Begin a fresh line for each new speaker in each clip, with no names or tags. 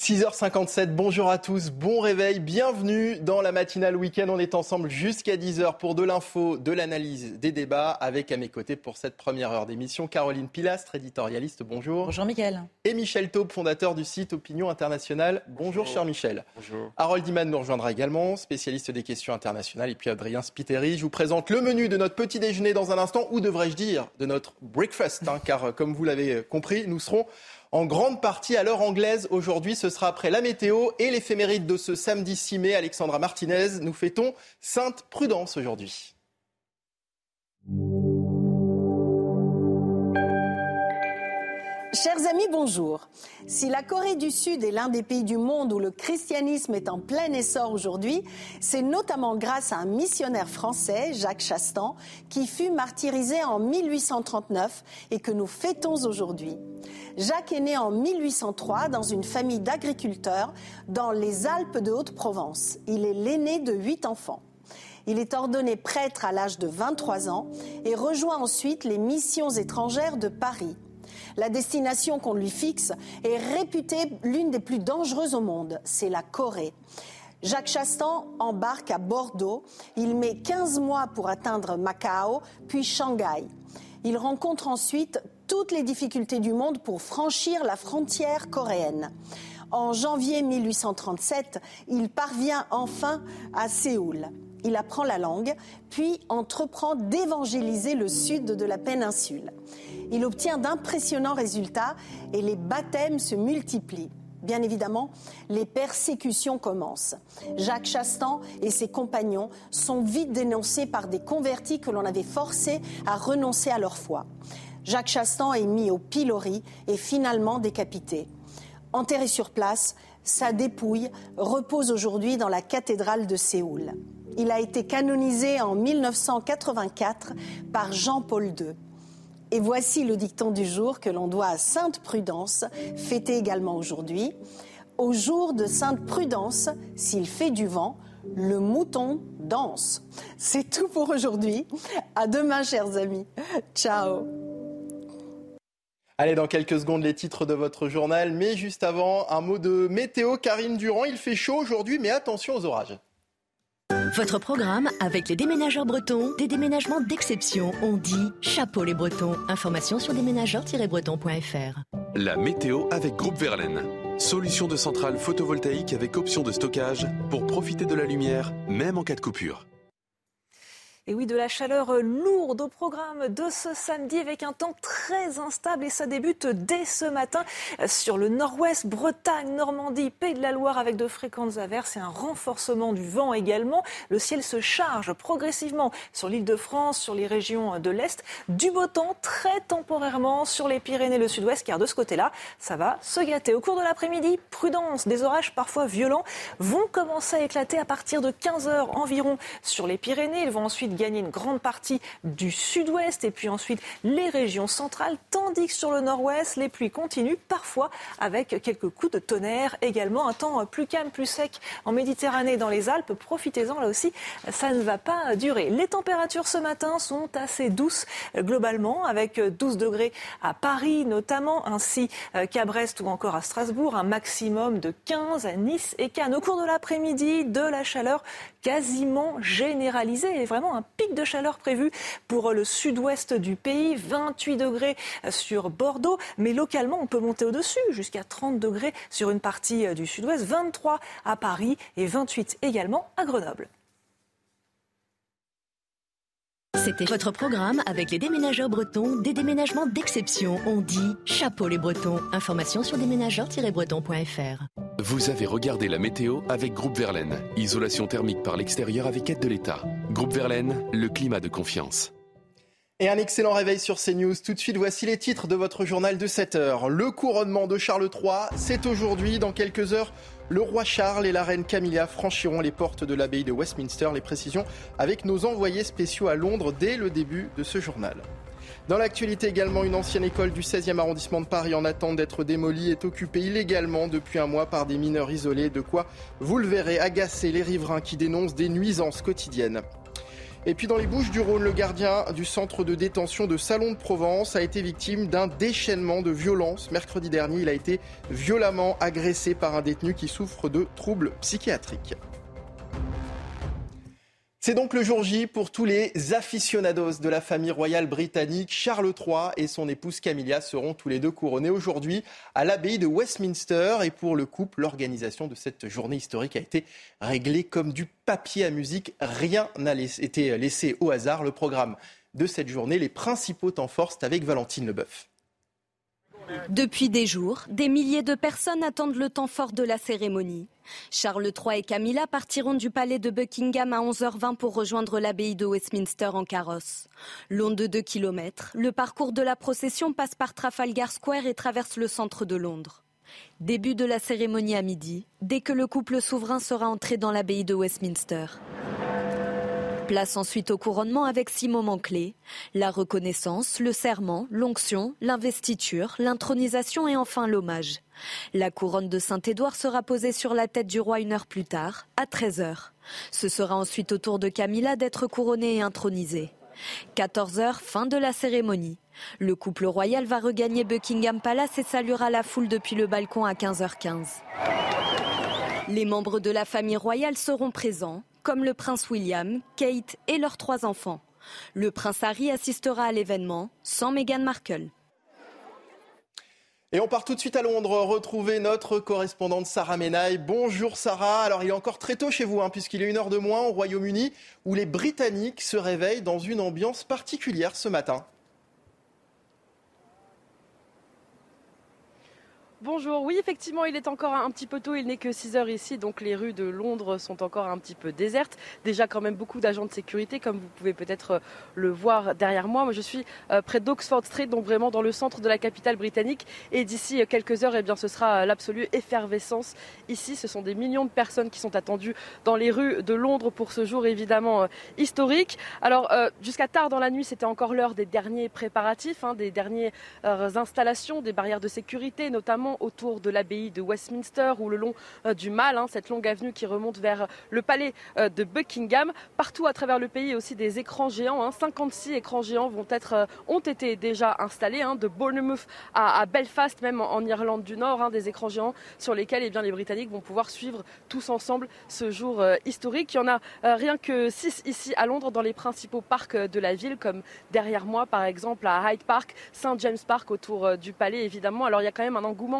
6h57, bonjour à tous, bon réveil, bienvenue dans la matinale week-end. On est ensemble jusqu'à 10h pour de l'info, de l'analyse, des débats, avec à mes côtés pour cette première heure d'émission Caroline Pilastre, éditorialiste, bonjour.
Bonjour Mickaël.
Et Michel Taube, fondateur du site Opinion Internationale. Bonjour, cher Michel.
Bonjour.
Harold Iman nous rejoindra également, spécialiste des questions internationales. Et puis Adrien Spiteri, je vous présente le menu de notre petit déjeuner dans un instant, ou devrais-je dire de notre breakfast, hein, car comme vous l'avez compris, nous serons en grande partie à l'heure anglaise. Aujourd'hui, ce sera après la météo et l'éphéméride de ce samedi 6 mai. Alexandra Martinez, nous fêtons Sainte Prudence aujourd'hui.
Chers amis, bonjour. Si la Corée du Sud est l'un des pays du monde où le christianisme est en plein essor aujourd'hui, c'est notamment grâce à un missionnaire français, Jacques Chastan, qui fut martyrisé en 1839 et que nous fêtons aujourd'hui. Jacques est né en 1803 dans une famille d'agriculteurs dans les Alpes de Haute-Provence. Il est l'aîné de huit enfants. Il est ordonné prêtre à l'âge de 23 ans et rejoint ensuite les missions étrangères de Paris. La destination qu'on lui fixe est réputée l'une des plus dangereuses au monde, c'est la Corée. Jacques Chastan embarque à Bordeaux. Il met 15 mois pour atteindre Macao, puis Shanghai. Il rencontre ensuite toutes les difficultés du monde pour franchir la frontière coréenne. En janvier 1837, il parvient enfin à Séoul. Il apprend la langue, puis entreprend d'évangéliser le sud de la péninsule. Il obtient d'impressionnants résultats et les baptêmes se multiplient. Bien évidemment, les persécutions commencent. Jacques Chastan et ses compagnons sont vite dénoncés par des convertis que l'on avait forcés à renoncer à leur foi. Jacques Chastan est mis au pilori et finalement décapité. Enterré sur place, sa dépouille repose aujourd'hui dans la cathédrale de Séoul. Il a été canonisé en 1984 par Jean-Paul II. Et voici le dicton du jour que l'on doit à Sainte Prudence, fêtée également aujourd'hui. Au jour de Sainte Prudence, s'il fait du vent, le mouton danse. C'est tout pour aujourd'hui. À demain, chers amis. Ciao.
Allez, dans quelques secondes, les titres de votre journal. Mais juste avant, un mot de météo. Karine Durand, il fait chaud aujourd'hui, mais attention aux orages.
Votre programme avec les déménageurs bretons, des déménagements d'exception. On dit chapeau les bretons. Information sur déménageurs-bretons.fr.
La météo avec Groupe Verlaine. Solution de centrale photovoltaïque avec option de stockage pour profiter de la lumière, même en cas de coupure.
Et oui, de la chaleur lourde au programme de ce samedi avec un temps très instable et ça débute dès ce matin sur le nord-ouest, Bretagne, Normandie, Pays de la Loire avec de fréquentes averses et un renforcement du vent également. Le ciel se charge progressivement sur l'île de France, sur les régions de l'Est. Du beau temps très temporairement sur les Pyrénées, le sud-ouest, car de ce côté-là, ça va se gâter. Au cours de l'après-midi, prudence, des orages parfois violents vont commencer à éclater à partir de 15 heures environ sur les Pyrénées. Ils vont ensuite gagner une grande partie du sud-ouest et puis ensuite les régions centrales, tandis que sur le nord-ouest, les pluies continuent, parfois avec quelques coups de tonnerre. Également, un temps plus calme, plus sec en Méditerranée dans les Alpes. Profitez-en, là aussi, ça ne va pas durer. Les températures ce matin sont assez douces globalement, avec 12 degrés à Paris notamment, ainsi qu'à Brest ou encore à Strasbourg, un maximum de 15 à Nice et Cannes. Au cours de l'après-midi, de la chaleur quasiment généralisée et vraiment un pic de chaleur prévu pour le sud-ouest du pays, 28 degrés sur Bordeaux, mais localement on peut monter au-dessus jusqu'à 30 degrés sur une partie du sud-ouest, 23 à Paris et 28 également à Grenoble.
C'était votre programme avec les déménageurs bretons, des déménagements d'exception. On dit chapeau les bretons. Information sur déménageurs-bretons.fr.
Vous avez regardé la météo avec Groupe Verlaine. Isolation thermique par l'extérieur avec aide de l'État. Groupe Verlaine, le climat de confiance.
Et un excellent réveil sur CNews. Tout de suite, voici les titres de votre journal de 7 heures. Le couronnement de Charles III, c'est aujourd'hui. Dans quelques heures, le roi Charles et la reine Camilla franchiront les portes de l'abbaye de Westminster. Les précisions avec nos envoyés spéciaux à Londres dès le début de ce journal. Dans l'actualité également, une ancienne école du 16e arrondissement de Paris en attente d'être démolie est occupée illégalement depuis un mois par des mineurs isolés. De quoi, vous le verrez, agacer les riverains qui dénoncent des nuisances quotidiennes. Et puis dans les Bouches du Rhône, le gardien du centre de détention de Salon de Provence a été victime d'un déchaînement de violence. Mercredi dernier, il a été violemment agressé par un détenu qui souffre de troubles psychiatriques. C'est donc le jour J pour tous les aficionados de la famille royale britannique. Charles III et son épouse Camilla seront tous les deux couronnés aujourd'hui à l'abbaye de Westminster. Et pour le couple, l'organisation de cette journée historique a été réglée comme du papier à musique. Rien n'a été laissé au hasard. Le programme de cette journée, les principaux temps forts, avec Valentine Leboeuf.
Depuis des jours, des milliers de personnes attendent le temps fort de la cérémonie. Charles III et Camilla partiront du palais de Buckingham à 11h20 pour rejoindre l'abbaye de Westminster en carrosse. Long de 2 km, le parcours de la procession passe par Trafalgar Square et traverse le centre de Londres. Début de la cérémonie à midi, dès que le couple souverain sera entré dans l'abbaye de Westminster. Place ensuite au couronnement avec six moments clés. La reconnaissance, le serment, l'onction, l'investiture, l'intronisation et enfin l'hommage. La couronne de Saint-Édouard sera posée sur la tête du roi une heure plus tard, à 13h. Ce sera ensuite au tour de Camilla d'être couronnée et intronisée. 14h, fin de la cérémonie. Le couple royal va regagner Buckingham Palace et saluera la foule depuis le balcon à 15h15. Les membres de la famille royale seront présents comme le prince William, Kate et leurs trois enfants. Le prince Harry assistera à l'événement sans Meghan Markle.
Et on part tout de suite à Londres retrouver notre correspondante Sarah Menaille. Bonjour Sarah. Alors il est encore très tôt chez vous, hein, puisqu'il est une heure de moins au Royaume-Uni, où les Britanniques se réveillent dans une ambiance particulière ce matin.
Bonjour, oui effectivement il est encore un petit peu tôt, il n'est que 6 heures ici, donc les rues de Londres sont encore un petit peu désertes. Déjà quand même beaucoup d'agents de sécurité, comme vous pouvez peut-être euh, le voir derrière moi. Moi je suis euh, près d'Oxford Street, donc vraiment dans le centre de la capitale britannique. Et d'ici euh, quelques heures, eh bien, ce sera l'absolue effervescence. Ici, ce sont des millions de personnes qui sont attendues dans les rues de Londres pour ce jour évidemment historique. Alors jusqu'à tard dans la nuit, c'était encore l'heure des derniers préparatifs, hein, des dernières installations, des barrières de sécurité notamment autour de l'abbaye de Westminster ou le long euh, du Mall, hein, cette longue avenue qui remonte vers le palais euh, de Buckingham. Partout à travers le pays, aussi des écrans géants. 56 hein. écrans géants vont être, euh, ont été déjà installés, hein, de Bournemouth à, Belfast, même en, Irlande du Nord, des écrans géants sur lesquels eh bien, les Britanniques vont pouvoir suivre tous ensemble ce jour historique. Il y en a rien que 6 ici à Londres, dans les principaux parcs de la ville, comme derrière moi par exemple à Hyde Park, St James Park autour du palais évidemment. Alors il y a quand même un engouement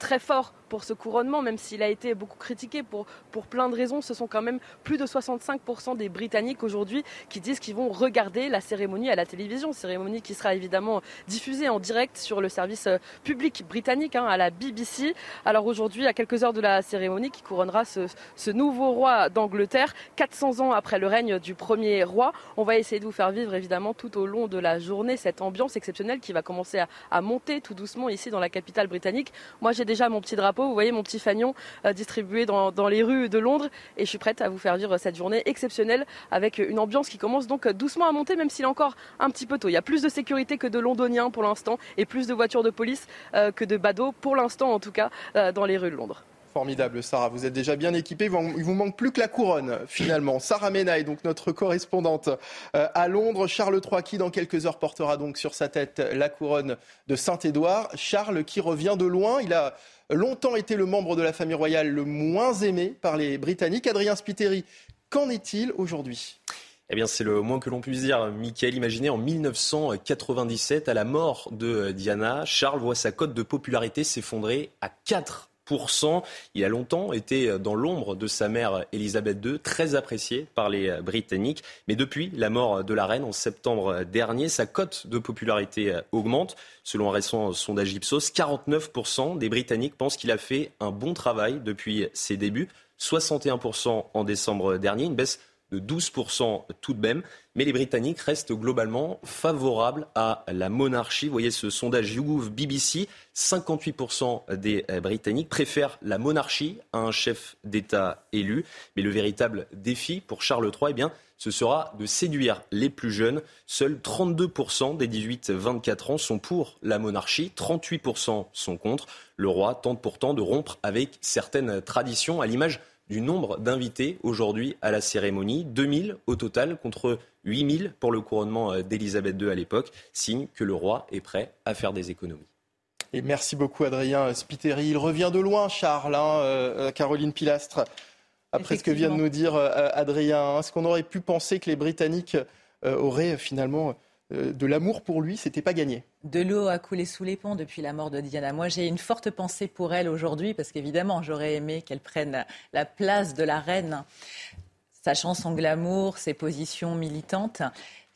très fort pour ce couronnement, même s'il a été beaucoup critiqué pour, pour plein de raisons. Ce sont quand même plus de 65% des Britanniques aujourd'hui qui disent qu'ils vont regarder la cérémonie à la télévision, cérémonie qui sera évidemment diffusée en direct sur le service euh, public britannique, hein, à la BBC. Alors aujourd'hui, à quelques heures de la cérémonie qui couronnera ce, ce nouveau roi d'Angleterre, 400 ans après le règne du premier roi, on va essayer de vous faire vivre évidemment tout au long de la journée cette ambiance exceptionnelle qui va commencer à, à monter tout doucement ici dans la capitale britannique. Moi, j'ai déjà mon petit drapeau, vous voyez mon petit fanion euh, distribué dans, les rues de Londres et je suis prête à vous faire vivre cette journée exceptionnelle avec une ambiance qui commence donc doucement à monter même s'il est encore un petit peu tôt. Il y a plus de sécurité que de londoniens pour l'instant et plus de voitures de police euh, que de badauds pour l'instant en tout cas euh, dans les rues de Londres.
Formidable, Sarah. Vous êtes déjà bien équipée. Il vous manque plus que la couronne, finalement. Sarah Menaille, donc notre correspondante euh, à Londres. Charles III, qui dans quelques heures portera donc sur sa tête la couronne de Saint-Édouard. Charles qui revient de loin. Il a longtemps été le membre de la famille royale le moins aimé par les Britanniques. Adrien Spiteri, qu'en est-il aujourd'hui?
Eh bien, c'est le moins que l'on puisse dire. Michael, imaginez en 1997, à la mort de Diana, Charles voit sa cote de popularité s'effondrer à 4 il a longtemps été dans l'ombre de sa mère Elisabeth II, très apprécié par les Britanniques. Mais depuis la mort de la reine en septembre dernier, sa cote de popularité augmente. Selon un récent sondage Ipsos, 49% des Britanniques pensent qu'il a fait un bon travail depuis ses débuts. 61% en décembre dernier, une baisse de 12% tout de même. Mais les Britanniques restent globalement favorables à la monarchie. Vous voyez ce sondage YouGov BBC, 58% des euh, Britanniques préfèrent la monarchie à un chef d'État élu. Mais le véritable défi pour Charles III, eh bien, ce sera de séduire les plus jeunes. Seuls 32% des 18-24 ans sont pour la monarchie, 38% sont contre. Le roi tente pourtant de rompre avec certaines traditions, à l'image du nombre d'invités aujourd'hui à la cérémonie. 2000 au total contre 8000 pour le couronnement euh, d'Elisabeth II à l'époque, signe que le roi est prêt à faire des économies.
Et merci beaucoup Adrien Spiteri. Il revient de loin, Charles, hein, euh, Caroline Pilastre. Après ce que vient de nous dire Adrien, est-ce qu'on aurait pu penser que les Britanniques auraient finalement euh, de l'amour pour lui, c'était pas gagné.
De l'eau a coulé sous les ponts depuis la mort de Diana. Moi, j'ai une forte pensée pour elle aujourd'hui parce qu'évidemment, j'aurais aimé qu'elle prenne la place de la reine, sachant son glamour, ses positions militantes.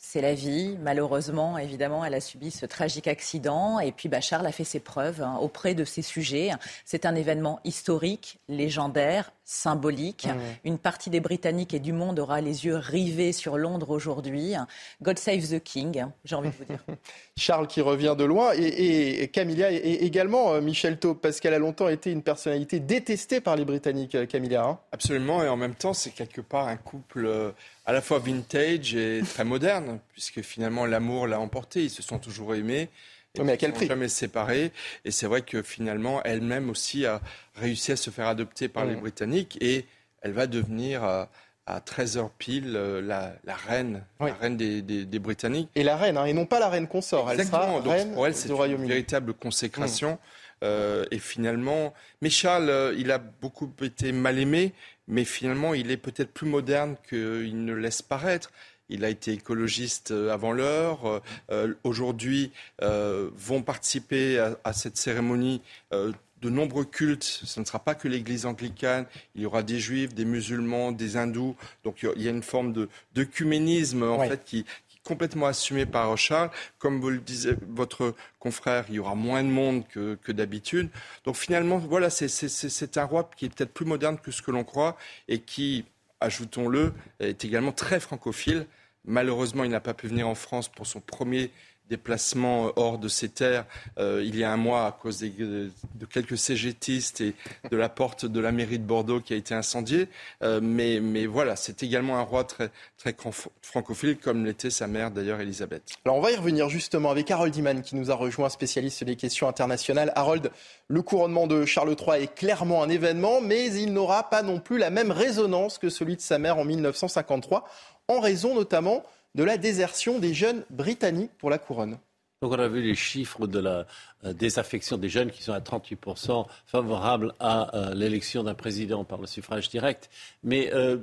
C'est la vie. Malheureusement, évidemment, elle a subi ce tragique accident. Et puis, bah, Charles a fait ses preuves hein, auprès de ses sujets. C'est un événement historique, légendaire, symbolique. Mmh. Une partie des Britanniques et du monde aura les yeux rivés sur Londres aujourd'hui. God save the King, j'ai envie de vous dire.
Charles qui revient de loin et, Camilla et, également euh, Michel Taube, parce qu'elle a longtemps été une personnalité détestée par les Britanniques, euh, Camilla. Hein.
Absolument, et en même temps, c'est quelque part un couple euh, à la fois vintage et très moderne, puisque finalement l'amour l'a emporté. Ils se sont toujours aimés.
Et mais à quel prix?
Jamais séparés. Et c'est vrai que finalement, elle-même aussi a réussi à se faire adopter par les Britanniques et elle va devenir à, à 13h pile euh, la, reine, la reine des, Britanniques.
Et la reine, hein, et non pas la reine consort.
Exactement. Elle sera pour elle, c'est une véritable consécration. Mm. Euh, et finalement, mais Charles, euh, il a beaucoup été mal aimé mais finalement, il est peut-être plus moderne qu'il ne laisse paraître. Il a été écologiste euh, avant l'heure. Euh, euh, aujourd'hui, vont participer à, cette cérémonie de nombreux cultes. Ce ne sera pas que l'Église anglicane. Il y aura des juifs, des musulmans, des hindous. Donc il y a une forme de d'œcuménisme en fait qui, complètement assumé par Charles. Comme vous le disiez, votre confrère, il y aura moins de monde que, que d'habitude. Donc finalement, voilà, c'est un roi qui est peut-être plus moderne que ce que l'on croit et qui, ajoutons-le, est également très francophile. Malheureusement, il n'a pas pu venir en France pour son premier déplacement hors de ces terres euh, il y a un mois à cause de quelques cégétistes et de la porte de la mairie de Bordeaux qui a été incendiée. Euh, mais, mais, voilà, c'est également un roi très, très francophile, comme l'était sa mère d'ailleurs, Elisabeth.
Alors on va y revenir justement avec Harold Iman qui nous a rejoint, spécialiste des questions internationales. Harold, le couronnement de Charles III est clairement un événement, mais il n'aura pas non plus la même résonance que celui de sa mère en 1953, en raison notamment de la désertion des jeunes britanniques pour la couronne.
Donc on a vu les chiffres de la euh, désaffection des jeunes qui sont à 38% favorables à euh, l'élection d'un président par le suffrage direct. Mais euh,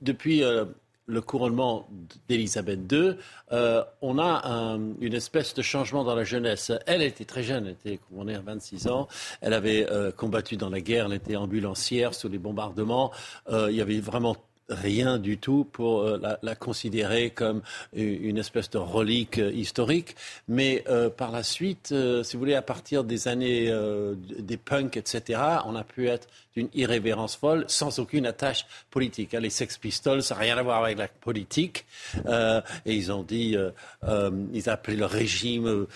depuis le couronnement d'Élisabeth II, on a une espèce de changement dans la jeunesse. Elle était très jeune, elle était couronnée à 26 ans. Elle avait combattu dans la guerre, elle était ambulancière sous les bombardements. il y avait vraiment rien du tout pour euh, la, considérer comme une espèce de relique euh, historique. Mais euh, par la suite, si vous voulez, à partir des années des punks, etc., on a pu être d'une irrévérence folle sans aucune attache politique. Les Sex Pistols, ça n'a rien à voir avec la politique. et ils ont dit, ils appelaient le régime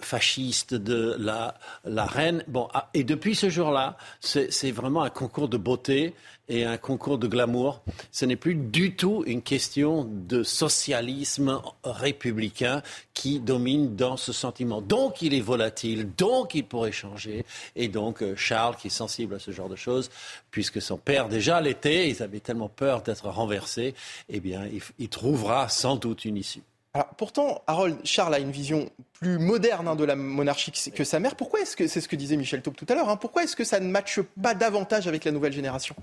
fasciste de la, la reine. Bon, ah, et depuis ce jour-là, c'est vraiment un concours de beauté et un concours de glamour. Ce n'est plus du tout une question de socialisme républicain qui domine dans ce sentiment. Donc il est volatile, donc il pourrait changer. Et donc euh, Charles, qui est sensible à ce genre de choses, puisque son père déjà l'était, ils avaient tellement peur d'être renversés, eh bien il, trouvera sans doute une issue.
Alors, pourtant, Harold, Charles a une vision plus moderne hein, de la monarchie que sa mère. Pourquoi est-ce que, c'est ce que disait Michel Taube tout à l'heure, hein, pourquoi est-ce que ça ne matche pas davantage avec la nouvelle génération?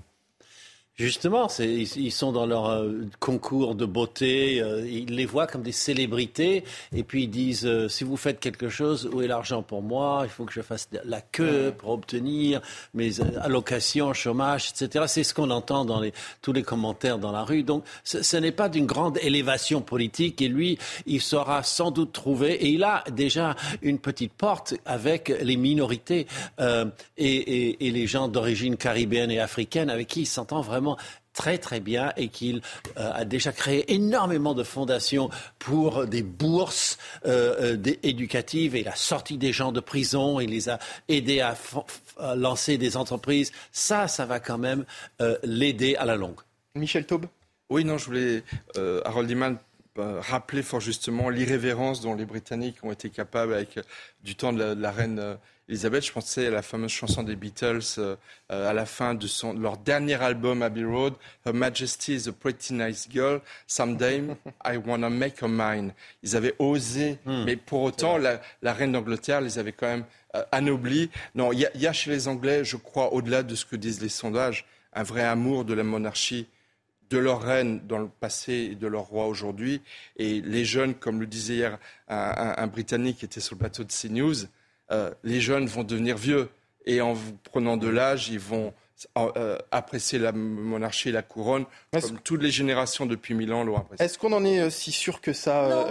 Justement, ils sont dans leur euh, concours de beauté, euh, ils les voient comme des célébrités, et puis ils disent euh, si vous faites quelque chose, où est l'argent pour moi? Il faut que je fasse la queue pour obtenir mes allocations, chômage, etc. C'est ce qu'on entend dans les, tous les commentaires dans la rue. Donc, ce, ce n'est pas d'une grande élévation politique, et lui, il sera sans doute trouvé, et il a déjà une petite porte avec les minorités et, et, et les gens d'origine caribéenne et africaine avec qui il s'entend vraiment très très bien et qu'il euh, a déjà créé énormément de fondations pour des bourses euh, euh, éducatives et la sortie des gens de prison. Il les a aidés à, lancer des entreprises. Ça, ça va quand même l'aider à la longue.
Michel Taube?
Oui, non, je voulais, Harold Iman, rappeler fort justement l'irrévérence dont les Britanniques ont été capables avec du temps de la, reine Elisabeth, je pensais à la fameuse chanson des Beatles euh, à la fin de, son, leur dernier album Abbey Road, Her Majesty is a pretty nice girl, someday I wanna make her mine. Ils avaient osé, hmm. mais pour autant, la, reine d'Angleterre les avait quand même anoblis. Non, il y, y, a chez les Anglais, je crois, au-delà de ce que disent les sondages, un vrai amour de la monarchie de leur reine dans le passé et de leur roi aujourd'hui. Et les jeunes, comme le disait hier un, Britannique qui était sur le plateau de CNews, euh, les jeunes vont devenir vieux. Et en prenant de l'âge, ils vont euh, apprécier la monarchie et la couronne, comme toutes les générations depuis mille ans l'ont apprécié.
Est-ce qu'on en est euh, si sûr que ça,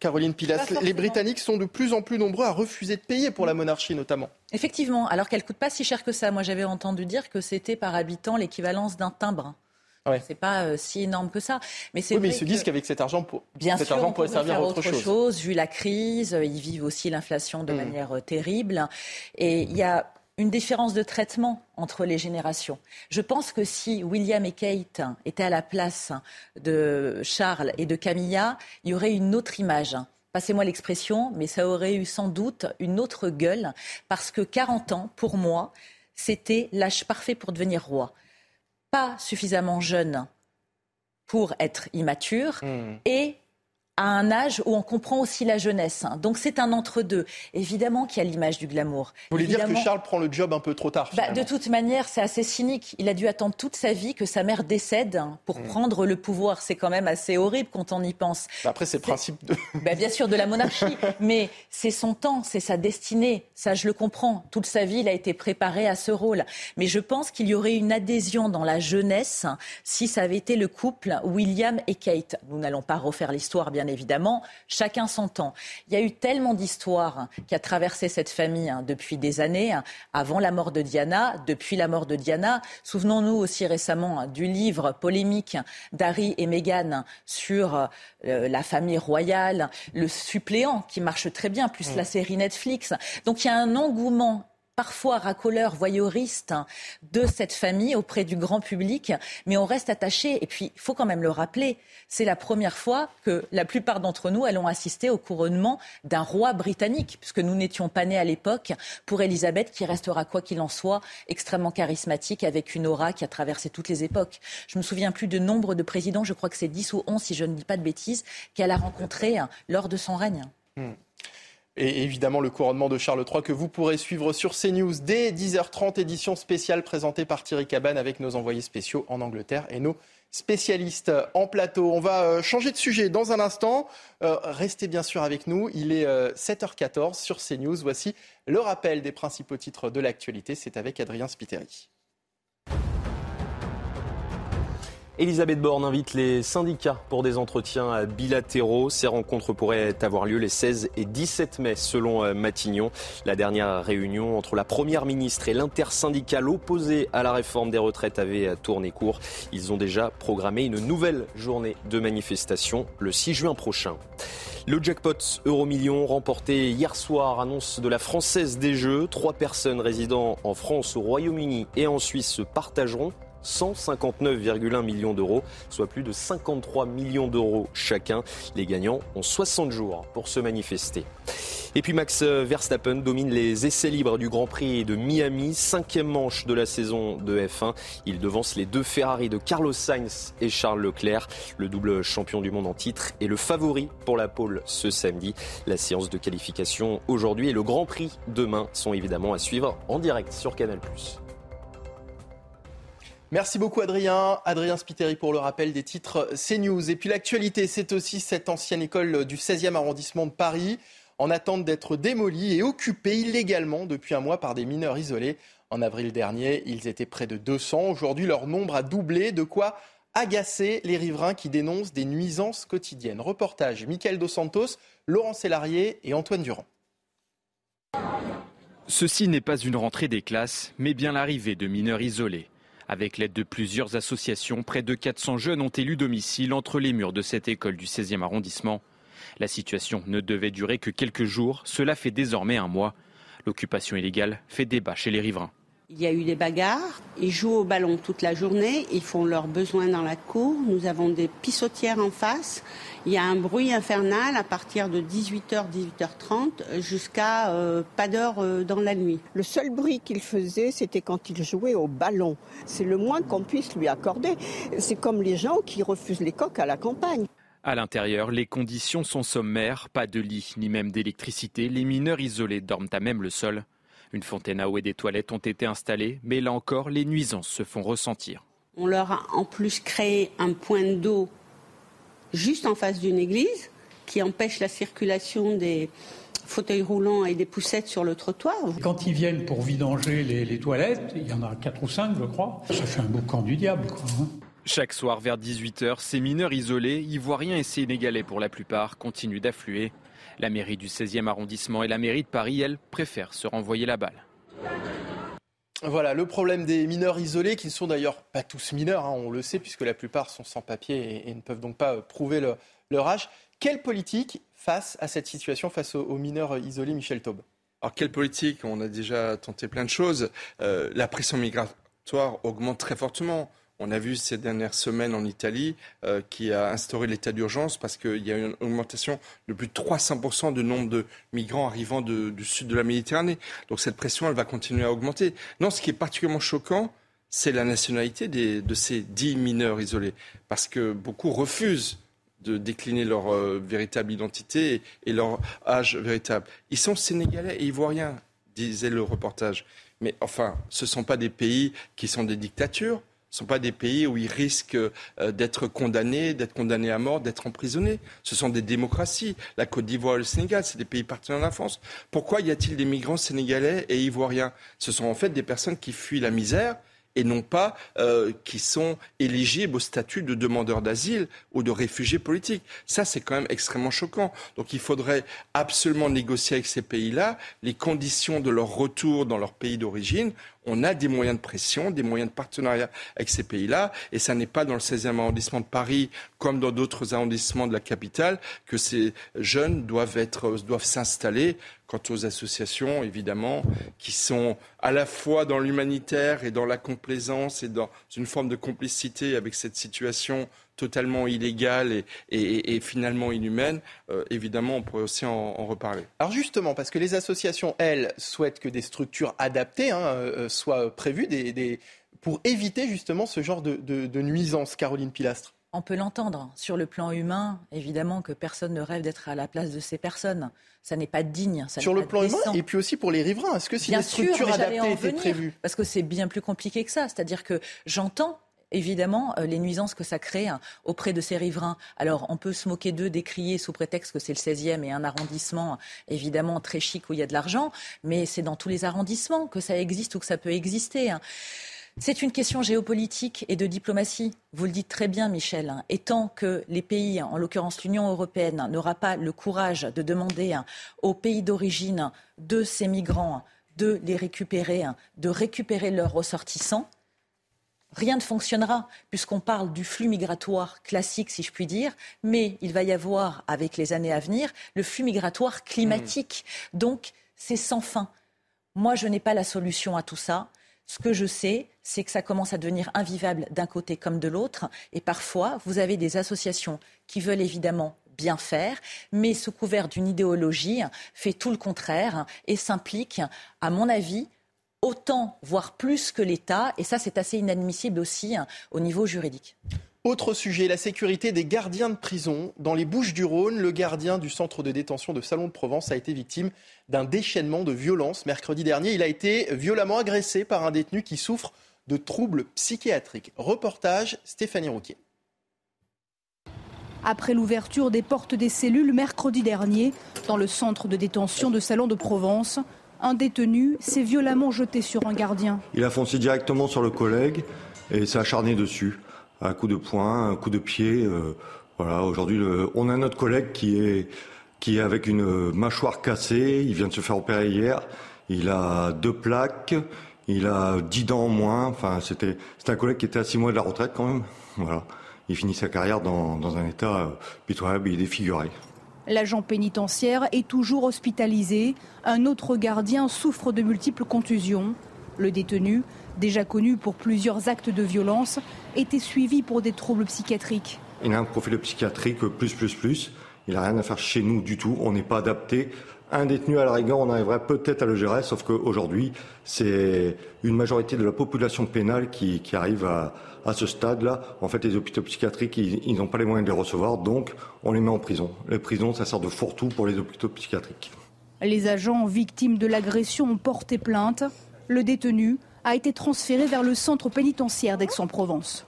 Caroline Pilas? Les Britanniques sont de plus en plus nombreux à refuser de payer pour la monarchie, notamment.
Effectivement, alors qu'elle coûte pas si cher que ça. Moi, j'avais entendu dire que c'était par habitant l'équivalence d'un timbre. Ouais. C'est pas euh, si énorme que ça.
Mais c'est oui, mais ils se disent qu'avec cet argent, pour...
Bien
cet
argent
pourrait servir
à
autre,
chose. Vu la crise, euh, ils vivent aussi l'inflation de mm. manière euh, terrible. Et il y a une différence de traitement entre les générations. Je pense que si William et Kate étaient à la place de Charles et de Camilla, il y aurait une autre image passez-moi l'expression, mais ça aurait eu sans doute une autre gueule, parce que 40 ans, pour moi, c'était l'âge parfait pour devenir roi pas suffisamment jeune pour être immature hmm. et à un âge où on comprend aussi la jeunesse. Donc c'est un entre-deux. Évidemment qu'il y a l'image du glamour.
Vous voulez dire que Charles prend le job un peu trop tard
bah, De toute manière, c'est assez cynique. Il a dû attendre toute sa vie que sa mère décède pour hmm. prendre le pouvoir. C'est quand même assez horrible quand on y pense.
Bah, après, c'est le principe de...
Bah, bien sûr, de la monarchie. mais c'est son temps, c'est sa destinée. Ça, je le comprends. Toute sa vie, il a été préparé à ce rôle. Mais je pense qu'il y aurait une adhésion dans la jeunesse si ça avait été le couple William et Kate. Nous n'allons pas refaire l'histoire, bien évidemment, chacun son temps. Il y a eu tellement d'histoires qui a traversé cette famille hein, depuis des années, hein, avant la mort de Diana, depuis la mort de Diana. Souvenons-nous aussi récemment hein, du livre polémique d'Harry et Meghan sur euh, la famille royale, le suppléant qui marche très bien, plus mm. la série Netflix. Donc il y a un engouement parfois racoleur, voyeuriste de cette famille auprès du grand public, mais on reste attaché. Et puis, il faut quand même le rappeler, c'est la première fois que la plupart d'entre nous allons assister au couronnement d'un roi britannique, puisque nous n'étions pas nés à l'époque, pour Elisabeth, qui restera, quoi qu'il en soit, extrêmement charismatique, avec une aura qui a traversé toutes les époques. Je me souviens plus de nombre de présidents, je crois que c'est 10 ou 11, si je ne dis pas de bêtises, qu'elle a rencontrés lors de son règne. Hmm
et évidemment le couronnement de Charles III que vous pourrez suivre sur CNews dès 10h30, édition spéciale présentée par Thierry Cabane avec nos envoyés spéciaux en Angleterre et nos spécialistes en plateau. On va euh, changer de sujet dans un instant. Euh, restez bien sûr avec nous. Il est 7h14 euh, sur CNews. Voici le rappel des principaux titres de l'actualité. C'est avec Adrien Spiteri.
Elisabeth Borne invite les syndicats pour des entretiens bilatéraux. Ces rencontres pourraient avoir lieu les 16 et 17 mai selon euh, Matignon. La dernière réunion entre la Première ministre et l'intersyndicale opposée à la réforme des retraites avait tourné court. Ils ont déjà programmé une nouvelle journée de manifestation le 6 juin prochain. Le jackpot Euromillion remporté hier soir, annonce de la Française des Jeux. Trois personnes résidant en France, au Royaume-Uni et en Suisse se partageront 159,1 millions d'euros, soit plus de 53 millions d'euros chacun. Les gagnants ont 60 jours pour se manifester. Et puis Max Verstappen domine les essais libres du Grand Prix de Miami, cinquième manche de la saison de F1. Il devance les deux Ferrari de Carlos Sainz et Charles Leclerc. Le double champion du monde en titre et le favori pour la pole ce samedi. La séance de qualification aujourd'hui et le Grand Prix demain sont évidemment à suivre en direct sur Canal+.
Merci beaucoup Adrien. Adrien Spiteri pour le rappel des titres CNews. Et puis l'actualité, c'est aussi cette ancienne école du 16e arrondissement de Paris en attente d'être démolie et occupée illégalement depuis un mois par des mineurs isolés. En avril dernier, ils étaient près de 200. Aujourd'hui, leur nombre a doublé, de quoi agacer les riverains qui dénoncent des nuisances quotidiennes. Reportage Michael Dos Santos, Laurent Sélarié et Antoine Durand.
Ceci n'est pas une rentrée des classes, mais bien l'arrivée de mineurs isolés. Avec l'aide de plusieurs associations, près de 400 jeunes ont élu domicile entre les murs de cette école du 16e arrondissement. La situation ne devait durer que quelques jours, cela fait désormais un mois. L'occupation illégale fait débat chez les riverains.
Il y a eu des bagarres. Ils jouent au ballon toute la journée. Ils font leurs besoins dans la cour. Nous avons des pissotières en face. Il y a un bruit infernal à partir de 18h, 18h30 jusqu'à euh, pas d'heure euh, dans la nuit.
Le seul bruit qu'il faisait, c'était quand il jouait au ballon. C'est le moins qu'on puisse lui accorder. C'est comme les gens qui refusent les coques à la campagne.
À l'intérieur, les conditions sont sommaires, pas de lit ni même d'électricité. Les mineurs isolés dorment à même le sol. Une fontaine à eau et des toilettes ont été installées, mais là encore, les nuisances se font ressentir.
On leur a en plus créé un point d'eau juste en face d'une église qui empêche la circulation des fauteuils roulants et des poussettes sur le trottoir.
Quand ils viennent pour vidanger les, toilettes, il y en a quatre ou cinq, je crois, ça fait un boucan du diable. Hein.
Chaque soir vers 18h, ces mineurs isolés, ivoiriens et sénégalais pour la plupart, continuent d'affluer. La mairie du 16e arrondissement et la mairie de Paris, elles, préfèrent se renvoyer la balle.
Voilà, le problème des mineurs isolés, qui ne sont d'ailleurs pas tous mineurs, hein, on le sait, puisque la plupart sont sans papier et, ne peuvent donc pas euh, prouver leur âge. Quelle politique face à cette situation, face aux, mineurs isolés, Michel Taube?
Alors, quelle politique? On a déjà tenté plein de choses. Euh, la pression migratoire augmente très fortement. On a vu ces dernières semaines en Italie euh, qui a instauré l'état d'urgence parce qu'il y a une augmentation de plus de 300% du nombre de migrants arrivant du sud de la Méditerranée. Donc cette pression, elle va continuer à augmenter. Non, ce qui est particulièrement choquant, c'est la nationalité de ces dix mineurs isolés. Parce que beaucoup refusent de décliner leur euh, véritable identité et, leur âge véritable. Ils sont sénégalais et ivoiriens, disait le reportage. Mais enfin, ce ne sont pas des pays qui sont des dictatures. Ce ne sont pas des pays où ils risquent euh, d'être condamnés, d'être condamnés à mort, d'être emprisonnés. Ce sont des démocraties. La Côte d'Ivoire et le Sénégal, c'est des pays partenaires de la France. Pourquoi y a-t-il des migrants sénégalais et ivoiriens? Ce sont en fait des personnes qui fuient la misère et non pas euh, qui sont éligibles au statut de demandeur d'asile ou de réfugiés politiques. Ça, c'est quand même extrêmement choquant. Donc il faudrait absolument négocier avec ces pays-là les conditions de leur retour dans leur pays d'origine on a des moyens de pression, des moyens de partenariat avec ces pays-là, et ça n'est pas dans le 16e arrondissement de Paris comme dans d'autres arrondissements de la capitale que ces jeunes doivent être, doivent s'installer. Quant aux associations, évidemment, qui sont à la fois dans l'humanitaire et dans la complaisance et dans une forme de complicité avec cette situation totalement illégale et, finalement inhumaine, euh, évidemment, on pourrait aussi en, reparler.
Alors justement, parce que les associations, elles, souhaitent que des structures adaptées hein, euh, soient prévues pour éviter justement ce genre de, de, nuisance, Caroline Pilastre.
On peut l'entendre. Sur le plan humain, évidemment que personne ne rêve d'être à la place de ces personnes. Ça n'est pas digne.
Sur le plan humain et puis aussi pour les riverains. Est-ce que si des structures adaptées étaient prévues
Parce que c'est bien plus compliqué que ça. C'est-à-dire que j'entends évidemment euh, les nuisances que ça crée hein, auprès de ces riverains. Alors on peut se moquer d'eux, décrier sous prétexte que c'est le 16e et un arrondissement évidemment très chic où il y a de l'argent, mais c'est dans tous les arrondissements que ça existe ou que ça peut exister. C'est une question géopolitique et de diplomatie. Vous le dites très bien, Michel. Et tant que les pays, en l'occurrence l'Union européenne, n'aura pas le courage de demander aux pays d'origine de ces migrants de les récupérer, de récupérer leurs ressortissants, rien ne fonctionnera, puisqu'on parle du flux migratoire classique, si je puis dire, mais il va y avoir, avec les années à venir, le flux migratoire climatique. Mmh. Donc, c'est sans fin. Moi, je n'ai pas la solution à tout ça. Ce que je sais, c'est que ça commence à devenir invivable d'un côté comme de l'autre. Et parfois, vous avez des associations qui veulent évidemment bien faire, mais sous couvert d'une idéologie, fait tout le contraire et s'implique, à mon avis, autant, voire plus que l'État. Et ça, c'est assez inadmissible aussi hein, au niveau juridique.
Autre sujet, la sécurité des gardiens de prison. Dans les Bouches du Rhône, le gardien du centre de détention de Salon de Provence a été victime d'un déchaînement de violence. Mercredi dernier, il a été violemment agressé par un détenu qui souffre de troubles psychiatriques. Reportage Stéphanie Rouquier.
Après l'ouverture des portes des cellules mercredi dernier, dans le centre de détention de Salon de Provence, un détenu s'est violemment jeté sur un gardien.
Il a foncé directement sur le collègue et s'est acharné dessus. Un coup de poing, un coup de pied. Euh, voilà, aujourd'hui, on a notre collègue qui est, qui est avec une mâchoire cassée. Il vient de se faire opérer hier. Il a deux plaques. Il a dix dents en moins. Enfin, c'était, c'était un collègue qui était à six mois de la retraite quand même. Voilà. Il finit sa carrière dans, dans un état euh, pitoyable. Est défiguré.
L'agent pénitentiaire est toujours hospitalisé. Un autre gardien souffre de multiples contusions. Le détenu, déjà connu pour plusieurs actes de violence, était suivi pour des troubles psychiatriques.
Il a un profil psychiatrique plus, plus, plus. Il n'a rien à faire chez nous du tout. On n'est pas adapté. Un détenu à la rigueur, on arriverait peut-être à le gérer, sauf qu'aujourd'hui, c'est une majorité de la population pénale qui, arrive à, ce stade-là. En fait, les hôpitaux psychiatriques, ils n'ont pas les moyens de les recevoir, donc on les met en prison. Les prisons, ça sert de fourre-tout pour les hôpitaux psychiatriques.
Les agents victimes de l'agression ont porté plainte. Le détenu a été transféré vers le centre pénitentiaire d'Aix-en-Provence.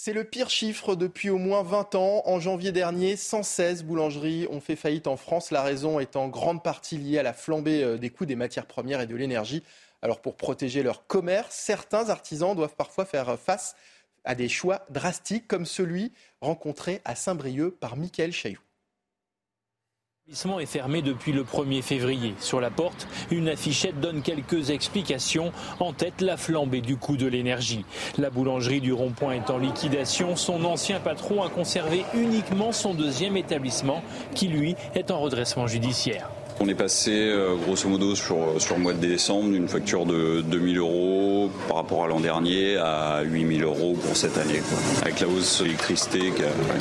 C'est le pire chiffre depuis au moins 20 ans. En janvier dernier, 116 boulangeries ont fait faillite en France. La raison est en grande partie liée à la flambée euh, des coûts des matières premières et de l'énergie. Alors pour protéger leur commerce, certains artisans doivent parfois faire face à des choix drastiques comme celui rencontré à Saint-Brieuc par Mickaël Chailloux.
L'établissement est fermé depuis le 1er février. Sur la porte, une affichette donne quelques explications. En tête, la flambée du coût de l'énergie. La boulangerie du Rond-Point est en liquidation. Son ancien patron a conservé uniquement son deuxième établissement, qui lui est en redressement judiciaire.
On est passé euh, grosso modo sur, le mois de décembre d'une facture de 2000 euros par rapport à l'an dernier à 8000 euros pour cette année. Avec la hausse de l'électricité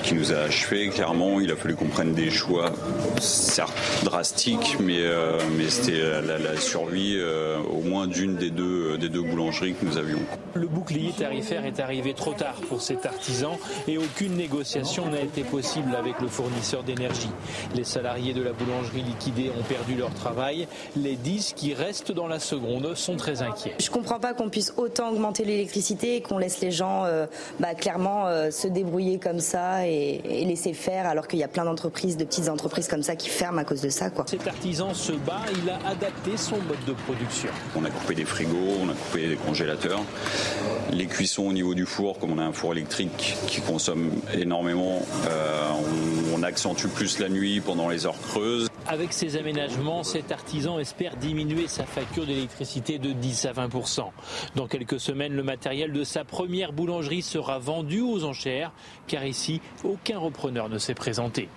qui nous a achevé, clairement, il a fallu qu'on prenne des choix, certes drastiques, mais, euh, c'était la, survie euh, au moins d'une des deux, des deux boulangeries que nous avions.
Le bouclier tarifaire est arrivé trop tard pour cet artisan et aucune négociation n'a été possible avec le fournisseur d'énergie. Les salariés de la boulangerie liquidée ont perdu leur travail. Les 10 qui restent dans la seconde sont très inquiets.
Je ne comprends pas qu'on puisse autant augmenter l'électricité et qu'on laisse les gens euh, bah, clairement euh, se débrouiller comme ça et, laisser faire alors qu'il y a plein d'entreprises, de petites entreprises comme ça qui ferment à cause de ça. Quoi.
Cet artisan se bat, il a adapté son mode de production.
On a coupé des frigos, on a coupé des congélateurs. Les cuissons au niveau du four, comme on a un four électrique qui consomme énormément, euh, on, on accentue plus la nuit pendant les heures creuses.
Avec ces aménagements, cet artisan espère diminuer sa facture d'électricité de 10 à 20% Dans quelques semaines, le matériel de sa première boulangerie sera vendu aux enchères, car ici, aucun repreneur ne s'est présenté.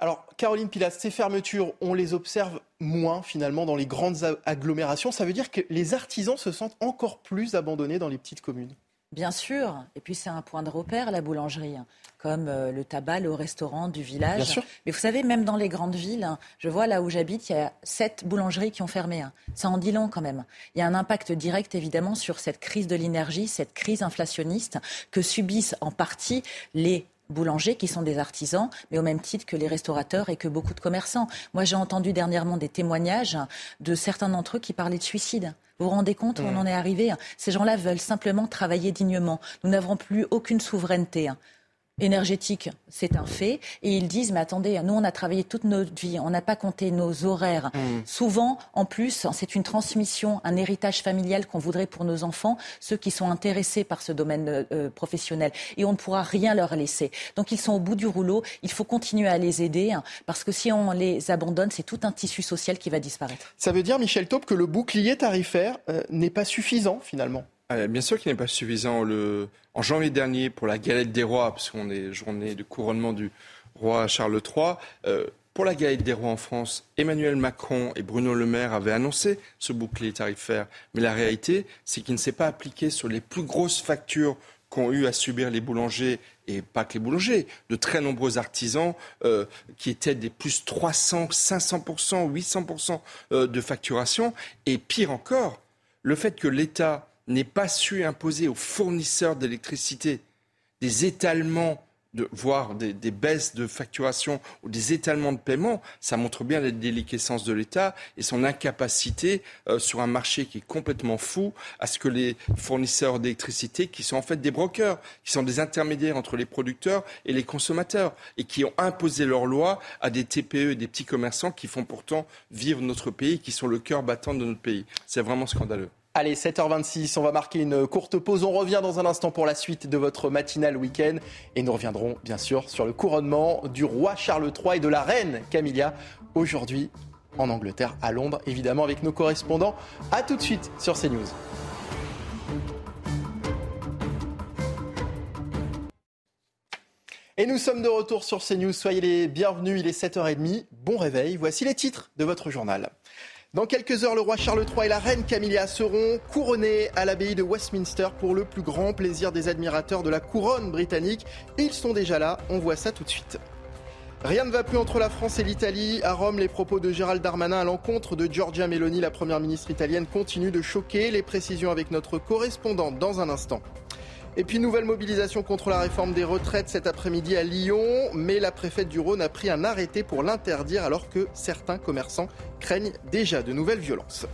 Alors, Caroline Pilas, ces fermetures, on les observe moins finalement dans les grandes agglomérations. Ça veut dire que les artisans se sentent encore plus abandonnés dans les petites communes
Bien sûr. Et puis c'est un point de repère, la boulangerie, hein. comme euh, le tabac, le restaurant du village. Mais vous savez, même dans les grandes villes, hein, je vois là où j'habite, il y a sept boulangeries qui ont fermé. Hein. Ça en dit long quand même. Il y a un impact direct évidemment sur cette crise de l'énergie, cette crise inflationniste que subissent en partie les boulangers qui sont des artisans, mais au même titre que les restaurateurs et que beaucoup de commerçants. Moi, j'ai entendu dernièrement des témoignages de certains d'entre eux qui parlaient de suicide. Vous vous rendez compte où on en est arrivé Ces gens-là veulent simplement travailler dignement. Nous n'avons plus aucune souveraineté énergétique, c'est un fait. Et ils disent, mais attendez, nous, on a travaillé toute notre vie, on n'a pas compté nos horaires. Mm. Souvent, en plus, c'est une transmission, un héritage familial qu'on voudrait pour nos enfants, ceux qui sont intéressés par ce domaine euh, euh, professionnel. Et on ne pourra rien leur laisser. Donc, ils sont au bout du rouleau. Il faut continuer à les aider, hein, parce que si on les abandonne, c'est tout un tissu social qui va disparaître.
Ça veut dire, Michel Taupe, que le bouclier tarifaire euh, n'est pas suffisant, finalement?
Bien sûr qu'il n'est pas suffisant. En janvier dernier, pour la galette des rois, parce qu'on est journée de couronnement du roi Charles III, euh, pour la galette des rois en France, Emmanuel Macron et Bruno Le Maire avaient annoncé ce bouclier tarifaire. Mais la réalité, c'est qu'il ne s'est pas appliqué sur les plus grosses factures qu'ont eu à subir les boulangers, et pas que les boulangers, de très nombreux artisans euh, qui étaient des plus 300, 500%, 800% de facturation. Et pire encore, le fait que l'État n'ait pas su imposer aux fournisseurs d'électricité des étalements, de, voire des, baisses de facturation ou des étalements de paiement, ça montre bien la déliquescence de l'État et son incapacité euh, sur un marché qui est complètement fou à ce que les fournisseurs d'électricité, qui sont en fait des brokers, qui sont des intermédiaires entre les producteurs et les consommateurs, et qui ont imposé leurs lois à des TPE et des petits commerçants qui font pourtant vivre notre pays, qui sont le cœur battant de notre pays. C'est vraiment scandaleux.
Allez, 7h26, on va marquer une courte pause. On revient dans un instant pour la suite de votre matinale week-end. Et nous reviendrons bien sûr sur le couronnement du roi Charles III et de la reine Camilla aujourd'hui en Angleterre, à Londres, évidemment avec nos correspondants. A tout de suite sur CNews. Et nous sommes de retour sur CNews. Soyez les bienvenus, il est 7h30. Bon réveil. Voici les titres de votre journal. Dans quelques heures, le roi Charles III et la reine Camilla seront couronnés à l'abbaye de Westminster pour le plus grand plaisir des admirateurs de la couronne britannique. Ils sont déjà là, on voit ça tout de suite. Rien ne va plus entre la France et l'Italie. À Rome, les propos de Gérald Darmanin à l'encontre de Giorgia Meloni, la première ministre italienne, continuent de choquer. Les précisions avec notre correspondante dans un instant. Et puis nouvelle mobilisation contre la réforme des retraites cet après-midi à Lyon, mais la préfète du Rhône a pris un arrêté pour l'interdire alors que certains commerçants craignent déjà de nouvelles violences.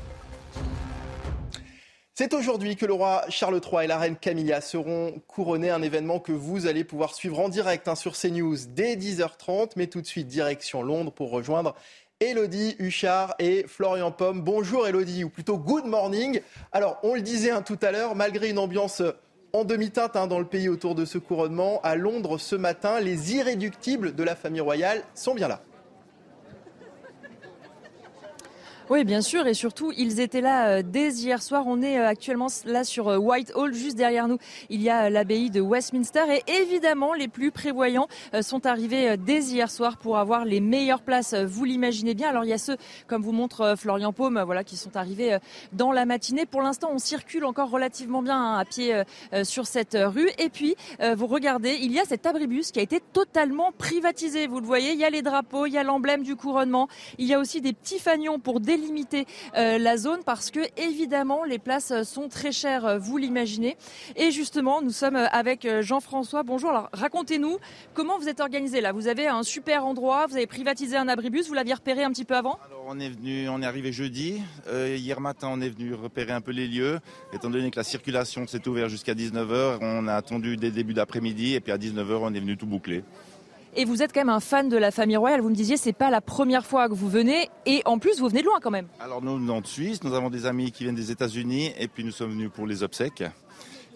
C'est aujourd'hui que le roi Charles III et la reine Camilla seront couronnés, un événement que vous allez pouvoir suivre en direct hein, sur CNews dès 10h30, mais tout de suite direction Londres pour rejoindre Elodie Huchard et Florian Pomme. Bonjour Elodie, ou plutôt good morning. Alors, on le disait hein, tout à l'heure, malgré une ambiance en demi-teinte hein, dans le pays autour de ce couronnement. À Londres ce matin, les irréductibles de la famille royale sont bien là.
Oui, bien sûr, et surtout, ils étaient là euh, dès hier soir. On est euh, actuellement là sur euh, Whitehall, juste derrière nous. Il y a l'abbaye de Westminster, et évidemment, les plus prévoyants sont arrivés dès hier soir pour avoir les meilleures places. Vous l'imaginez bien. Alors, il y a ceux, comme vous montre Florian Paume, voilà, qui sont arrivés dans la matinée. Pour l'instant, on circule encore relativement bien hein, à pied sur cette rue. Et puis, vous regardez, il y a cet abribus qui a été totalement privatisé. Vous le voyez, il y a les drapeaux, il y a l'emblème du couronnement, il y a aussi des petits fanions pour délivrer limiter euh, la zone parce que évidemment les places sont très chères, euh, vous l'imaginez. Et justement, nous sommes avec euh, Jean-François. Bonjour. Alors racontez-nous comment vous êtes organisé là. Vous avez un super endroit, vous avez privatisé un abribus, vous l'aviez repéré un petit peu avant?
Alors on est venu, on est arrivé jeudi. hier matin, on est venu repérer un peu les lieux. Étant donné que la circulation s'est ouverte jusqu'à 19h, on a attendu dès début d'après-midi et puis à 19h, on est venu tout boucler.
Et vous êtes quand même un fan de la famille royale. Vous me disiez, c'est pas la première fois que vous venez. Et en plus, vous venez de loin quand même.
Alors nous, venons de Suisse. Nous avons des amis qui viennent des États-Unis. Et puis nous sommes venus pour les obsèques.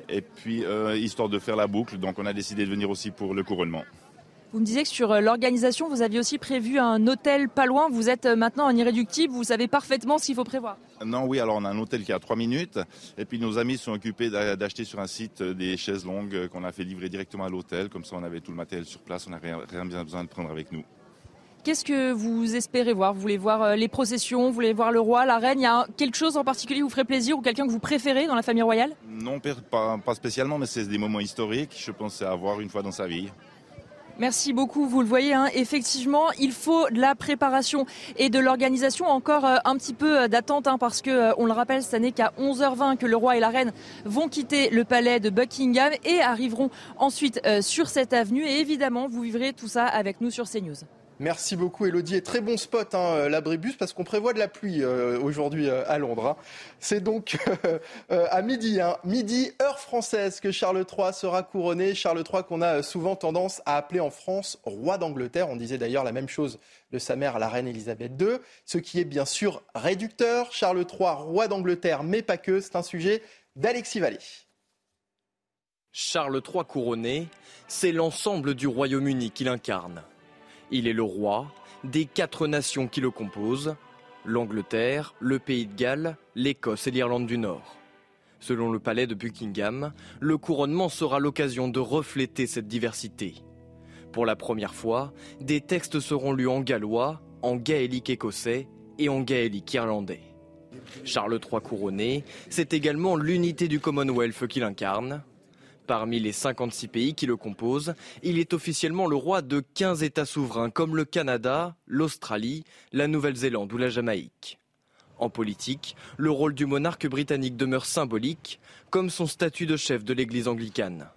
Et puis, euh, histoire de faire la boucle. Donc on a décidé de venir aussi pour le couronnement.
Vous me disiez que sur euh, l'organisation, vous aviez aussi prévu un hôtel pas loin. Vous êtes euh, maintenant un irréductible, vous savez parfaitement ce qu'il faut prévoir.
Non, oui, alors on a un hôtel qui est à 3 minutes. Et puis nos amis sont occupés d'acheter sur un site euh, des chaises longues qu'on a fait livrer directement à l'hôtel. Comme ça, on avait tout le matériel sur place, on n'a rien, rien besoin de prendre avec nous.
Qu'est-ce que vous espérez voir? Vous voulez voir les processions? Vous voulez voir le roi, la reine? Il y a quelque chose en particulier qui vous ferait plaisir ou quelqu'un que vous préférez dans la famille royale?
Non, pas, pas spécialement, mais c'est des moments historiques. Je pense à avoir une fois dans sa vie.
Merci beaucoup. Vous le voyez, hein, effectivement, il faut de la préparation et de l'organisation. Encore euh, un petit peu euh, d'attente, hein, parce que, euh, on le rappelle, ce n'est qu'à 11h20 que le roi et la reine vont quitter le palais de Buckingham et arriveront ensuite sur cette avenue. Et évidemment, vous vivrez tout ça avec nous sur CNews.
Merci beaucoup Elodie. Et très bon spot, hein, euh, l'abribus, parce qu'on prévoit de la pluie euh, aujourd'hui euh, à Londres. Hein. C'est donc à midi, hein, midi, heure française, que Charles III sera couronné. Charles III qu'on a souvent tendance à appeler en France roi d'Angleterre. On disait d'ailleurs la même chose de sa mère, la reine Elisabeth II. Ce qui est bien sûr réducteur. Charles III, roi d'Angleterre, mais pas que. C'est un sujet d'Alexis Vallée.
Charles III couronné, c'est l'ensemble du Royaume-Uni qu'il incarne. Il est le roi des quatre nations qui le composent, l'Angleterre, le Pays de Galles, l'Écosse et l'Irlande du Nord. Selon le palais de Buckingham, le couronnement sera l'occasion de refléter cette diversité. Pour la première fois, des textes seront lus en gallois, en gaélique écossais et en gaélique irlandais. Charles III couronné, c'est également l'unité du Commonwealth qu'il incarne, Parmi les 56 pays qui le composent, il est officiellement le roi de 15 États souverains comme le Canada, l'Australie, la Nouvelle-Zélande ou la Jamaïque. En politique, le rôle du monarque britannique demeure symbolique, comme son statut de chef de l'Église anglicane.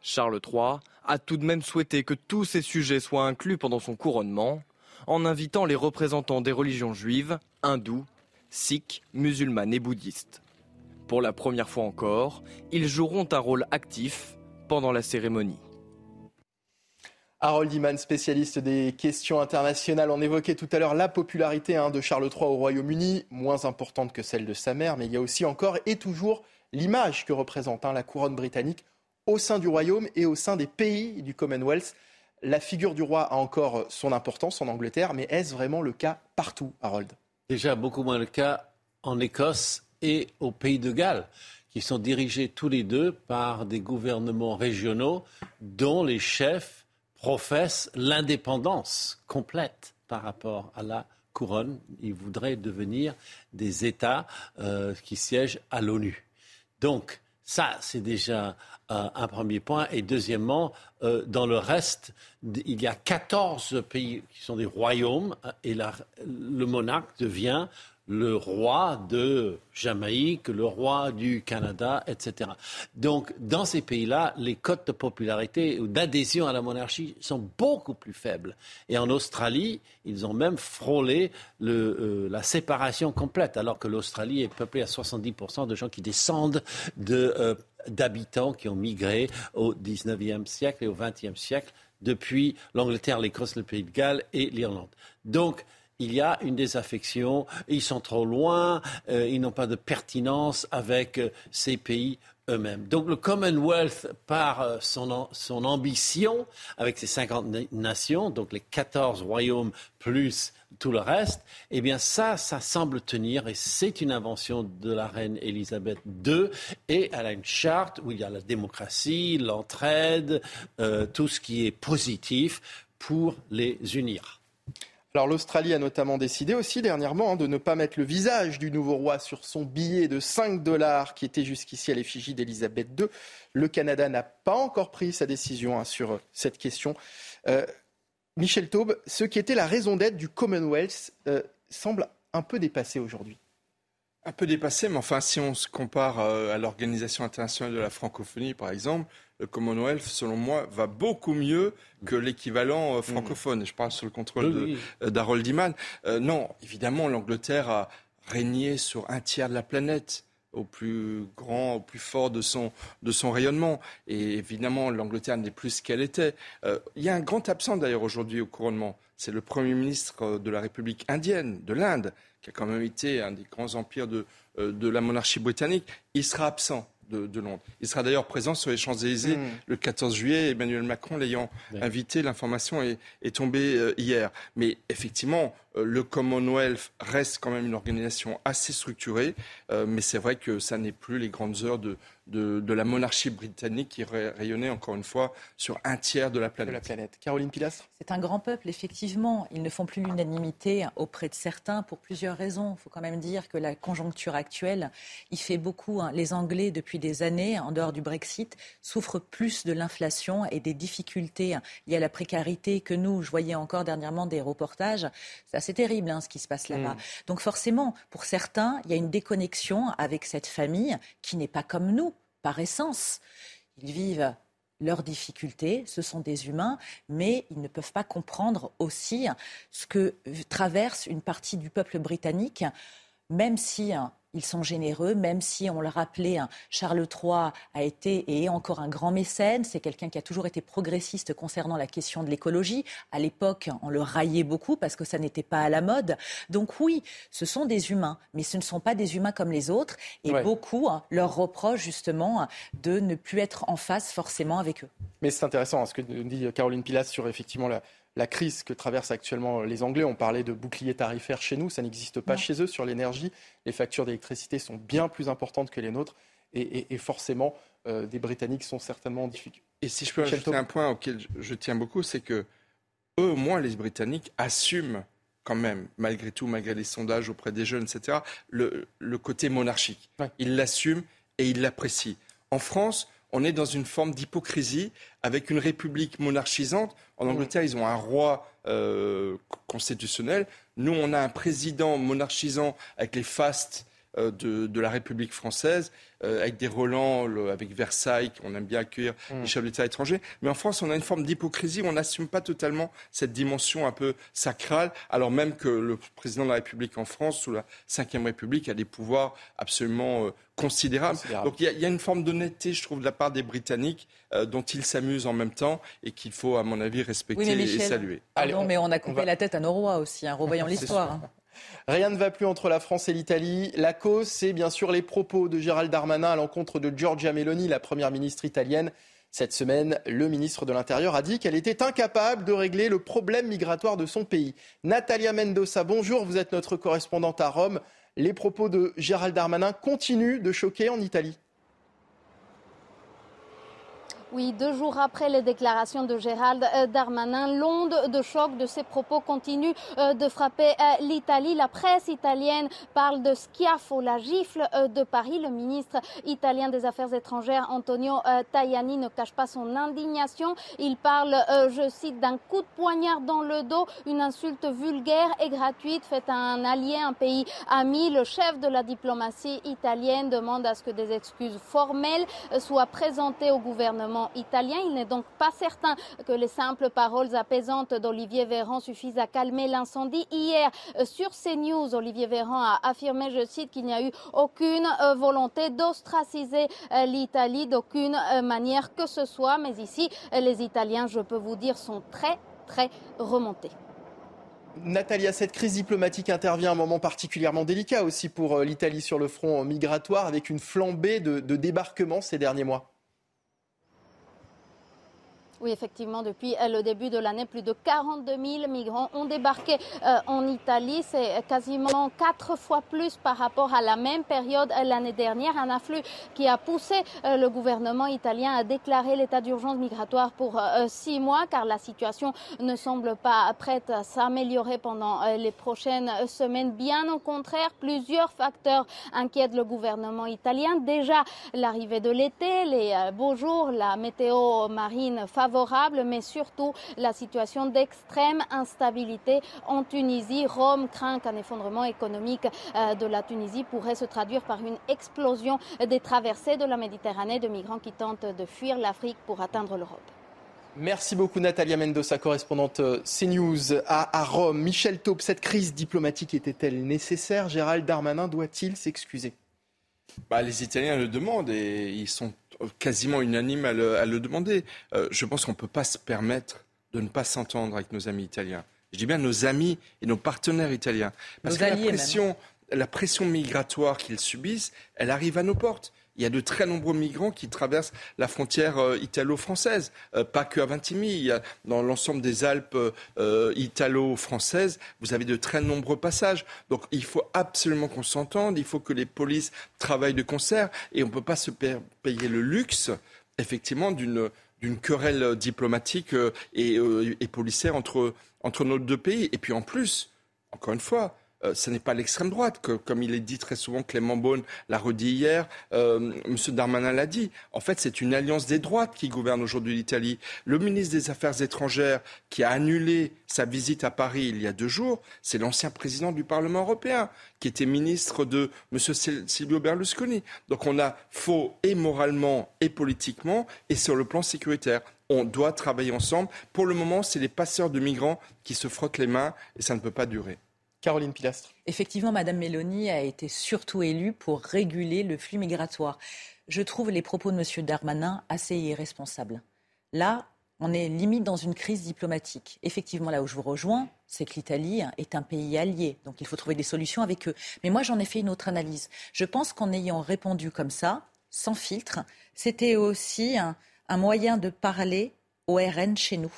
Charles III a tout de même souhaité que tous ces sujets soient inclus pendant son couronnement, en invitant les représentants des religions juives, hindous, sikhs, musulmanes et bouddhistes. Pour la première fois encore, ils joueront un rôle actif pendant la cérémonie.
Harold Iman, spécialiste des questions internationales, on évoquait tout à l'heure la popularité hein, de Charles III au Royaume-Uni, moins importante que celle de sa mère, mais il y a aussi encore et toujours l'image que représente hein, la couronne britannique au sein du Royaume et au sein des pays du Commonwealth. La figure du roi a encore son importance en Angleterre, mais est-ce vraiment le cas partout, Harold?
Déjà beaucoup moins le cas en Écosse et au Pays de Galles, qui sont dirigés tous les deux par des gouvernements régionaux dont les chefs professent l'indépendance complète par rapport à la couronne, ils voudraient devenir des États euh, qui siègent à l'ONU. Donc, ça, c'est déjà euh, un premier point. Et deuxièmement, euh, dans le reste, il y a 14 pays qui sont des royaumes et le monarque devient le roi de Jamaïque, le roi du Canada, etc. Donc, dans ces pays-là, les cotes de popularité ou d'adhésion à la monarchie sont beaucoup plus faibles. Et en Australie, ils ont même frôlé euh, la séparation complète, alors que l'Australie est peuplée à 70% de gens qui descendent euh, d'habitants qui ont migré au 19e siècle et au 20e siècle depuis l'Angleterre, l'Écosse, le Pays de Galles et l'Irlande. Donc, il y a une désaffection, ils sont trop loin, euh, ils n'ont pas de pertinence avec euh, ces pays eux-mêmes. Donc le Commonwealth, par euh, son, ambition, avec ses 50 nations, donc les 14 royaumes plus tout le reste, eh bien ça, ça semble tenir et c'est une invention de la reine Elisabeth II et elle a une charte où il y a la démocratie, l'entraide, tout ce qui est positif pour les unir.
Alors l'Australie a notamment décidé aussi dernièrement hein, de ne pas mettre le visage du nouveau roi sur son billet de 5 dollars qui était jusqu'ici à l'effigie d'Elisabeth II. Le Canada n'a pas encore pris sa décision hein, sur euh, cette question. Euh, Michel Taube, ce qui était la raison d'être du Commonwealth euh, semble un peu dépassé aujourd'hui.
Un peu dépassé, mais enfin, si on se compare à l'Organisation internationale de la francophonie, par exemple, le Commonwealth, selon moi, va beaucoup mieux que l'équivalent euh, francophone. Je parle sous le contrôle euh, d'Harold Iman. Euh, non, évidemment, l'Angleterre a régné sur un tiers de la planète au plus grand, au plus fort de son, de son rayonnement. Et évidemment, l'Angleterre n'est plus ce qu'elle était. il y a un grand absent d'ailleurs aujourd'hui au couronnement. C'est le Premier ministre de la République indienne, de l'Inde, qui a quand même été un des grands empires de, de la monarchie britannique. Il sera absent de, Londres. Il sera d'ailleurs présent sur les Champs-Élysées hmm. le 14 juillet, Emmanuel Macron l'ayant invité. L'information est, tombée euh, hier. Mais effectivement, le Commonwealth reste quand même une organisation assez structurée, euh, mais c'est vrai que ça n'est plus les grandes heures de, de, la monarchie britannique qui rayonnait encore une fois sur un tiers de la planète.
la planète. Caroline Pilastre?
C'est un grand peuple, effectivement. Ils ne font plus l'unanimité auprès de certains pour plusieurs raisons. Il faut quand même dire que la conjoncture actuelle, il fait beaucoup. Hein. Les Anglais, depuis des années, en dehors du Brexit, souffrent plus de l'inflation et des difficultés liées à la précarité que nous. Je voyais encore dernièrement des reportages. C'est terrible hein, ce qui se passe là-bas. Mm. Donc forcément, pour certains, il y a une déconnexion avec cette famille qui n'est pas comme nous par essence. Ils vivent leurs difficultés, ce sont des humains, mais ils ne peuvent pas comprendre aussi ce que traverse une partie du peuple britannique, même si ils sont généreux, même si, on le rappelait, hein, Charles III a été et est encore un grand mécène. C'est quelqu'un qui a toujours été progressiste concernant la question de l'écologie. À l'époque, on le raillait beaucoup parce que ça n'était pas à la mode. Donc oui, ce sont des humains, mais ce ne sont pas des humains comme les autres. Et beaucoup hein, leur reprochent justement de ne plus être en face forcément avec eux.
Mais c'est intéressant hein, ce que dit Caroline Pilas sur effectivement la, la crise que traversent actuellement les Anglais. On parlait de bouclier tarifaire chez nous, ça n'existe pas chez eux sur l'énergie. Les factures d'électricité sont bien plus importantes que les nôtres et, forcément, euh, des Britanniques sont certainement en difficulté.
Et si je peux ajouter un point auquel je tiens beaucoup, c'est que eux, au moins, les Britanniques assument quand même, malgré tout, malgré les sondages auprès des jeunes, etc., le, côté monarchique. Ils l'assument et ils l'apprécient. En France, on est dans une forme d'hypocrisie avec une république monarchisante. En Angleterre, ils ont un roi euh, constitutionnel. Nous, on a un président monarchisant avec les fastes euh, de, la République française, euh, avec des relents, avec Versailles, qu'on aime bien accueillir mm. les chefs d'État étrangers. Mais en France, on a une forme d'hypocrisie on n'assume pas totalement cette dimension un peu sacrale, alors même que le président de la République en France, sous la Ve République, a des pouvoirs absolument euh, considérables. Donc il y, a une forme d'honnêteté, je trouve, de la part des Britanniques, dont ils s'amusent en même temps et qu'il faut, à mon avis, respecter et saluer.
Pardon, mais on a coupé la tête à nos rois aussi, hein, revoyons l'histoire. Hein.
Rien ne va plus entre la France et l'Italie. La cause, c'est bien sûr les propos de Gérald Darmanin à l'encontre de Giorgia Meloni, la première ministre italienne. Cette semaine, le ministre de l'Intérieur a dit qu'elle était incapable de régler le problème migratoire de son pays. Natalia Mendoza, bonjour, vous êtes notre correspondante à Rome. Les propos de Gérald Darmanin continuent de choquer en Italie.
Oui, deux jours après les déclarations de Gérald euh, Darmanin, l'onde de choc de ses propos continue euh, de frapper euh, l'Italie. La presse italienne parle de schiaffo, la gifle de Paris. Le ministre italien des Affaires étrangères, Antonio Tajani, ne cache pas son indignation. Il parle, je cite, d'un coup de poignard dans le dos, une insulte vulgaire et gratuite faite à un allié, un pays ami. Le chef de la diplomatie italienne demande à ce que des excuses formelles soient présentées au gouvernement italien. Il n'est donc pas certain que les simples paroles apaisantes d'Olivier Véran suffisent à calmer l'incendie. Hier, euh, sur CNews, Olivier Véran a affirmé, je cite, qu'il n'y a eu aucune euh, volonté d'ostraciser euh, l'Italie d'aucune manière que ce soit. Mais ici, les Italiens, je peux vous dire, sont très, très remontés.
Natalia, cette crise diplomatique intervient à un moment particulièrement délicat aussi pour l'Italie sur le front migratoire, avec une flambée de, de débarquements ces derniers mois.
Oui, effectivement, depuis euh, le début de l'année, plus de 42 000 migrants ont débarqué euh, en Italie. C'est quasiment quatre fois plus par rapport à la même période euh, l'année dernière. Un afflux qui a poussé le gouvernement italien à déclarer l'état d'urgence migratoire pour six mois, car la situation ne semble pas prête à s'améliorer pendant les prochaines semaines. Bien au contraire, plusieurs facteurs inquiètent le gouvernement italien. Déjà, l'arrivée de l'été, les beaux jours, la météo marine favorable mais surtout la situation d'extrême instabilité en Tunisie. Rome craint qu'un effondrement économique euh, de la Tunisie pourrait se traduire par une explosion des traversées de la Méditerranée de migrants qui tentent de fuir l'Afrique pour atteindre l'Europe.
Merci beaucoup Natalia Mendoza, correspondante euh, CNews à, à Rome. Michel Taube, cette crise diplomatique était-elle nécessaire? Gérald Darmanin doit-il s'excuser?
Bah, Les Italiens le demandent et ils sont quasiment unanime à le, demander. Euh, je pense qu'on ne peut pas se permettre de ne pas s'entendre avec nos amis italiens. Je dis bien nos amis et nos partenaires italiens. Parce que la pression, la pression migratoire qu'ils subissent, elle arrive à nos portes il y a de très nombreux migrants qui traversent la frontière euh, italo-française, euh, pas que à Vintimille. dans l'ensemble des Alpes euh, italo-françaises, vous avez de très nombreux passages. Donc il faut absolument qu'on s'entende, il faut que les polices travaillent de concert et on ne peut pas se payer le luxe, effectivement, d'une querelle diplomatique et, policière entre nos deux pays. Et puis en plus, encore une fois, euh, ce n'est pas l'extrême droite, comme il est dit très souvent, Clément Beaune l'a redit hier, euh, M. Darmanin l'a dit. En fait, c'est une alliance des droites qui gouverne aujourd'hui l'Italie. Le ministre des Affaires étrangères qui a annulé sa visite à Paris il y a deux jours, c'est l'ancien président du Parlement européen, qui était ministre de M. Silvio Berlusconi. Donc on a faux et moralement et politiquement et sur le plan sécuritaire. On doit travailler ensemble. Pour le moment, c'est les passeurs de migrants qui se frottent les mains et ça ne peut pas durer.
Caroline Pilastre.
Effectivement, Madame Mélanie a été surtout élue pour réguler le flux migratoire. Je trouve les propos de M. Darmanin assez irresponsables. Là, on est limite dans une crise diplomatique. Effectivement, là où je vous rejoins, c'est que l'Italie est un pays allié, donc il faut trouver des solutions avec eux. Mais moi, j'en ai fait une autre analyse. Je pense qu'en ayant répondu comme ça, sans filtre, c'était aussi un moyen de parler au RN chez nous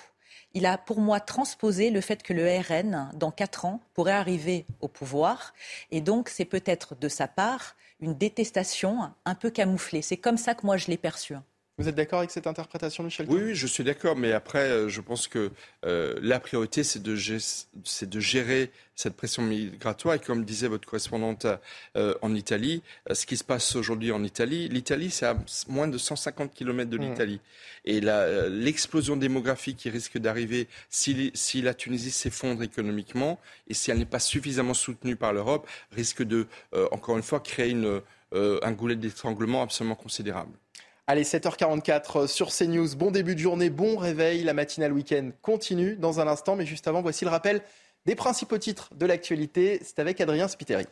il a pour moi transposé le fait que le RN, dans quatre ans, pourrait arriver au pouvoir. Et donc, c'est peut-être de sa part une détestation un peu camouflée. C'est comme ça que moi, je l'ai perçu.
Vous êtes d'accord avec cette interprétation, Michel
oui, oui, je suis d'accord, mais après, euh, je pense que euh, la priorité, c'est de, de, gérer cette pression migratoire. Et comme disait votre correspondante euh, en Italie, ce qui se passe aujourd'hui en Italie, l'Italie, c'est à moins de 150 km de mmh. l'Italie. Et l'explosion démographique qui risque d'arriver si, si, la Tunisie s'effondre économiquement et si elle n'est pas suffisamment soutenue par l'Europe, risque de, encore une fois, créer une, un goulet d'étranglement absolument considérable.
Allez, 7h44 sur CNews. Bon début de journée, bon réveil. La matinale week-end continue dans un instant. Mais juste avant, voici le rappel des principaux titres de l'actualité. C'est avec Adrien Spiteri.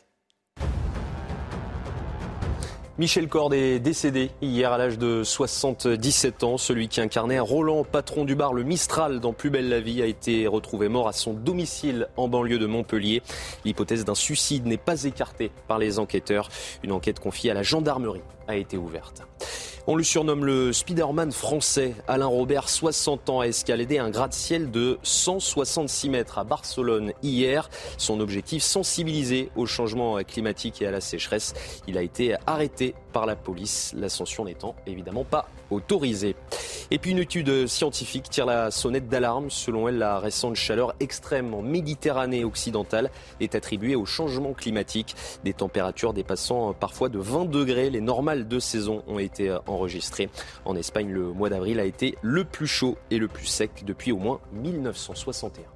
Michel Cord est décédé hier à l'âge de 77 ans. Celui qui incarnait Roland, patron du bar Le Mistral dans Plus belle la vie, a été retrouvé mort à son domicile en banlieue de Montpellier. L'hypothèse d'un suicide n'est pas écartée par les enquêteurs. Une enquête confiée à la gendarmerie a été ouverte. On le surnomme le Spider-Man français. Alain Robert, 60 ans, a escaladé un gratte-ciel de 166 mètres à Barcelone hier. Son objectif, sensibiliser au changement climatique et à la sécheresse. Il a été arrêté par la police, l'ascension n'étant évidemment pas Et puis une étude scientifique tire la sonnette d'alarme. Selon elle, la récente chaleur extrême en Méditerranée occidentale est attribuée au changement climatique. Des températures dépassant parfois de 20 degrés les normales de saison ont été enregistrées. En Espagne, le mois d'avril a été le plus chaud et le plus sec depuis au moins 1961.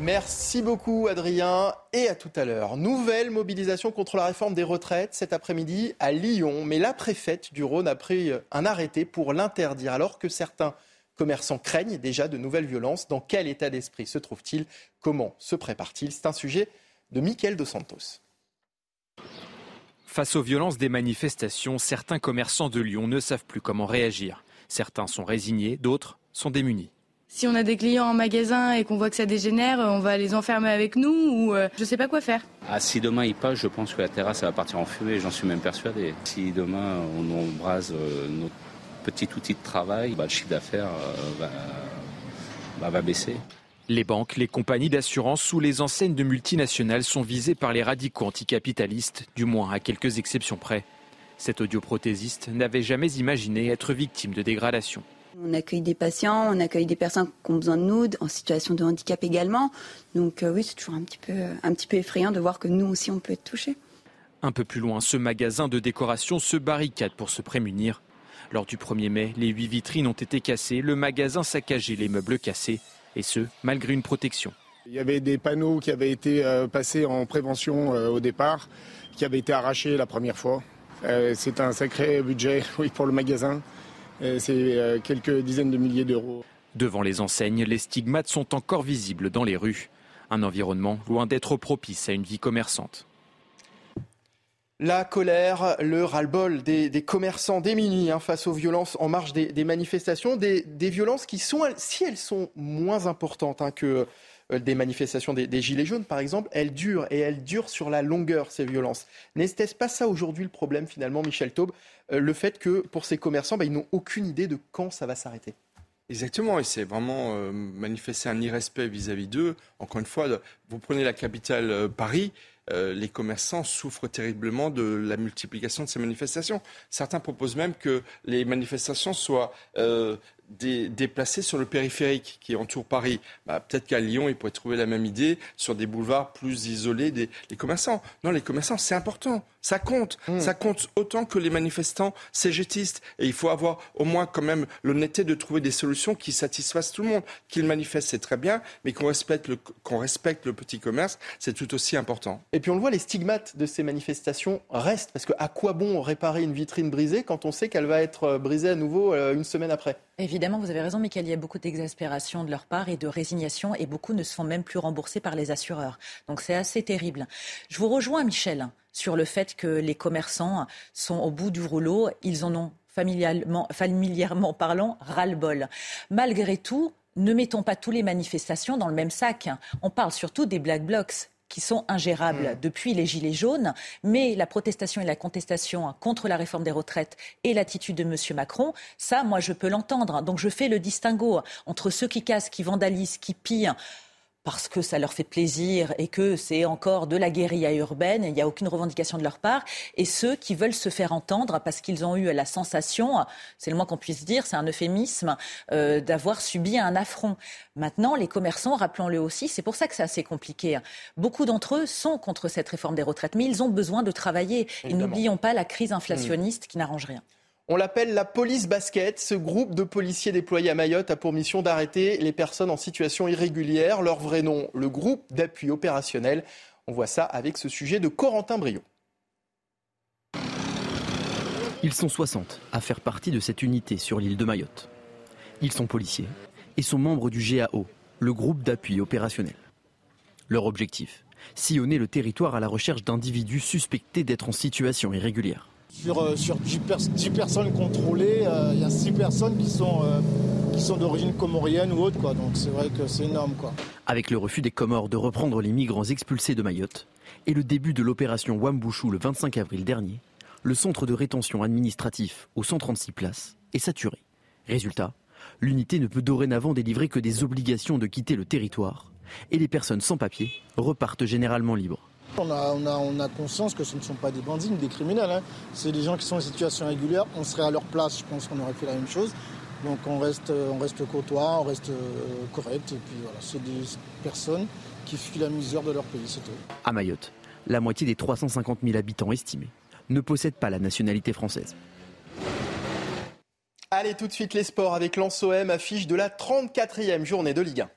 Merci beaucoup Adrien et à tout à l'heure. Nouvelle mobilisation contre la réforme des retraites cet après-midi à Lyon. Mais la préfète du Rhône a pris un arrêté pour l'interdire alors que certains commerçants craignent déjà de nouvelles violences. Dans quel état d'esprit se trouve-t-il? Comment se prépare-t-il? C'est un sujet de Michael Dos Santos.
Face aux violences des manifestations, certains commerçants de Lyon ne savent plus comment réagir. Certains sont résignés, d'autres sont démunis.
Si on a des clients en magasin et qu'on voit que ça dégénère, on va les enfermer avec nous ou euh, je ne sais pas quoi faire.
Ah, si demain il passe, je pense que la terrasse va partir en et j'en suis même persuadé. Si demain on embrase euh, notre petit outil de travail, bah, le chiffre d'affaires euh, va, va baisser.
Les banques, les compagnies d'assurance ou les enseignes de multinationales sont visées par les radicaux anticapitalistes, du moins à quelques exceptions près. Cet audioprothésiste n'avait jamais imaginé être victime de dégradation.
On accueille des patients, on accueille des personnes qui ont besoin de nous, en situation de handicap également. Donc euh, oui, c'est toujours un petit, peu, un petit peu effrayant de voir que nous aussi, on peut être touchés.
Un peu plus loin, ce magasin de décoration se barricade pour se prémunir. Lors du 1er mai, les huit vitrines ont été cassées, le magasin saccagé, les meubles cassés, et ce, malgré une protection.
Il y avait des panneaux qui avaient été euh, passés en prévention euh, au départ, qui avaient été arrachés la première fois. C'est un sacré budget oui, pour le magasin. C'est euh, quelques dizaines de milliers d'euros.
Devant les enseignes, les stigmates sont encore visibles dans les rues. Un environnement loin d'être propice à une vie commerçante.
La colère, le ras-le-bol des, commerçants démunis hein, face aux violences en marge des, manifestations, des, violences qui sont, si elles sont moins importantes hein, que euh, des manifestations des, Gilets jaunes, par exemple, elles durent et elles durent sur la longueur, ces violences. N'est-ce pas ça aujourd'hui le problème, finalement, Michel Taube euh, Le fait que pour ces commerçants, bah, ils n'ont aucune idée de quand ça va s'arrêter?
Exactement, et c'est vraiment euh, manifester un irrespect vis-à-vis d'eux. Encore une fois, vous prenez la capitale Paris, les commerçants souffrent terriblement de la multiplication de ces manifestations. Certains proposent même que les manifestations soient déplacés sur le périphérique qui entoure Paris. Bah, peut-être qu'à Lyon, ils pourraient trouver la même idée sur des boulevards plus isolés des commerçants. Non, les commerçants, c'est important. Ça compte. Hmm. Ça compte autant que les manifestants cégétistes. Et il faut avoir au moins quand même l'honnêteté de trouver des solutions qui satisfassent tout le monde. Qu'ils manifestent, c'est très bien, mais qu'on respecte, le, qu'on respecte le petit commerce, c'est tout aussi important.
Et puis on le voit, les stigmates de ces manifestations restent. Parce que à quoi bon réparer une vitrine brisée quand on sait qu'elle va être euh, brisée à nouveau euh, une semaine après?
Évidemment, vous avez raison, Michael. Il y a beaucoup d'exaspération de leur part et de résignation, et beaucoup ne se font même plus rembourser par les assureurs. Donc c'est assez terrible. Je vous rejoins, Michel, sur le fait que les commerçants sont au bout du rouleau. Ils en ont familièrement, familièrement parlant ras-le-bol. Malgré tout, ne mettons pas tous les manifestations dans le même sac. On parle surtout des black blocs qui sont ingérables hmm. depuis les Gilets jaunes, mais la protestation et la contestation contre la réforme des retraites et l'attitude de M. Macron, ça, moi, je peux l'entendre. Donc je fais le distinguo entre ceux qui cassent, qui vandalisent, qui pillent parce que ça leur fait plaisir et que c'est encore de la guérilla urbaine, il n'y a aucune revendication de leur part, et ceux qui veulent se faire entendre parce qu'ils ont eu la sensation, c'est le moins qu'on puisse dire, c'est un euphémisme, euh, d'avoir subi un affront. Maintenant, les commerçants, rappelons-le aussi, c'est pour ça que c'est assez compliqué. Beaucoup d'entre eux sont contre cette réforme des retraites, mais ils ont besoin de travailler. Et n'oublions pas la crise inflationniste qui n'arrange rien.
On l'appelle la police basket. Ce groupe de policiers déployés à Mayotte a pour mission d'arrêter les personnes en situation irrégulière. Leur vrai nom, le groupe d'appui opérationnel. On voit ça avec ce sujet de Corentin Brio.
Ils sont 60 à faire partie de cette unité sur l'île de Mayotte. Ils sont policiers et sont membres du GAO, le groupe d'appui opérationnel. Leur objectif sillonner le territoire à la recherche d'individus suspectés d'être en situation irrégulière.
Sur, euh, sur 10, personnes contrôlées, euh, il y a 6 personnes qui sont, euh, qui sont d'origine comorienne ou autre. Donc c'est vrai que c'est énorme.
Avec le refus des Comores de reprendre les migrants expulsés de Mayotte et le début de l'opération Wambouchou le 25 avril dernier, le centre de rétention administratif aux 136 places est saturé. Résultat, l'unité ne peut dorénavant délivrer que des obligations de quitter le territoire et les personnes sans papier repartent généralement libres.
On a, on, a, conscience que ce ne sont pas des bandits ni des criminels. Hein. C'est des gens qui sont en situation régulière. On serait à leur place, je pense qu'on aurait fait la même chose. Donc on reste, on reste courtois, on reste euh, correct. Et puis voilà, c'est des personnes qui fuient la misère de leur pays, c'est tout.
À Mayotte, la moitié des 350 000 habitants estimés ne possèdent pas la nationalité française.
Allez, tout de suite les sports avec l'ANSOM, affiche de la 34e journée de Ligue 1.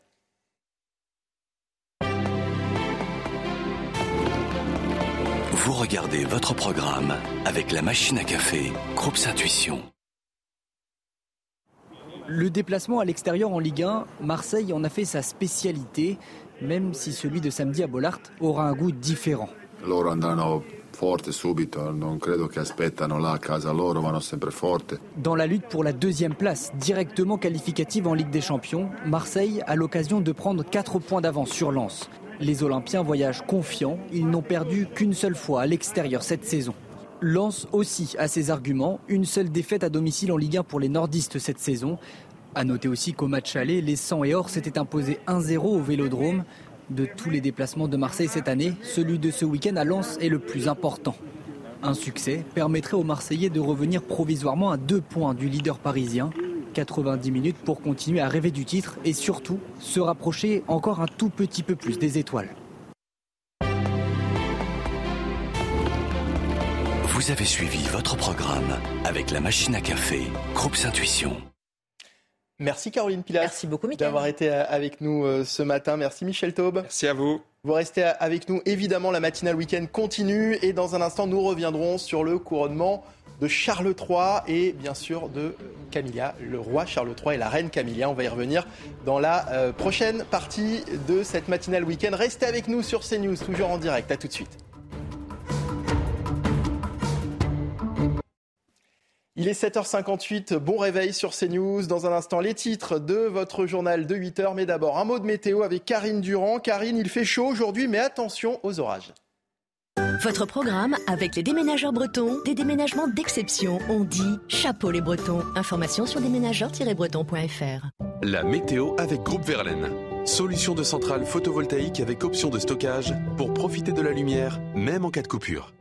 Vous regardez votre programme avec la machine à café, Groupe Intuition.
Le déplacement à l'extérieur en Ligue 1, Marseille en a fait sa spécialité, même si celui de samedi à Bollard aura un goût différent. Dans la lutte pour la deuxième place, directement qualificative en Ligue des Champions, Marseille a l'occasion de prendre 4 points d'avance sur Lens. Les Olympiens voyagent confiants, ils n'ont perdu qu'une seule fois à l'extérieur cette saison. Lens aussi a ses arguments, une seule défaite à domicile en Ligue 1 pour les nordistes cette saison. A noter aussi qu'au match aller, les 100 et Or s'étaient imposés 1-0 au Vélodrome. De tous les déplacements de Marseille cette année, celui de ce week-end à Lens est le plus important. Un succès permettrait aux Marseillais de revenir provisoirement à deux points du leader parisien 90 minutes pour continuer à rêver du titre et surtout se rapprocher encore un tout petit peu plus des étoiles.
Vous avez suivi votre programme avec la machine à café, Groupe Intuition.
Merci Caroline Pilat.
Merci beaucoup
D'avoir été avec nous euh, ce matin. Merci Michel Taube.
Merci à vous.
Vous restez avec nous. Évidemment, la matinale week-end continue et dans un instant, nous reviendrons sur le couronnement de Charles III et bien sûr de Camilla, le roi Charles III et la reine Camilla. On va y revenir dans la euh, prochaine partie de cette matinale week-end. Restez avec nous sur CNews, toujours en direct. À tout de suite. Il est 7h58, bon réveil sur CNews. Dans un instant, les titres de votre journal de 8h. Mais d'abord, un mot de météo avec Karine Durand. Karine, il fait chaud aujourd'hui, mais attention aux orages.
Votre programme avec les déménageurs bretons, des déménagements d'exception. On dit chapeau les bretons. Information sur déménageurs-bretons.fr.
La météo avec Groupe Verlaine. Solution de centrale photovoltaïque avec option de stockage pour profiter de la lumière, même en cas de coupure.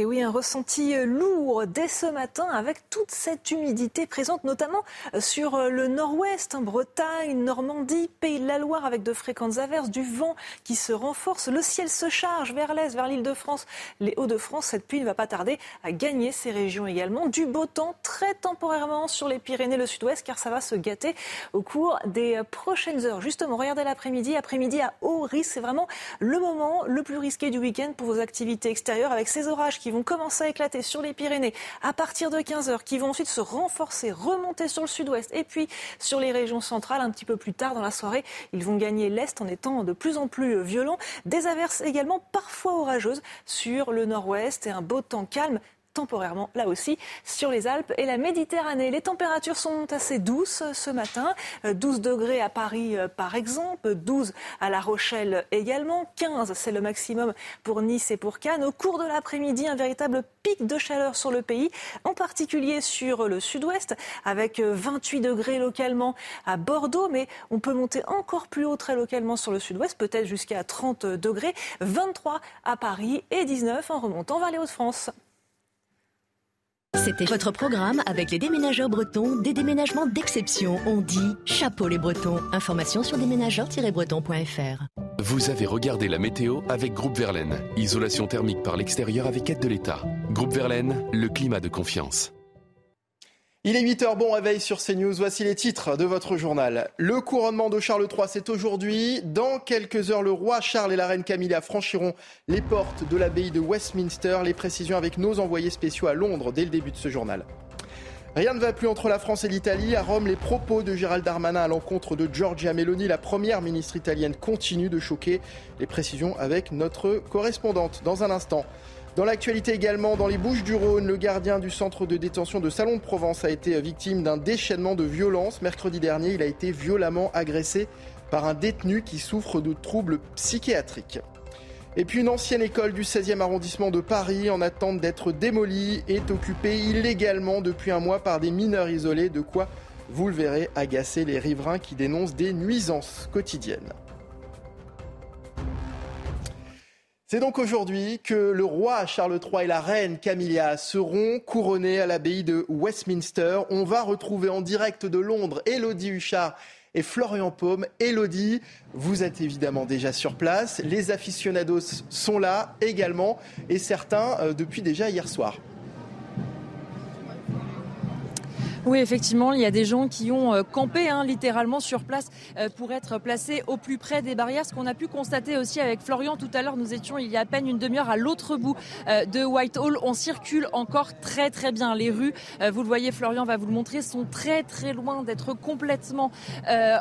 Et oui, un ressenti euh, lourd dès ce matin avec toute cette humidité présente notamment euh, sur euh, le nord-ouest, hein, Bretagne, Normandie, Pays de la Loire avec de fréquentes averses, du vent qui se renforce, le ciel se charge vers l'est, vers l'île de France, les Hauts-de-France. Cette pluie ne va pas tarder à gagner ces régions également. Du beau temps très temporairement sur les Pyrénées, le sud-ouest, car ça va se gâter au cours des prochaines heures. Justement, regardez l'après-midi, après-midi à haut risque, c'est vraiment le moment le plus risqué du week-end pour vos activités extérieures avec ces orages qui qui vont commencer à éclater sur les Pyrénées à partir de 15h, qui vont ensuite se renforcer, remonter sur le sud-ouest et puis sur les régions centrales un petit peu plus tard dans la soirée. Ils vont gagner l'est en étant de plus en plus violents. Des averses également parfois orageuses sur le nord-ouest et un beau temps calme temporairement là aussi sur les Alpes et la Méditerranée. Les températures sont assez douces ce matin. 12 euh, degrés à Paris euh, par exemple, 12 à La Rochelle également, 15 c'est le maximum pour Nice et pour Cannes. Au cours de l'après-midi, un véritable pic de chaleur sur le pays, en particulier sur le sud-ouest avec 28 degrés localement à Bordeaux, mais on peut monter encore plus haut très localement sur le sud-ouest, peut-être jusqu'à 30 degrés, 23 à Paris et 19 en remontant vers les Hauts-de-France.
C'était votre programme avec les déménageurs bretons, des déménagements d'exception. On dit chapeau les bretons. Information sur déménageurs-bretons.fr.
Vous avez regardé la météo avec Groupe Verlaine. Isolation thermique par l'extérieur avec aide de l'État. Groupe Verlaine, le climat de confiance.
Il est 8h, bon réveil sur CNews. Voici les titres de votre journal. Le couronnement de Charles III, c'est aujourd'hui. Dans quelques heures, le roi Charles et la reine Camilla franchiront les portes de l'abbaye de Westminster. Les précisions avec nos envoyés spéciaux à Londres dès le début de ce journal. Rien ne va plus entre la France et l'Italie. À Rome, les propos de Gérald Darmanin à l'encontre de Giorgia Meloni, la première ministre italienne, continuent de choquer. Les précisions avec notre correspondante dans un instant. Dans l'actualité également, dans les Bouches du Rhône, le gardien du centre de détention de Salon de Provence a été victime d'un déchaînement de violence. Mercredi dernier, il a été violemment agressé par un détenu qui souffre de troubles psychiatriques. Et puis une ancienne école du 16e arrondissement de Paris, en attente d'être démolie, est occupée illégalement depuis un mois par des mineurs isolés, de quoi, vous le verrez, agacer les riverains qui dénoncent des nuisances quotidiennes. C'est donc aujourd'hui que le roi Charles III et la reine Camilla seront couronnés à l'abbaye de Westminster. On va retrouver en direct de Londres Elodie Huchard et Florian Paume. Elodie, vous êtes évidemment déjà sur place. Les aficionados sont là également et certains euh, depuis déjà hier soir.
Oui, effectivement, il y a des gens qui ont euh, campé hein, littéralement sur place euh, pour être placés au plus près des barrières. Ce qu'on a pu constater aussi avec Florian tout à l'heure, nous étions il y a à peine une demi-heure à l'autre bout euh, de Whitehall. On circule encore très très bien. Les rues, vous le voyez, Florian va vous le montrer, sont très très loin d'être complètement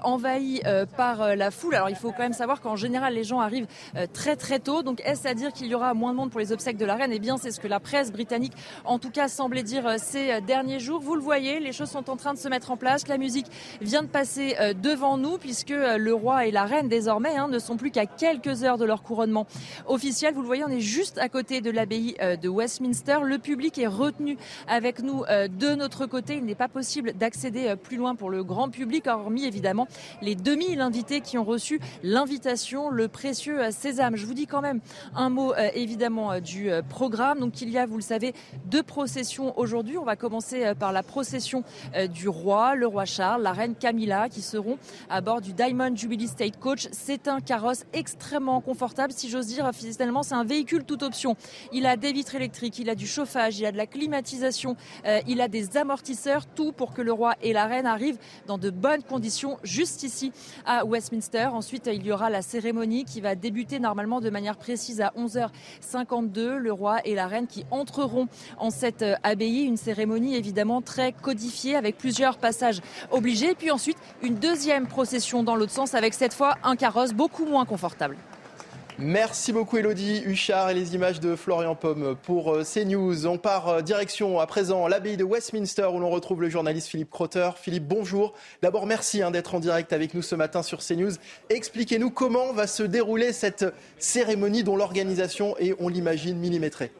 envahies par la foule. Alors il faut quand même savoir qu'en général les gens arrivent très très tôt. Donc est-ce à dire qu'il y aura moins de monde pour les obsèques de la reine Eh bien c'est ce que la presse britannique en tout cas semblait dire ces derniers jours. Vous le voyez, les choses sont en train de se mettre en place. La musique vient de passer euh, devant nous puisque euh, le roi et la reine désormais hein, ne sont plus qu'à quelques heures de leur couronnement officiel. Vous le voyez, on est juste à côté de l'abbaye euh, de Westminster. Le public est retenu avec nous de notre côté. Il n'est pas possible d'accéder plus loin pour le grand public, hormis évidemment les 2000 invités qui ont reçu l'invitation, le précieux sésame. Je vous dis quand même un mot évidemment du programme. Donc il y a, vous le savez, deux processions aujourd'hui. On va commencer par la procession euh, du roi, le roi Charles, la reine Camilla, qui seront à bord du Diamond Jubilee State Coach. C'est un carrosse extrêmement confortable, si j'ose dire. Finalement, c'est un véhicule toute option. Il a des vitres électriques, il a du chauffage, il a de la climatisation, euh, il a des amortisseurs, tout pour que le roi et la reine arrivent dans de bonnes conditions juste ici à Westminster. Ensuite, il y aura la cérémonie qui va débuter normalement de manière précise à 11h52. Le roi et la reine qui entreront en cette euh, abbaye, une cérémonie évidemment très codifiée avec plusieurs passages obligés. Puis ensuite, une deuxième procession dans l'autre sens avec cette fois un carrosse beaucoup moins confortable.
Merci beaucoup Elodie Huchard et les images de Florian Pomme pour euh, CNews. On part euh, direction à présent l'abbaye de Westminster où l'on retrouve le journaliste Philippe Crotter. Philippe, bonjour. D'abord, merci hein, d'être en direct avec nous ce matin sur CNews. Expliquez-nous comment va se dérouler cette cérémonie dont l'organisation est, on l'imagine, millimétrée.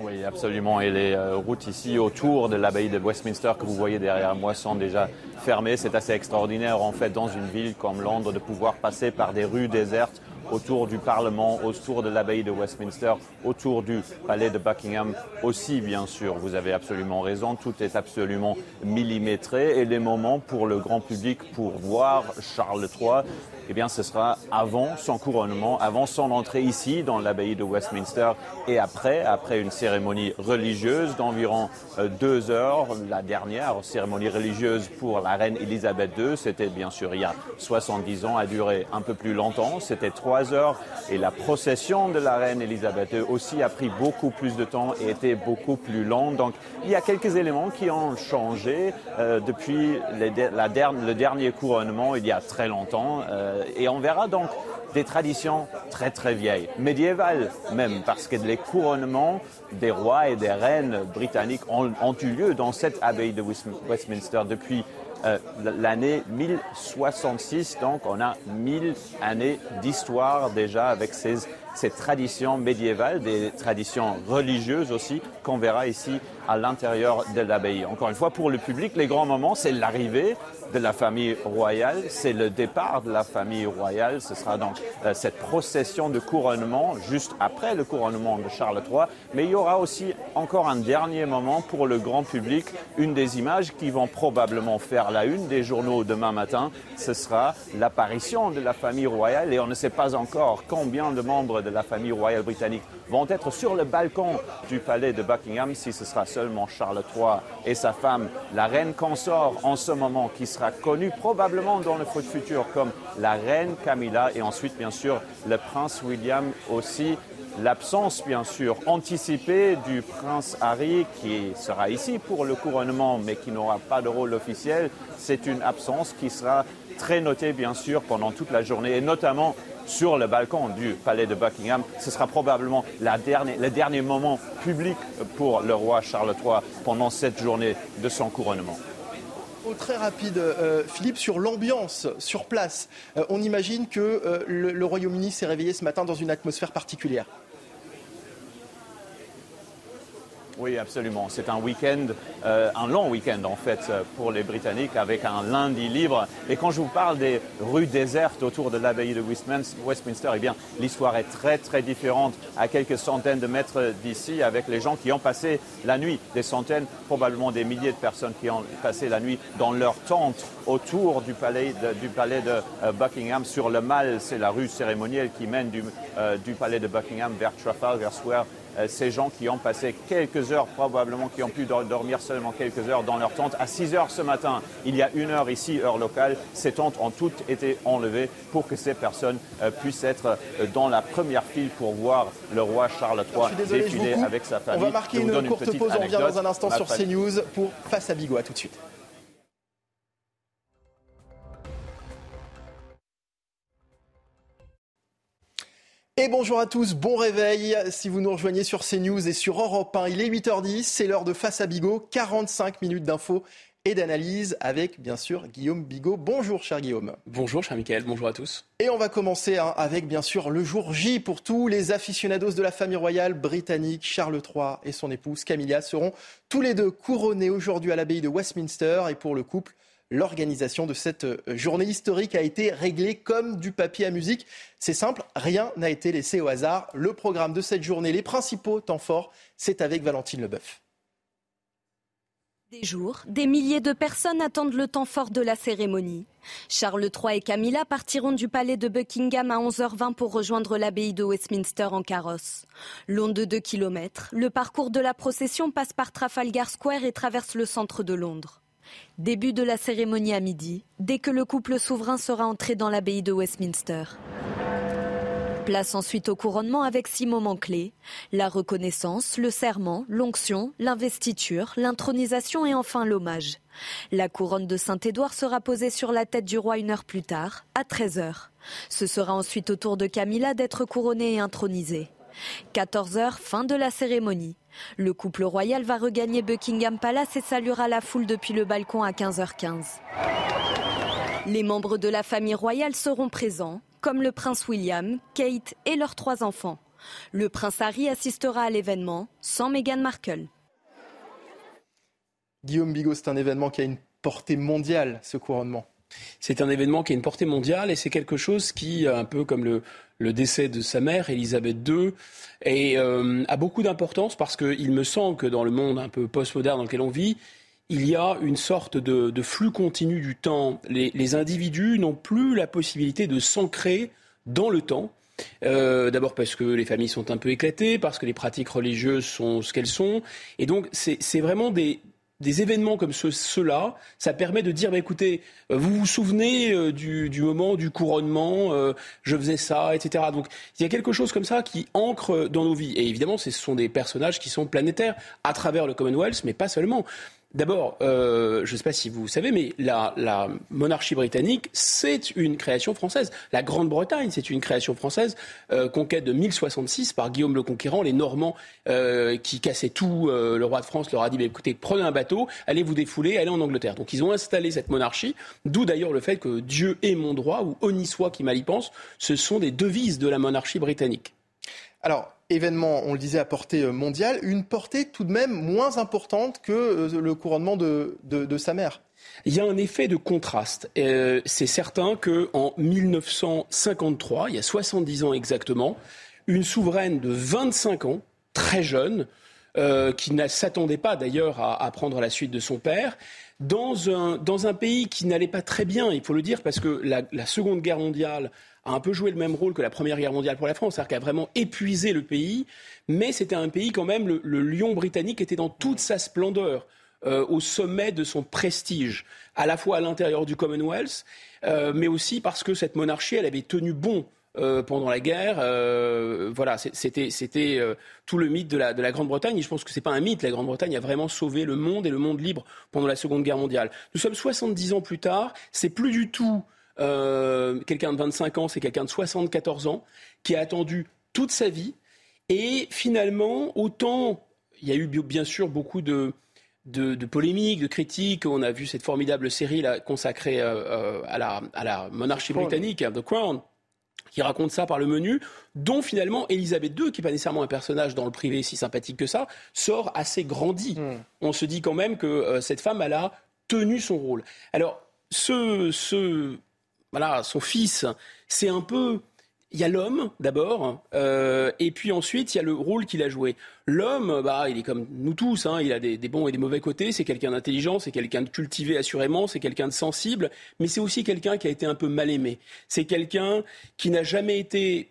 Oui, absolument. Et les euh, routes ici autour de l'abbaye de Westminster que vous voyez derrière moi sont déjà fermées. C'est assez extraordinaire en fait dans une ville comme Londres de pouvoir passer par des rues désertes autour du Parlement, autour de l'abbaye de Westminster, autour du palais de Buckingham aussi, bien sûr. Vous avez absolument raison, tout est absolument millimétré et les moments pour le grand public pour voir Charles III eh bien, ce sera avant son couronnement, avant son entrée ici dans l'abbaye de Westminster et après, après une cérémonie religieuse d'environ euh, deux heures. La dernière cérémonie religieuse pour la reine Elisabeth II, c'était bien sûr il y a 70 ans, a duré un peu plus longtemps, c'était trois heures. Et la procession de la reine Elisabeth II aussi a pris beaucoup plus de temps et était beaucoup plus longue. Donc, il y a quelques éléments qui ont changé euh, depuis la le dernier couronnement il y a très longtemps. Euh, et on verra donc des traditions très très vieilles, médiévales même, parce que les couronnements des rois et des reines britanniques ont, eu lieu dans cette abbaye de Westminster depuis euh, l'année 1066. Donc on a mille années d'histoire déjà avec ces, ces traditions médiévales, des traditions religieuses aussi, qu'on verra ici à l'intérieur de l'abbaye. Encore une fois, pour le public, les grands moments, c'est l'arrivée de la famille royale, c'est le départ de la famille royale. Ce sera donc euh, cette procession de couronnement juste après le couronnement de Charles III. Mais il y aura aussi encore un dernier moment pour le grand public, une des images qui vont probablement faire la une des journaux demain matin. Ce sera l'apparition de la famille royale et on ne sait pas encore combien de membres de la famille royale britannique vont être sur le balcon du palais de Buckingham si ce sera seulement Charles III et sa femme, la reine consort en ce moment, qui sera connue probablement dans le futur comme la reine Camilla et ensuite bien sûr le prince William aussi. L'absence, bien sûr, anticipée du prince Harry, qui sera ici pour le couronnement, mais qui n'aura pas de rôle officiel, c'est une absence qui sera très notée, bien sûr, pendant toute la journée, et notamment sur le balcon du palais de Buckingham. Ce sera probablement le dernier moment public pour le roi Charles III pendant cette journée de son couronnement.
Très rapide, euh, Philippe, sur l'ambiance sur place. Euh, on imagine que euh, le Royaume-Uni s'est réveillé ce matin dans une atmosphère particulière.
Oui, absolument. C'est un week-end, euh, un long week-end en fait pour les Britanniques avec un lundi libre. Et quand je vous parle des rues désertes autour de l'abbaye de Westminster, eh bien, l'histoire est très très différente à quelques centaines de mètres d'ici avec les gens qui ont passé la nuit, des centaines, probablement des milliers de personnes qui ont passé la nuit dans leur tente autour du palais de, du palais de euh, Buckingham sur le Mall. C'est la rue cérémonielle qui mène du, euh, du palais de Buckingham vers Trafalgar Square ces gens qui ont passé quelques heures, probablement qui ont pu dormir seulement quelques heures dans leur tente. À 6 heures ce matin, il y a une heure ici, heure locale, ces tentes ont toutes été enlevées pour que ces personnes euh, puissent être euh, dans la première file pour voir le roi Charles III défiler avec sa famille.
On va marquer une courte pause, on revient dans un instant sur CNews pour Face à Bigot. tout de suite. Et bonjour à tous, bon réveil. Si vous nous rejoignez sur CNews et sur Europe 1, il est 8h10, c'est l'heure de Face à Bigot, 45 minutes d'infos et d'analyse avec bien sûr Guillaume Bigot. Bonjour cher Guillaume.
Bonjour cher Mickaël, bonjour à tous.
Et on va commencer hein, avec bien sûr le jour J pour tous les aficionados de la famille royale britannique. Charles III et son épouse Camilla seront tous les deux couronnés aujourd'hui à l'abbaye de Westminster et pour le couple, l'organisation de cette euh, journée historique a été réglée comme du papier à musique. C'est simple, rien n'a été laissé au hasard. Le programme de cette journée, les principaux temps forts, c'est avec Valentine Leboeuf.
Des jours, des milliers de personnes attendent le temps fort de la cérémonie. Charles III et Camilla partiront du palais de Buckingham à 11h20 pour rejoindre l'abbaye de Westminster en carrosse. Long de 2 km, le parcours de la procession passe par Trafalgar Square et traverse le centre de Londres. Début de la cérémonie à midi, dès que le couple souverain sera entré dans l'abbaye de Westminster. Place ensuite au couronnement avec six moments clés. La reconnaissance, le serment, l'onction, l'investiture, l'intronisation et enfin l'hommage. La couronne de Saint-Édouard sera posée sur la tête du roi une heure plus tard, à 13h. Ce sera ensuite au tour de Camilla d'être couronnée et intronisée. 14h, fin de la cérémonie. Le couple royal va regagner Buckingham Palace et saluera la foule depuis le balcon à 15h15. Les membres de la famille royale seront présents, comme le prince William, Kate et leurs trois enfants. Le prince Harry assistera à l'événement, sans Meghan Markle.
Guillaume Bigot, c'est un événement qui a une portée mondiale, ce couronnement.
C'est un événement qui a une portée mondiale et c'est quelque chose qui, un peu comme le, le décès de sa mère, Elisabeth II, et, euh, a beaucoup d'importance parce qu'il me semble que dans le monde un peu postmoderne dans lequel on vit, il y a une sorte de, flux continu du temps. Les, individus n'ont plus la possibilité de s'ancrer dans le temps. Euh, d'abord parce que les familles sont un peu éclatées, parce que les pratiques religieuses sont ce qu'elles sont. Et donc, c'est vraiment des, des événements comme ceux-là, ça permet de dire, bah, écoutez, euh, vous vous souvenez euh, du, moment du couronnement, euh, je faisais ça, etc. Donc il y a quelque chose comme ça qui ancre dans nos vies. Et évidemment, ce sont des personnages qui sont planétaires à travers le Commonwealth, mais pas seulement. D'abord, euh, je ne sais pas si vous savez, mais la, monarchie britannique, c'est une création française. La Grande-Bretagne, c'est une création française, euh, conquête de 1066 par Guillaume le Conquérant, les Normands euh, qui cassaient tout. le roi de France leur a dit, écoutez, prenez un bateau, allez vous défouler, allez en Angleterre. Donc ils ont installé cette monarchie, d'où d'ailleurs le fait que Dieu est mon droit, ou honni soit qui mal y pense, ce sont des devises de la monarchie britannique.
Alors, événement, on le disait, à portée euh, mondiale, une portée tout de même moins importante que euh, le couronnement de, sa mère.
Il y a un effet de contraste. Euh, c'est certain qu'en 1953, il y a 70 ans exactement, une souveraine de 25 ans, très jeune, qui ne s'attendait pas d'ailleurs à, prendre la suite de son père, dans un, dans un pays qui n'allait pas très bien, il faut le dire, parce que la Seconde Guerre mondiale a un peu joué le même rôle que la Première Guerre mondiale pour la France, c'est-à-dire qu'elle a vraiment épuisé le pays, mais c'était un pays quand même, le, lion britannique était dans toute sa splendeur. Euh, au sommet de son prestige, à la fois à l'intérieur du Commonwealth, euh, mais aussi parce que cette monarchie, elle avait tenu bon euh, pendant la guerre. voilà, c'était tout le mythe de la, de la Grande-Bretagne. Et je pense que ce n'est pas un mythe. La Grande-Bretagne a vraiment sauvé le monde et le monde libre pendant la Seconde Guerre mondiale. Nous sommes 70 ans plus tard. C'est plus du tout euh, quelqu'un de 25 ans, c'est quelqu'un de 74 ans qui a attendu toute sa vie. Et finalement, autant il y a eu bien sûr beaucoup de, de, polémiques, de critiques. On a vu cette formidable série là, consacrée euh, euh, à, la, à, la, monarchie britannique, The Crown. qui raconte ça par le menu, dont finalement Elisabeth II, qui n'est pas nécessairement un personnage dans le privé si sympathique que ça, sort assez grandi. Hmm. On se dit quand même que euh, cette femme, elle a tenu son rôle. Alors, ce, ce voilà, son fils, c'est un peu il y a l'homme d'abord, euh, et puis ensuite il y a le rôle qu'il a joué. L'homme, bah, il est comme nous tous, hein, il a des, bons et des mauvais côtés. C'est quelqu'un d'intelligent, c'est quelqu'un de cultivé assurément, c'est quelqu'un de sensible, mais c'est aussi quelqu'un qui a été un peu mal aimé. C'est quelqu'un qui n'a jamais été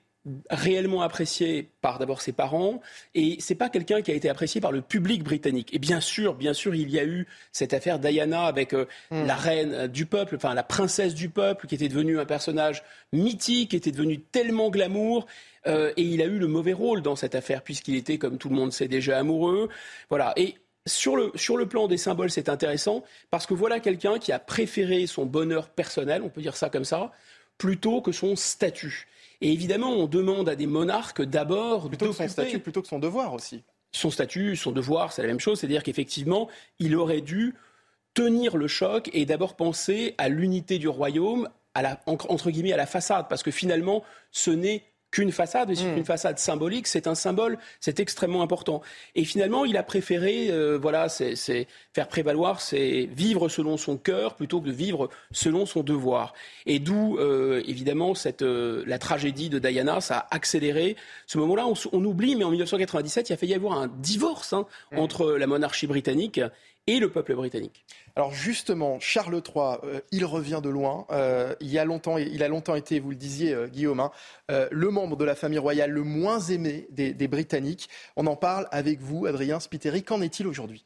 réellement apprécié par d'abord ses parents et c'est pas quelqu'un qui a été apprécié par le public britannique. Et bien sûr, bien sûr, il y a eu cette affaire Diana avec euh, hmm. la reine du peuple, enfin la princesse du peuple, qui était devenue un personnage mythique, qui était devenu tellement glamour. Euh, et il a eu le mauvais rôle dans cette affaire puisqu'il était, comme tout le monde sait déjà, amoureux. Voilà. Et sur le, sur le plan des symboles, c'est intéressant parce que voilà quelqu'un qui a préféré son bonheur personnel, on peut dire ça comme ça, plutôt que son statut. Et évidemment, on demande à des monarques d'abord
plutôt que son statut, plutôt que son devoir aussi.
Son statut, son devoir, c'est la même chose. C'est-à-dire qu'effectivement, il aurait dû tenir le choc et d'abord penser à l'unité du royaume, à la, entre guillemets, à la façade, parce que finalement, ce n'est qu'une façade, mais c'est hmm. une façade symbolique, c'est un symbole, c'est extrêmement important. Et finalement, il a préféré, euh, voilà, c'est faire prévaloir, c'est vivre selon son cœur plutôt que de vivre selon son devoir. Et d'où, euh, évidemment, cette, euh, la tragédie de Diana, ça a accéléré ce moment-là. On, oublie, mais en 1997, il a failli y avoir un divorce hein, hmm. entre la monarchie britannique et le peuple britannique.
Alors justement, Charles III, euh, il revient de loin. Euh, il, y a longtemps, il a longtemps été, vous le disiez, euh, Guillaume, hein, le membre de la famille royale le moins aimé des, des Britanniques. On en parle avec vous, Adrien Spiteri. Qu'en est-il aujourd'hui?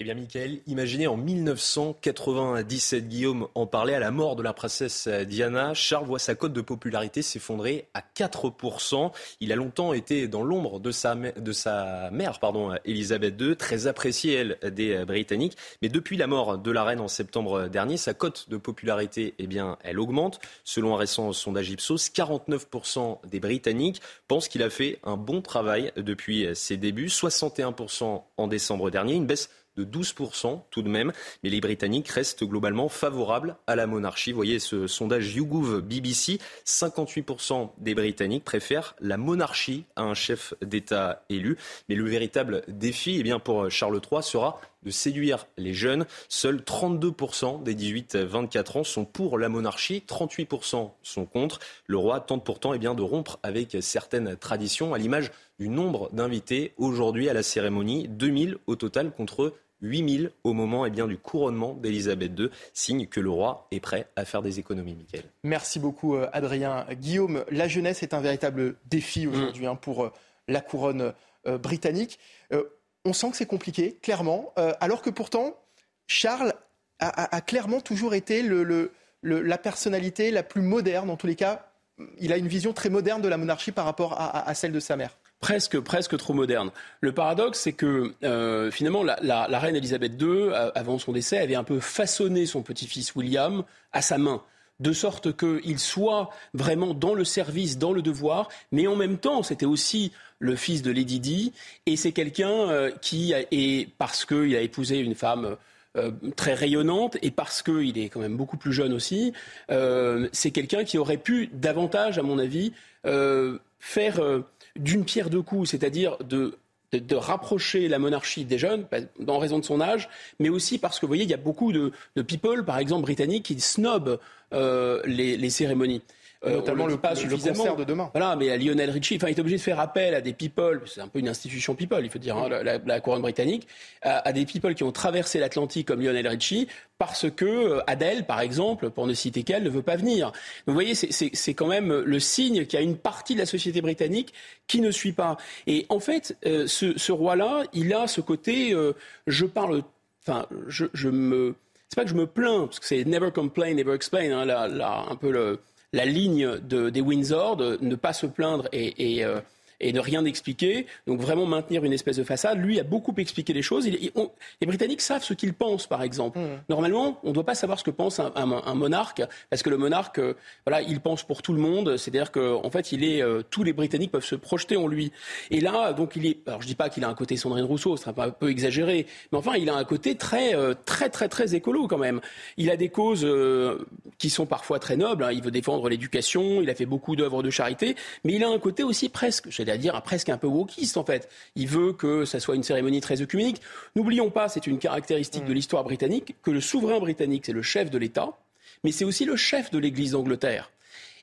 Eh bien, Michael, imaginez en 1997, Guillaume en parlait à la mort de la princesse Diana. Charles voit sa cote de popularité s'effondrer à 4%. Il a longtemps été dans l'ombre de sa, de sa mère, pardon, Elisabeth II, très appréciée, elle, des Britanniques. Mais depuis la mort de la reine en septembre dernier, sa cote de popularité, eh bien, elle augmente. Selon un récent sondage Ipsos, 49% des Britanniques pensent qu'il a fait un bon travail depuis ses débuts. 61% en décembre dernier, une baisse de 12% tout de même. Mais les Britanniques restent globalement favorables à la monarchie. Vous voyez ce sondage YouGov BBC, 58% des Britanniques préfèrent la monarchie à un chef d'État élu. Mais le véritable défi eh bien, pour Charles III sera de séduire les jeunes. Seuls 32% des 18-24 ans sont pour la monarchie, 38% sont contre. Le roi tente pourtant eh bien, de rompre avec certaines traditions, à l'image du nombre d'invités aujourd'hui à la cérémonie, 2000 au total contre 8000 au moment eh bien, du couronnement d'Elisabeth II, signe que le roi est prêt à faire des économies, Michael.
Merci beaucoup, euh, Adrien. Guillaume, la jeunesse est un véritable défi mm. aujourd'hui hein, pour euh, la couronne euh, britannique. on sent que c'est compliqué, clairement, alors que pourtant, Charles a, clairement toujours été la personnalité la plus moderne, en tous les cas. Il a une vision très moderne de la monarchie par rapport à celle de sa mère
presque, presque trop moderne. Le paradoxe, c'est que euh, finalement, la, reine Elisabeth II, avant son décès, avait un peu façonné son petit-fils William à sa main de sorte qu'il soit vraiment dans le service, dans le devoir, mais en même temps, c'était aussi le fils de Lady Di, et c'est quelqu'un euh, qui, est, parce qu'il a épousé une femme euh, très rayonnante, et parce qu'il est quand même beaucoup plus jeune aussi, c'est quelqu'un qui aurait pu davantage, à mon avis, faire d'une pierre deux coups, c'est-à-dire de, rapprocher la monarchie des jeunes, en raison de son âge, mais aussi parce que, vous voyez, il y a beaucoup de, people, par exemple britanniques, qui snobent euh, les, cérémonies.
Euh, notamment le, pas suffisamment. concert de demain.
Voilà, mais à Lionel Richie, enfin, il est obligé de faire appel à des people, c'est un peu une institution people, il faut dire, hein, la, couronne britannique, à, des people qui ont traversé l'Atlantique comme Lionel Richie, parce que euh, Adèle, par exemple, pour ne citer qu'elle, ne veut pas venir. Donc, vous voyez, c'est quand même le signe qu'il y a une partie de la société britannique qui ne suit pas. Et en fait, euh, ce, roi-là, il a ce côté, je parle, enfin, je, je me, c'est pas que je me plains, parce que c'est never complain, never explain, hein, là, là, un peu le la ligne de, des Windsor de ne pas se plaindre et, euh, et ne rien expliquer. Donc vraiment maintenir une espèce de façade. Lui a beaucoup expliqué les choses. les Britanniques savent ce qu'ils pensent, par exemple. Mmh. Normalement, on ne doit pas savoir ce que pense un, monarque, parce que le monarque, euh, voilà, il pense pour tout le monde. C'est-à-dire qu'en en fait, il est, euh, tous les Britanniques peuvent se projeter en lui. Et là, donc, il est. Alors, je dis pas qu'il a un côté Sandrine Rousseau, ce serait un peu exagéré, mais enfin, il a un côté très, euh, très, très, très écolo quand même. Il a des causes qui sont parfois très nobles. Hein. Il veut défendre l'éducation. Il a fait beaucoup d'œuvres de charité, mais il a un côté aussi presque, dire, presque un peu wokiste en fait. Il veut que ça soit une cérémonie très œcuménique. N'oublions pas, c'est une caractéristique de mm. l'histoire britannique, que le souverain britannique, c'est le chef de l'État, mais c'est aussi le chef de l'Église d'Angleterre.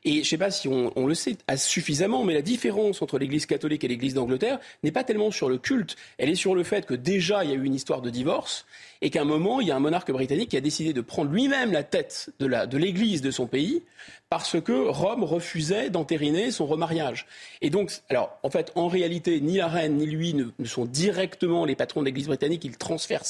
Et je ne sais pas si on, le sait suffisamment, mais la différence entre l'Église catholique et l'Église d'Angleterre n'est pas tellement sur le culte, elle est sur le fait que déjà il y a eu une histoire de divorce et qu'à un moment il y a un monarque britannique qui a décidé de prendre lui-même la tête de l'Église de, son pays parce que Rome refusait d'entériner son remariage. Et donc, alors en fait, en réalité, ni la reine ni lui ne, sont directement les patrons de l'Église britannique, ils transfèrent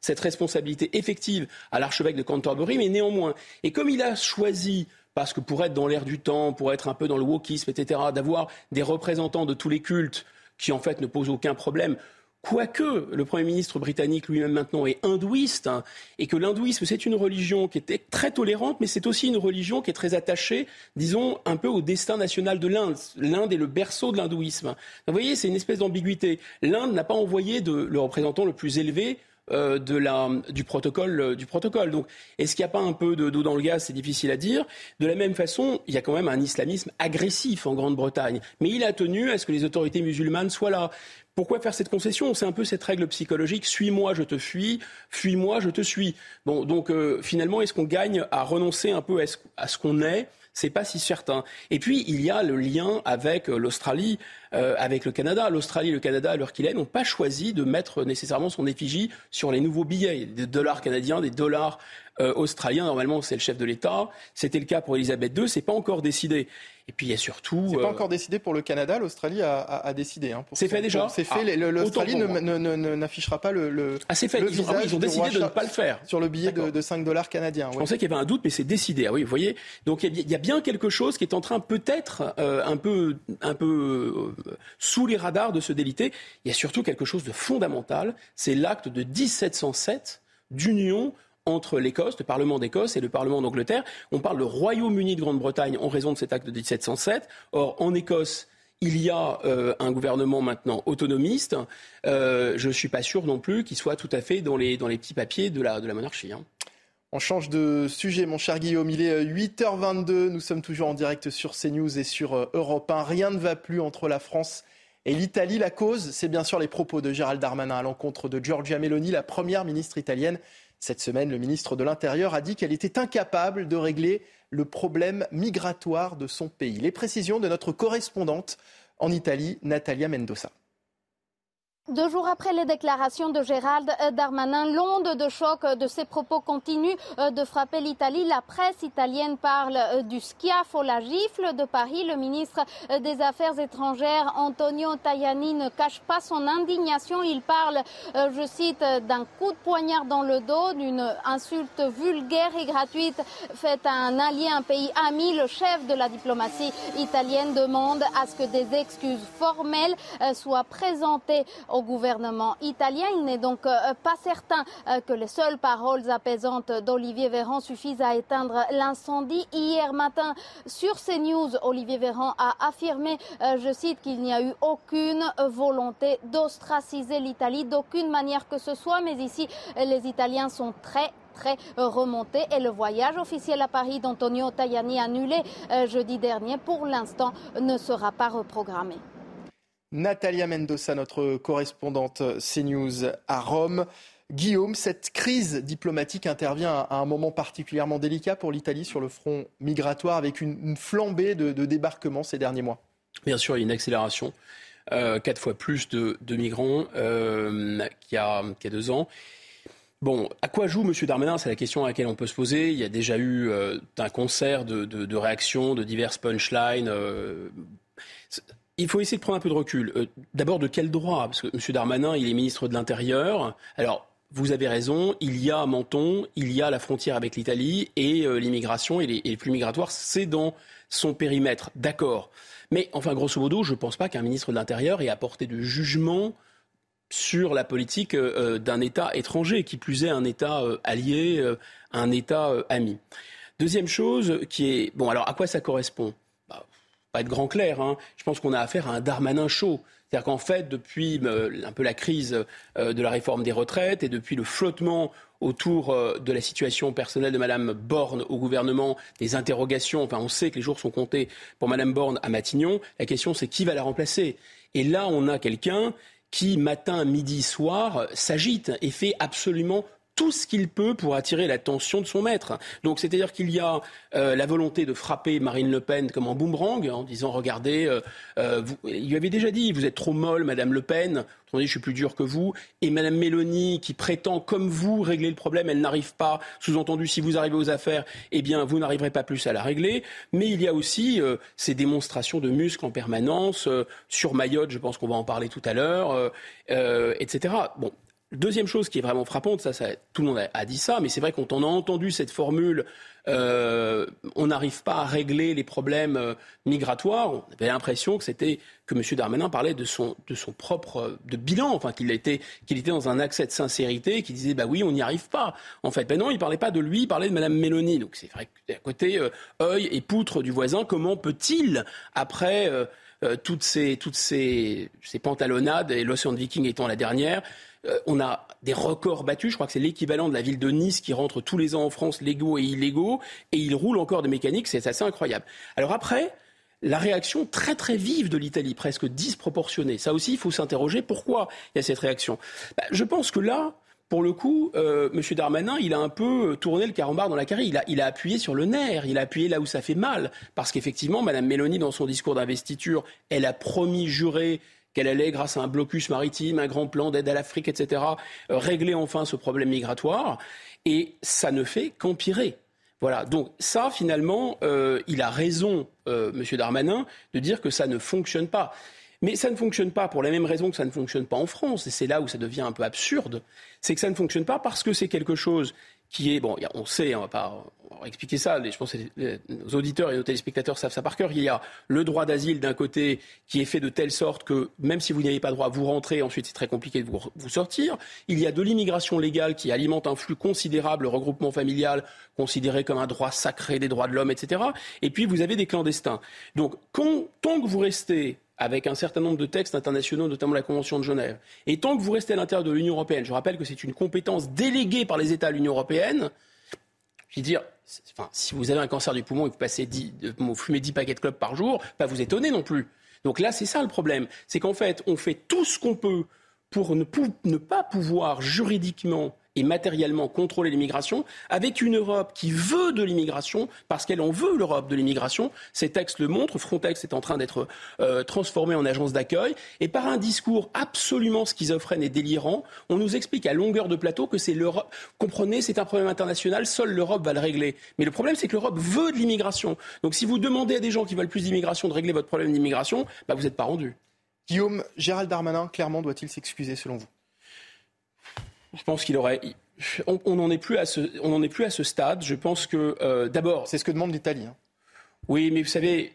cette responsabilité effective à l'archevêque de Canterbury, mais néanmoins. Et comme il a choisi parce que pour être dans l'air du temps, pour être un peu dans le wokisme, etc., d'avoir des représentants de tous les cultes qui en fait ne posent aucun problème. Quoique le Premier ministre britannique lui-même maintenant est hindouiste, hein, et que l'hindouisme c'est une religion qui était très tolérante, mais c'est aussi une religion qui est très attachée, disons, un peu au destin national de l'Inde. L'Inde est le berceau de l'hindouisme. Vous voyez, c'est une espèce d'ambiguïté. L'Inde n'a pas envoyé de, le représentant le plus élevé euh, de la, du, protocole, euh, du protocole. Donc, est-ce qu'il n'y a pas un peu d'eau dans le gaz? C'est difficile à dire. De la même façon, il y a quand même un islamisme agressif en Grande-Bretagne. Mais il a tenu à ce que les autorités musulmanes soient là. Pourquoi faire cette concession? C'est un peu cette règle psychologique suis-moi, je te fuis, fuis-moi, je te suis. Bon, donc euh, finalement, est-ce qu'on gagne à renoncer un peu à ce qu'on est? C'est pas si certain. Et puis, il y a le lien avec euh, l'Australie, euh, avec le Canada. L'Australie et le Canada, à l'heure qu'il est, n'ont pas choisi de mettre nécessairement son effigie sur les nouveaux billets, des dollars canadiens, des dollars euh, australiens. Normalement, c'est le chef de l'État. C'était le cas pour Elisabeth II. C'est pas encore décidé. Et puis il y a surtout.
C'est pas euh, encore décidé pour le Canada. L'Australie a, décidé. Hein,
c'est fait déjà.
C'est fait. Ah, L'Australie n'affichera pas le.
ah c'est fait. ils, ont, ah ils, ont, décidé de ne pas le faire
sur le billet de, 5 dollars canadiens.
Je pensais qu'il y avait un doute, mais c'est décidé. Ah oui, vous voyez. Donc il y, a bien quelque chose qui est en train peut-être euh, un peu, un peu euh, sous les radars de se déliter. Il y a surtout quelque chose de fondamental. C'est l'acte de 1707 d'union entre l'Écosse, le Parlement d'Écosse et le Parlement d'Angleterre. On parle le Royaume-Uni de Grande-Bretagne en raison de cet acte de 1707. Or, en Écosse, il y a euh, un gouvernement maintenant autonomiste. Euh, je ne suis pas sûr non plus qu'il soit tout à fait dans les, dans les petits papiers de la, de la monarchie. Hein.
On change de sujet, mon cher Guillaume. Il est 8h22. Euh, Nous sommes toujours en direct sur CNews et sur Europe 1. Rien ne va plus entre la France et l'Italie. La cause, c'est bien sûr les propos de Gérald Darmanin à l'encontre de Giorgia Meloni, la première ministre italienne. Cette semaine, le ministre de l'Intérieur a dit qu'elle était incapable de régler le problème migratoire de son pays. Les précisions de notre correspondante en Italie, Natalia Mendoza.
Deux jours après les déclarations de Gérald Darmanin, l'onde de choc de ses propos continue euh, de frapper l'Italie. La presse italienne parle euh, du schiaffo, la gifle de Paris. Le ministre euh, des Affaires étrangères, Antonio Tajani, ne cache pas son indignation. Il parle, je cite, d'un coup de poignard dans le dos, d'une insulte vulgaire et gratuite faite à un allié, un pays ami. Le chef de la diplomatie italienne demande à ce que des excuses formelles soient présentées gouvernement italien. Il n'est donc euh, pas certain euh, que les seules paroles apaisantes d'Olivier Véran suffisent à éteindre l'incendie. Hier matin, sur CNews, Olivier Véran a affirmé, euh, je cite, qu'il n'y a eu aucune volonté d'ostraciser l'Italie d'aucune manière que ce soit. Mais ici, les Italiens sont très très remontés et le voyage officiel à Paris d'Antonio Tajani annulé jeudi dernier pour l'instant ne sera pas reprogrammé.
Natalia Mendoza, notre correspondante CNews à Rome. Guillaume, cette crise diplomatique intervient à un moment particulièrement délicat pour l'Italie sur le front migratoire avec une, flambée de, débarquements ces derniers mois.
Bien sûr, il y a une accélération. Euh, quatre fois plus de, migrants euh, qu'il y, a deux ans. Bon, à quoi joue M. Darmanin? C'est la question à laquelle on peut se poser. Il y a déjà eu euh, un concert de, réactions, de diverses punchlines il faut essayer de prendre un peu de recul. Euh, d'abord, de quel droit? Parce que M. Darmanin, il est ministre de l'Intérieur. Alors, vous avez raison, il y a Menton, il y a la frontière avec l'Italie et euh, l'immigration et les, flux migratoires, c'est dans son périmètre, d'accord. Mais enfin, grosso modo, je ne pense pas qu'un ministre de l'Intérieur ait apporté de jugement sur la politique euh, d'un État étranger, qui plus est un État allié, un État ami. Deuxième chose qui est... Bon, alors à quoi ça correspond? Pas être grand clair, hein. je pense qu'on a affaire à un Darmanin chaud. C'est-à-dire qu'en fait, depuis un peu la crise de la réforme des retraites et depuis le flottement autour de la situation personnelle de Mme Borne au gouvernement, des interrogations, enfin on sait que les jours sont comptés pour Mme Borne à Matignon, la question c'est qui va la remplacer? Et là, on a quelqu'un qui, matin, midi, soir, s'agite et fait absolument tout ce qu'il peut pour attirer l'attention de son maître. Donc c'est-à-dire qu'il y a euh, la volonté de frapper Marine Le Pen comme en boomerang en disant regardez, euh, euh, vous, il lui avait déjà dit vous êtes trop molle Madame Le Pen, dit je suis plus dur que vous, et Madame Mélanie qui prétend comme vous régler le problème, elle n'arrive pas. Sous-entendu si vous arrivez aux affaires, eh bien vous n'arriverez pas plus à la régler. Mais il y a aussi ces démonstrations de muscles en permanence sur Mayotte, je pense qu'on va en parler tout à l'heure, etc. Bon, Deuxième chose qui est vraiment frappante, ça, tout le monde a, dit ça, mais c'est vrai qu'on a entendu cette formule, euh, on n'arrive pas à régler les problèmes euh, migratoires. On avait l'impression que c'était que M. Darmanin parlait de son, de son propre de bilan, enfin qu'il était, qu'il était dans un accès de sincérité, qu'il disait bah oui, on n'y arrive pas. En fait, ben non, il parlait pas de lui, il parlait de Mme Mélanie. Donc c'est vrai qu'à côté euh, œil et poutre du voisin, comment peut-il après toutes ces toutes ces, ces pantalonnades et l'Océan Viking étant la dernière euh, on a des records battus. Je crois que c'est l'équivalent de la ville de Nice qui rentre tous les ans en France, légaux et illégaux, et il roule encore des mécaniques. C'est assez incroyable. Alors après, la réaction très très vive de l'Italie, presque disproportionnée. Ça aussi, il faut s'interroger pourquoi il y a cette réaction? Bah, je pense que là, pour le coup, euh, M. Darmanin, il a un peu tourné le carambar dans la a, il a appuyé sur le nerf, il a appuyé là où ça fait mal. Parce qu'effectivement, Mme Mélanie, dans son discours d'investiture, elle a promis, juré qu'elle allait, grâce à un blocus maritime, un grand plan d'aide à l'Afrique, etc., euh, régler enfin ce problème migratoire. Et ça ne fait qu'empirer. Voilà. Donc ça, finalement, euh, il a raison, euh, M. Darmanin, de dire que ça ne fonctionne pas. Mais ça ne fonctionne pas pour la même raison que ça ne fonctionne pas en France. Et c'est là où ça devient un peu absurde. C'est que ça ne fonctionne pas parce que c'est quelque chose qui est, bon, on sait, on va pas expliquer ça, je pense que nos auditeurs et nos téléspectateurs savent ça par cœur, il y a le droit d'asile d'un côté qui est fait de telle sorte que même si vous n'y avez pas droit, vous rentrez, ensuite c'est très compliqué de vous, vous sortir. Il y a de l'immigration légale qui alimente un flux considérable, le regroupement familial considéré comme un droit sacré des droits de l'homme, etc. Et puis vous avez des clandestins. Donc quand, tant que vous restez avec un certain nombre de textes internationaux, notamment la Convention de Genève. Et tant que vous restez à l'intérieur de l'Union européenne, je rappelle que c'est une compétence déléguée par les États à l'Union européenne, je veux dire, enfin, si vous avez un cancer du poumon et que vous, passez 10, vous fumez 10 paquets de clopes par jour, pas vous étonner non plus. Donc là, c'est ça le problème. C'est qu'en fait, on fait tout ce qu'on peut pour ne, ne pas pouvoir juridiquement et matériellement contrôler l'immigration, avec une Europe qui veut de l'immigration, parce qu'elle en veut l'Europe de l'immigration. Ces textes le montrent. Frontex est en train d'être euh, transformé en agence d'accueil. Et par un discours absolument schizophrène et délirant, on nous explique à longueur de plateau que c'est l'Europe. Comprenez, c'est un problème international, seule l'Europe va le régler. Mais le problème, c'est que l'Europe veut de l'immigration. Donc si vous demandez à des gens qui veulent plus d'immigration de régler votre problème d'immigration, bah, vous n'êtes pas rendu.
Guillaume, Gérald Darmanin, clairement, doit-il s'excuser selon vous?
Je pense qu'il aurait. On n'en est plus à ce, on n'en est plus à ce stade. Je pense que euh, d'abord.
C'est ce que demande l'Italie. Hein.
Oui, mais vous savez,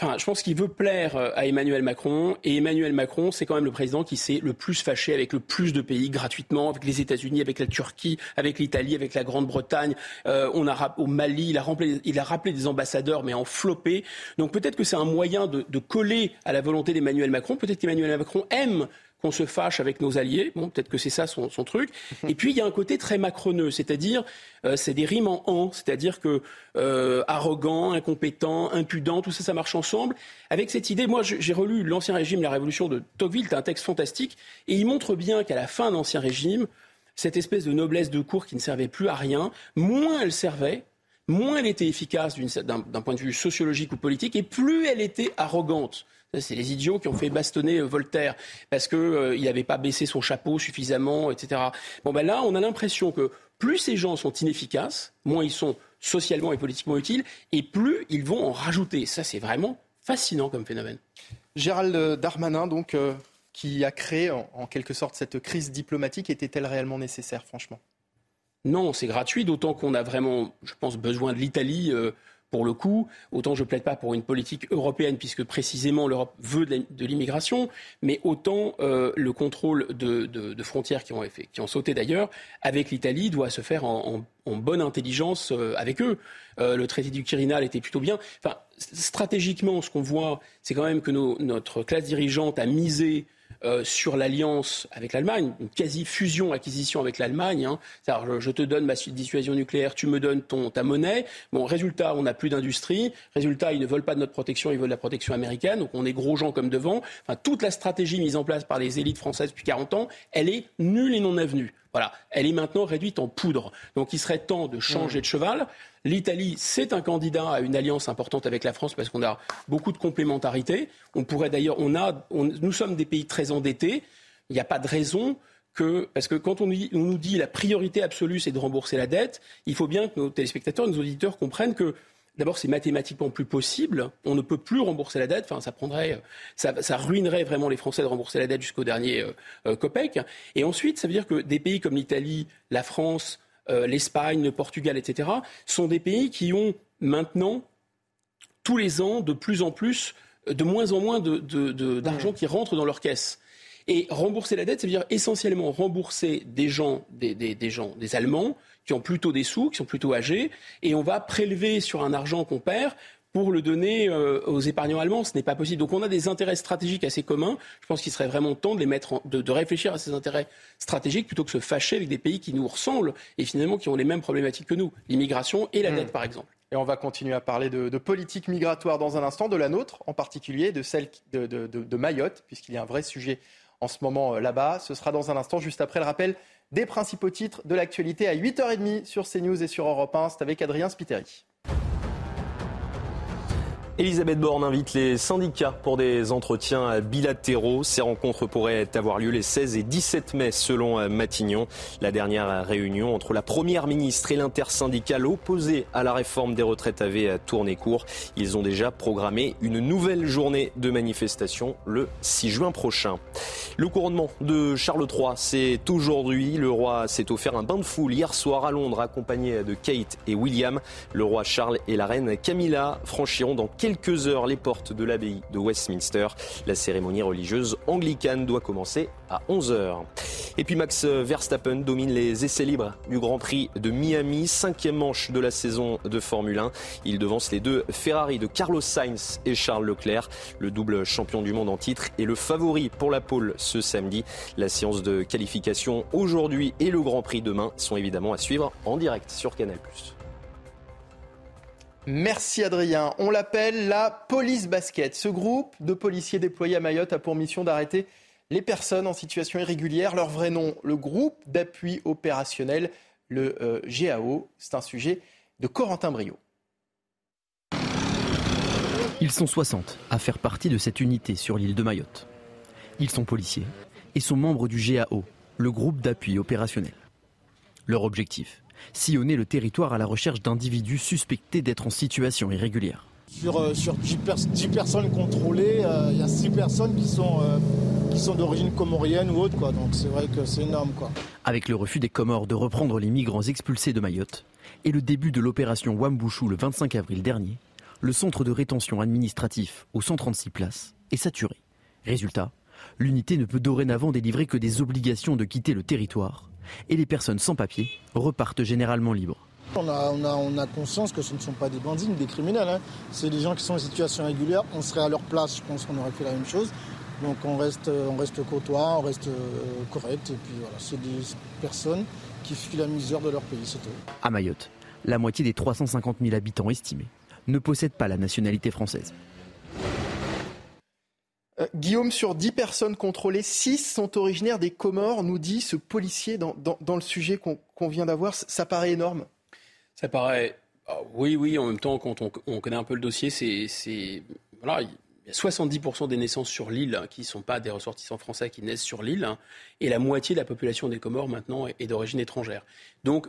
enfin, je pense qu'il veut plaire euh, à Emmanuel Macron. Et Emmanuel Macron, c'est quand même le président qui s'est le plus fâché avec le plus de pays gratuitement, avec les États-Unis, avec la Turquie, avec l'Italie, avec la Grande-Bretagne. Euh, on a au Mali, il a, rappelé, il a rappelé des ambassadeurs, mais en flopé. Donc peut-être que c'est un moyen de, de coller à la volonté d'Emmanuel Macron. Peut-être qu'Emmanuel Macron aime qu'on se fâche avec nos alliés. Bon, peut-être que c'est ça son, truc. Et puis il y a un côté très macroneux, c'est-à-dire euh, c'est des rimes en an, c'est-à-dire que euh, arrogant, incompétent, impudent, tout ça, ça marche ensemble. Avec cette idée, moi j'ai relu l'Ancien Régime, la Révolution de Tocqueville, c'est un texte fantastique, et il montre bien qu'à la fin de l'Ancien Régime, cette espèce de noblesse de cour qui ne servait plus à rien, moins elle servait, moins elle était efficace d'un point de vue sociologique ou politique, et plus elle était arrogante. C'est les idiots qui ont fait bastonner euh, Voltaire parce qu'il euh, n'avait pas baissé son chapeau suffisamment, etc. Bon, ben là, on a l'impression que plus ces gens sont inefficaces, moins ils sont socialement et politiquement utiles, et plus ils vont en rajouter. Ça, c'est vraiment fascinant comme phénomène.
Gérald Darmanin, donc, euh, qui a créé en, quelque sorte cette crise diplomatique, était-elle réellement nécessaire, franchement?
Non, c'est gratuit, d'autant qu'on a vraiment, je pense, besoin de l'Italie pour le coup, autant je plaide pas pour une politique européenne, puisque précisément l'Europe veut de l'immigration, mais autant euh, le contrôle de, frontières qui ont, ont sauté d'ailleurs avec l'Italie doit se faire en, bonne intelligence euh, avec eux. Euh, le traité du Quirinal était plutôt bien. Enfin, stratégiquement, ce qu'on voit, c'est quand même que notre classe dirigeante a misé euh, sur l'alliance avec l'Allemagne, une quasi-fusion-acquisition avec l'Allemagne. Hein. Je, te donne ma dissuasion nucléaire, tu me donnes ton, ta monnaie. Bon, résultat, on n'a plus d'industrie. Résultat, ils ne veulent pas de notre protection, ils veulent la protection américaine. Donc on est gros gens comme devant. Enfin, toute la stratégie mise en place par les élites françaises depuis 40 ans, elle est nulle et non avenue. Voilà, elle est maintenant réduite en poudre. Donc il serait temps de changer de cheval. L'Italie, c'est un candidat à une alliance importante avec la France parce qu'on a beaucoup de complémentarité. On pourrait d'ailleurs, on a, nous sommes des pays très endettés. Il n'y a pas de raison que, parce que quand on, nous dit la priorité absolue, c'est de rembourser la dette, il faut bien que nos téléspectateurs, nos auditeurs comprennent que D'abord, c'est mathématiquement plus possible. On ne peut plus rembourser la dette. Enfin, ça prendrait, ça ruinerait vraiment les Français de rembourser la dette jusqu'au dernier euh, euh, copec. Et ensuite, ça veut dire que des pays comme l'Italie, la France, euh, l'Espagne, le Portugal, etc., sont des pays qui ont maintenant tous les ans de plus en plus, de moins en moins d'argent qui rentre dans leur caisse. Et rembourser la dette, ça veut dire essentiellement rembourser des gens, des gens, des Allemands, qui ont plutôt des sous, qui sont plutôt âgés, et on va prélever sur un argent qu'on perd pour le donner euh, aux épargnants allemands. Ce n'est pas possible. Donc on a des intérêts stratégiques assez communs. Je pense qu'il serait vraiment temps de, les mettre de, réfléchir à ces intérêts stratégiques plutôt que se fâcher avec des pays qui nous ressemblent et finalement qui ont les mêmes problématiques que nous, l'immigration et la hmm. dette par exemple.
Et on va continuer à parler de, politique migratoire dans un instant, de la nôtre en particulier, de celle de, de Mayotte, puisqu'il y a un vrai sujet en ce moment euh, là-bas. Ce sera dans un instant, juste après le rappel des principaux titres de l'actualité à 8h30 sur CNews et sur Europe 1. C'est avec Adrien Spiteri.
Elisabeth Borne invite les syndicats pour des entretiens bilatéraux. Ces rencontres pourraient avoir lieu les 16 et 17 mai selon Matignon. La dernière réunion entre la première ministre et l'intersyndicale opposée à la réforme des retraites avait tourné court. Ils ont déjà programmé une nouvelle journée de manifestation le 6 juin prochain. Le couronnement de Charles III, c'est aujourd'hui. Le roi s'est offert un bain de foule hier soir à Londres accompagné de Kate et William. Le roi Charles et la reine Camilla franchiront dans quelques heures les portes de l'abbaye de Westminster. La cérémonie religieuse anglicane doit commencer à 11h. Et puis Max Verstappen domine les essais libres du Grand Prix de Miami, cinquième manche de la saison de Formule 1. Il devance les deux Ferrari de Carlos Sainz et Charles Leclerc. Le double champion du monde en titre et le favori pour la pole ce samedi. La séance de qualification aujourd'hui et le Grand Prix demain sont évidemment à suivre en direct sur Canal+.
Merci Adrien. On l'appelle la police basket. Ce groupe de policiers déployés à Mayotte a pour mission d'arrêter les personnes en situation irrégulière. Leur vrai nom, le groupe d'appui opérationnel, le euh, GAO. C'est un sujet de Corentin Brio.
Ils sont 60 à faire partie de cette unité sur l'île de Mayotte. Ils sont policiers et sont membres du GAO, le groupe d'appui opérationnel. Leur objectif sillonner le territoire à la recherche d'individus suspectés d'être en situation irrégulière.
Sur, euh, sur 10, personnes contrôlées, euh, il y a 6 personnes qui sont, euh, qui sont d'origine comorienne ou autre. Quoi. Donc c'est vrai que c'est énorme. Quoi.
Avec le refus des Comores de reprendre les migrants expulsés de Mayotte et le début de l'opération Wambouchou le 25 avril dernier, le centre de rétention administratif aux 136 places est saturé. Résultat, l'unité ne peut dorénavant délivrer que des obligations de quitter le territoire et les personnes sans papier repartent généralement libres.
On a, conscience que ce ne sont pas des bandits ni des criminels. Hein. C'est des gens qui sont en situation régulière. On serait à leur place, je pense qu'on aurait fait la même chose. Donc on reste, on reste courtois, on reste euh, correct. Et puis voilà, c'est des personnes qui fuient la misère de leur pays, c'est tout.
À Mayotte, la moitié des 350 000 habitants estimés ne possèdent pas la nationalité française.
Euh, Guillaume, sur 10 personnes contrôlées, 6 sont originaires des Comores, nous dit ce policier dans, le sujet qu'on vient d'avoir. Ça paraît énorme
Ça paraît. Ah, oui, oui, en même temps, quand on, connaît un peu le dossier, c'est. Voilà, il y a 70% des naissances sur l'île qui ne sont pas des ressortissants français qui naissent sur l'île, hein, et la moitié de la population des Comores maintenant est d'origine étrangère. Donc,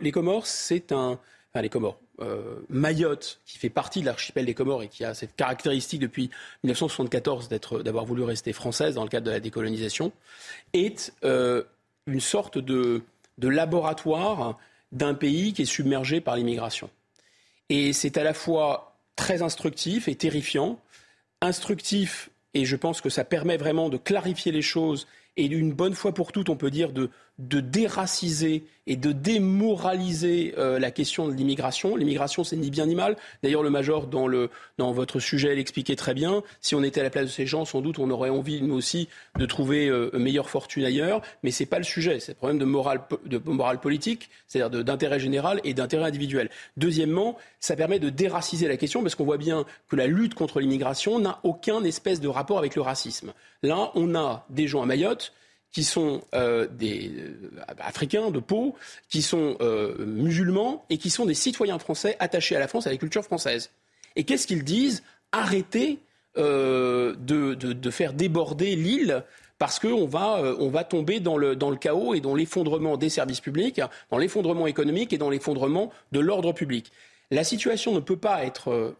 les Comores, c'est un enfin les Comores, euh, Mayotte, qui fait partie de l'archipel des Comores et qui a cette caractéristique depuis 1974 d'avoir voulu rester française dans le cadre de la décolonisation, est euh, une sorte de, laboratoire d'un pays qui est submergé par l'immigration. Et c'est à la fois très instructif et terrifiant. Instructif, et je pense que ça permet vraiment de clarifier les choses et une bonne fois pour toutes, on peut dire, de, de déraciser et de démoraliser euh, la question de l'immigration. L'immigration, c'est ni bien ni mal. D'ailleurs, le major, dans, le, dans votre sujet, l'expliquait très bien. Si on était à la place de ces gens, sans doute, on aurait envie, nous aussi, de trouver euh, meilleure fortune ailleurs. Mais ce n'est pas le sujet. C'est le problème de morale, de morale politique, c'est-à-dire d'intérêt général et d'intérêt individuel. Deuxièmement, ça permet de déraciser la question parce qu'on voit bien que la lutte contre l'immigration n'a aucun espèce de rapport avec le racisme. Là, on a des gens à Mayotte qui sont euh, des euh, africains de peau, qui sont euh, musulmans et qui sont des citoyens français attachés à la France, à la culture française. Et qu'est-ce qu'ils disent? Arrêtez de, de, faire déborder l'île parce qu'on va, on va tomber dans le, dans le chaos et dans l'effondrement des services publics, dans l'effondrement économique et dans l'effondrement de l'ordre public. La situation ne peut pas être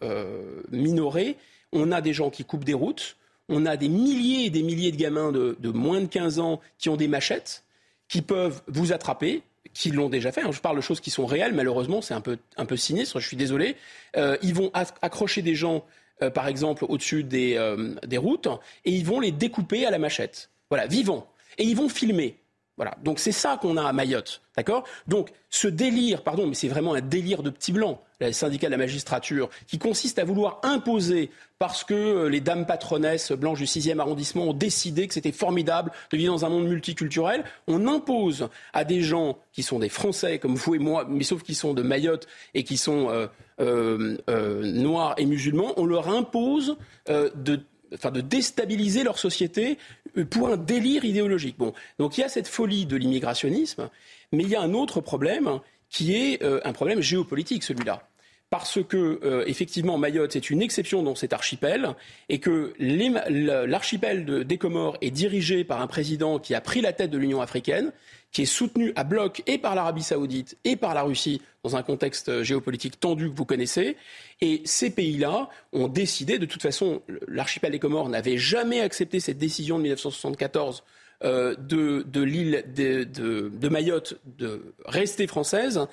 minorée. On a des gens qui coupent des routes, on a des milliers et des milliers de gamins de, moins de 15 ans qui ont des machettes, qui peuvent vous attraper, qui l'ont déjà fait. Hein. Je parle de choses qui sont réelles, malheureusement, c'est un peu, un peu sinistre, je suis désolé. Euh, ils vont accrocher des gens, euh, par exemple, au-dessus des, euh, des routes, et ils vont les découper à la machette. Voilà, vivants. Et ils vont filmer. Voilà. Donc c'est ça qu'on a à Mayotte. D'accord? Donc ce délire, pardon, mais c'est vraiment un délire de petits blancs, le syndicat de la magistrature, qui consiste à vouloir imposer, parce que euh, les dames patronesses blanches du 6e arrondissement ont décidé que c'était formidable de vivre dans un monde multiculturel, on impose à des gens qui sont des Français comme vous et moi, mais sauf qu'ils sont de Mayotte et qui sont euh, euh, noirs et musulmans, on leur impose de enfin, de déstabiliser leur société euh, pour un délire idéologique. Bon, donc il y a cette folie de l'immigrationnisme, mais il y a un autre problème qui est euh, un problème géopolitique, celui-là parce que euh, effectivement Mayotte est une exception dans cet archipel et que l'archipel des Comores est dirigé par un président qui a pris la tête de l'Union africaine, qui est soutenu à bloc et par l'Arabie saoudite et par la Russie dans un contexte géopolitique tendu que vous connaissez. Et ces pays-là ont décidé, de toute façon, l'archipel des Comores n'avait jamais accepté cette décision de 1974 euh, de, de l'île de, de, Mayotte de rester française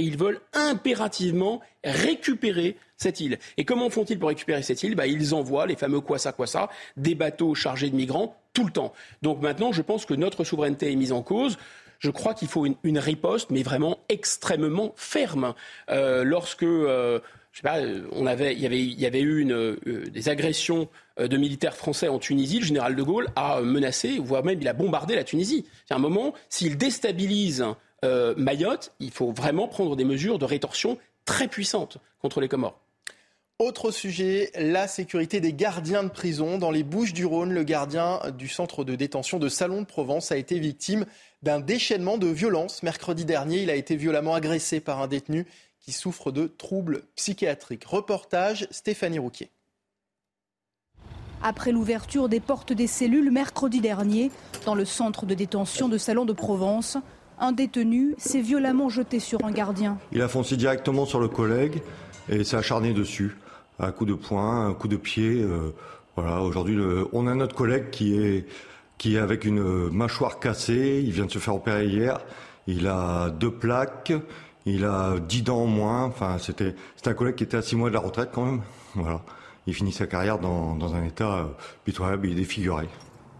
et ils veulent impérativement récupérer cette île. Et comment font-ils pour récupérer cette île? Bah, Ils envoient les fameux Kwasa Kwasa, des bateaux chargés de migrants, tout le temps. Donc maintenant, je pense que notre souveraineté est mise en cause. Je crois qu'il faut une, riposte, mais vraiment extrêmement ferme. Euh, lorsque, euh, je sais pas, on avait, il, y avait, eu euh, des agressions de militaires français en Tunisie, le général de Gaulle a menacé, voire même il a bombardé la Tunisie. C'est un moment, s'il déstabilise euh, Mayotte, il faut vraiment prendre des mesures de rétorsion très puissantes contre les Comores.
Autre sujet, la sécurité des gardiens de prison. Dans les Bouches du Rhône, le gardien du centre de détention de Salon de Provence a été victime d'un déchaînement de violence. Mercredi dernier, il a été violemment agressé par un détenu qui souffre de troubles psychiatriques. Reportage Stéphanie Rouquier.
Après l'ouverture des portes des cellules mercredi dernier, dans le centre de détention de Salon de Provence, un détenu s'est violemment jeté sur un gardien.
Il a foncé directement sur le collègue et s'est acharné dessus, un coup de poing, un coup de pied. Euh, voilà, aujourd'hui, on a notre collègue qui est, avec une mâchoire cassée. Il vient de se faire opérer hier. Il a deux plaques. Il a dix dents en moins. Enfin, c'était, un collègue qui était à six mois de la retraite quand même. Voilà. Il finit sa carrière dans, dans un état euh, pitoyable. Est défiguré.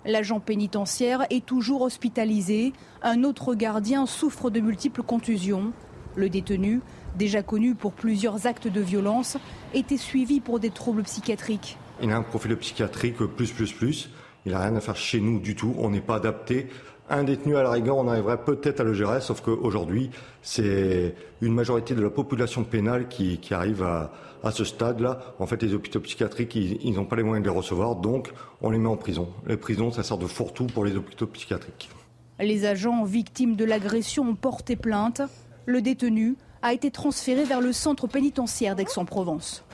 L'agent pénitentiaire est toujours hospitalisé. Un autre gardien souffre de multiples contusions. Le détenu, déjà connu pour plusieurs actes de violence, était suivi pour des troubles psychiatriques.
Il a un profil psychiatrique plus, plus, plus. Il n'a rien à faire chez nous du tout. On n'est pas adapté un détenu à la rigueur, on arriverait peut-être à le gérer, sauf qu'aujourd'hui, c'est une majorité de la population pénale qui, arrive à, ce stade-là. En fait, les hôpitaux psychiatriques, ils n'ont pas les moyens de les recevoir, donc on les met en prison. Les prisons, ça sert de fourre-tout pour les hôpitaux psychiatriques.
Les agents victimes de l'agression ont porté plainte. Le détenu a été transféré vers le centre pénitentiaire d'Aix-en-Provence.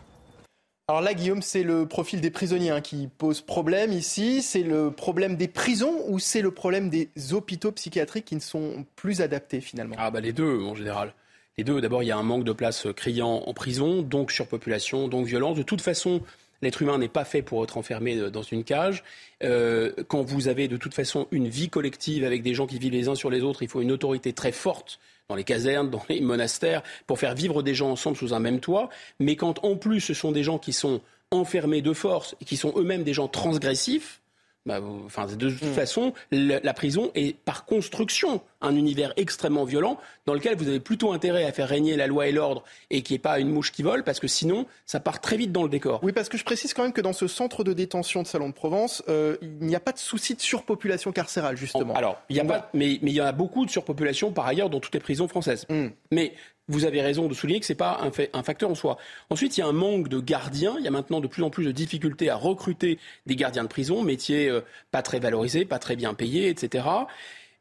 Alors là, Guillaume, c'est le profil des prisonniers hein, qui pose problème ici. C'est le problème des prisons ou c'est le problème des hôpitaux psychiatriques qui ne sont plus adaptés finalement?
Ah bah les deux en général. Les deux, d'abord, il y a un manque de places criant en prison, donc surpopulation, donc violence. De toute façon, L'être humain n'est pas fait pour être enfermé euh, dans une cage. Euh, quand vous avez de toute façon une vie collective avec des gens qui vivent les uns sur les autres, il faut une autorité très forte dans les casernes, dans les monastères, pour faire vivre des gens ensemble sous un même toit. Mais quand en plus ce sont des gens qui sont enfermés de force et qui sont eux-mêmes des gens transgressifs, bah, enfin, de toute mm. façon, la, prison est par construction un univers extrêmement violent dans lequel vous avez plutôt intérêt à faire régner la loi et l'ordre et qu'il n'y ait pas une mouche qui vole parce que sinon, ça part très vite dans le décor.
Oui, parce que je précise quand même que dans ce centre de détention de Salon de Provence, euh, il n'y a pas de souci de surpopulation carcérale, justement.
Alors, il y a pas, mais, mais, il y a beaucoup de surpopulation par ailleurs dans toutes les prisons françaises. Mm. Mais vous avez raison de souligner que ce n'est pas un, fait, un, facteur en soi. Ensuite, il y a un manque de gardiens. Il y a maintenant de plus en plus de difficultés à recruter des gardiens de prison, métier euh, pas très valorisé, pas très bien payé, etc.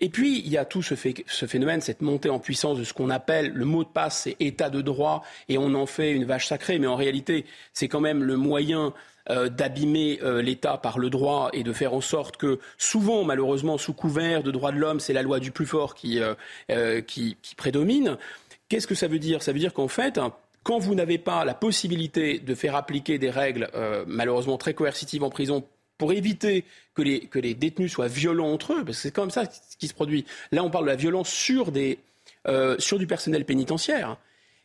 Et puis, il y a tout ce, ce phénomène, cette montée en puissance de ce qu'on appelle le mot de passe, c'est état de droit, et on en fait une vache sacrée, mais en réalité, c'est quand même le moyen euh, d'abîmer euh, l'État par le droit et de faire en sorte que, souvent, malheureusement, sous couvert de droits de l'homme, c'est la loi du plus fort qui, qui, qui prédomine. Qu'est-ce que ça veut dire? Ça veut dire qu'en fait, hein, quand vous n'avez pas la possibilité de faire appliquer des règles euh, malheureusement très coercitives en prison pour éviter que les, que les détenus soient violents entre eux, parce que c'est comme ça qui se produit. Là, on parle de la violence sur, des, euh, sur du personnel pénitentiaire,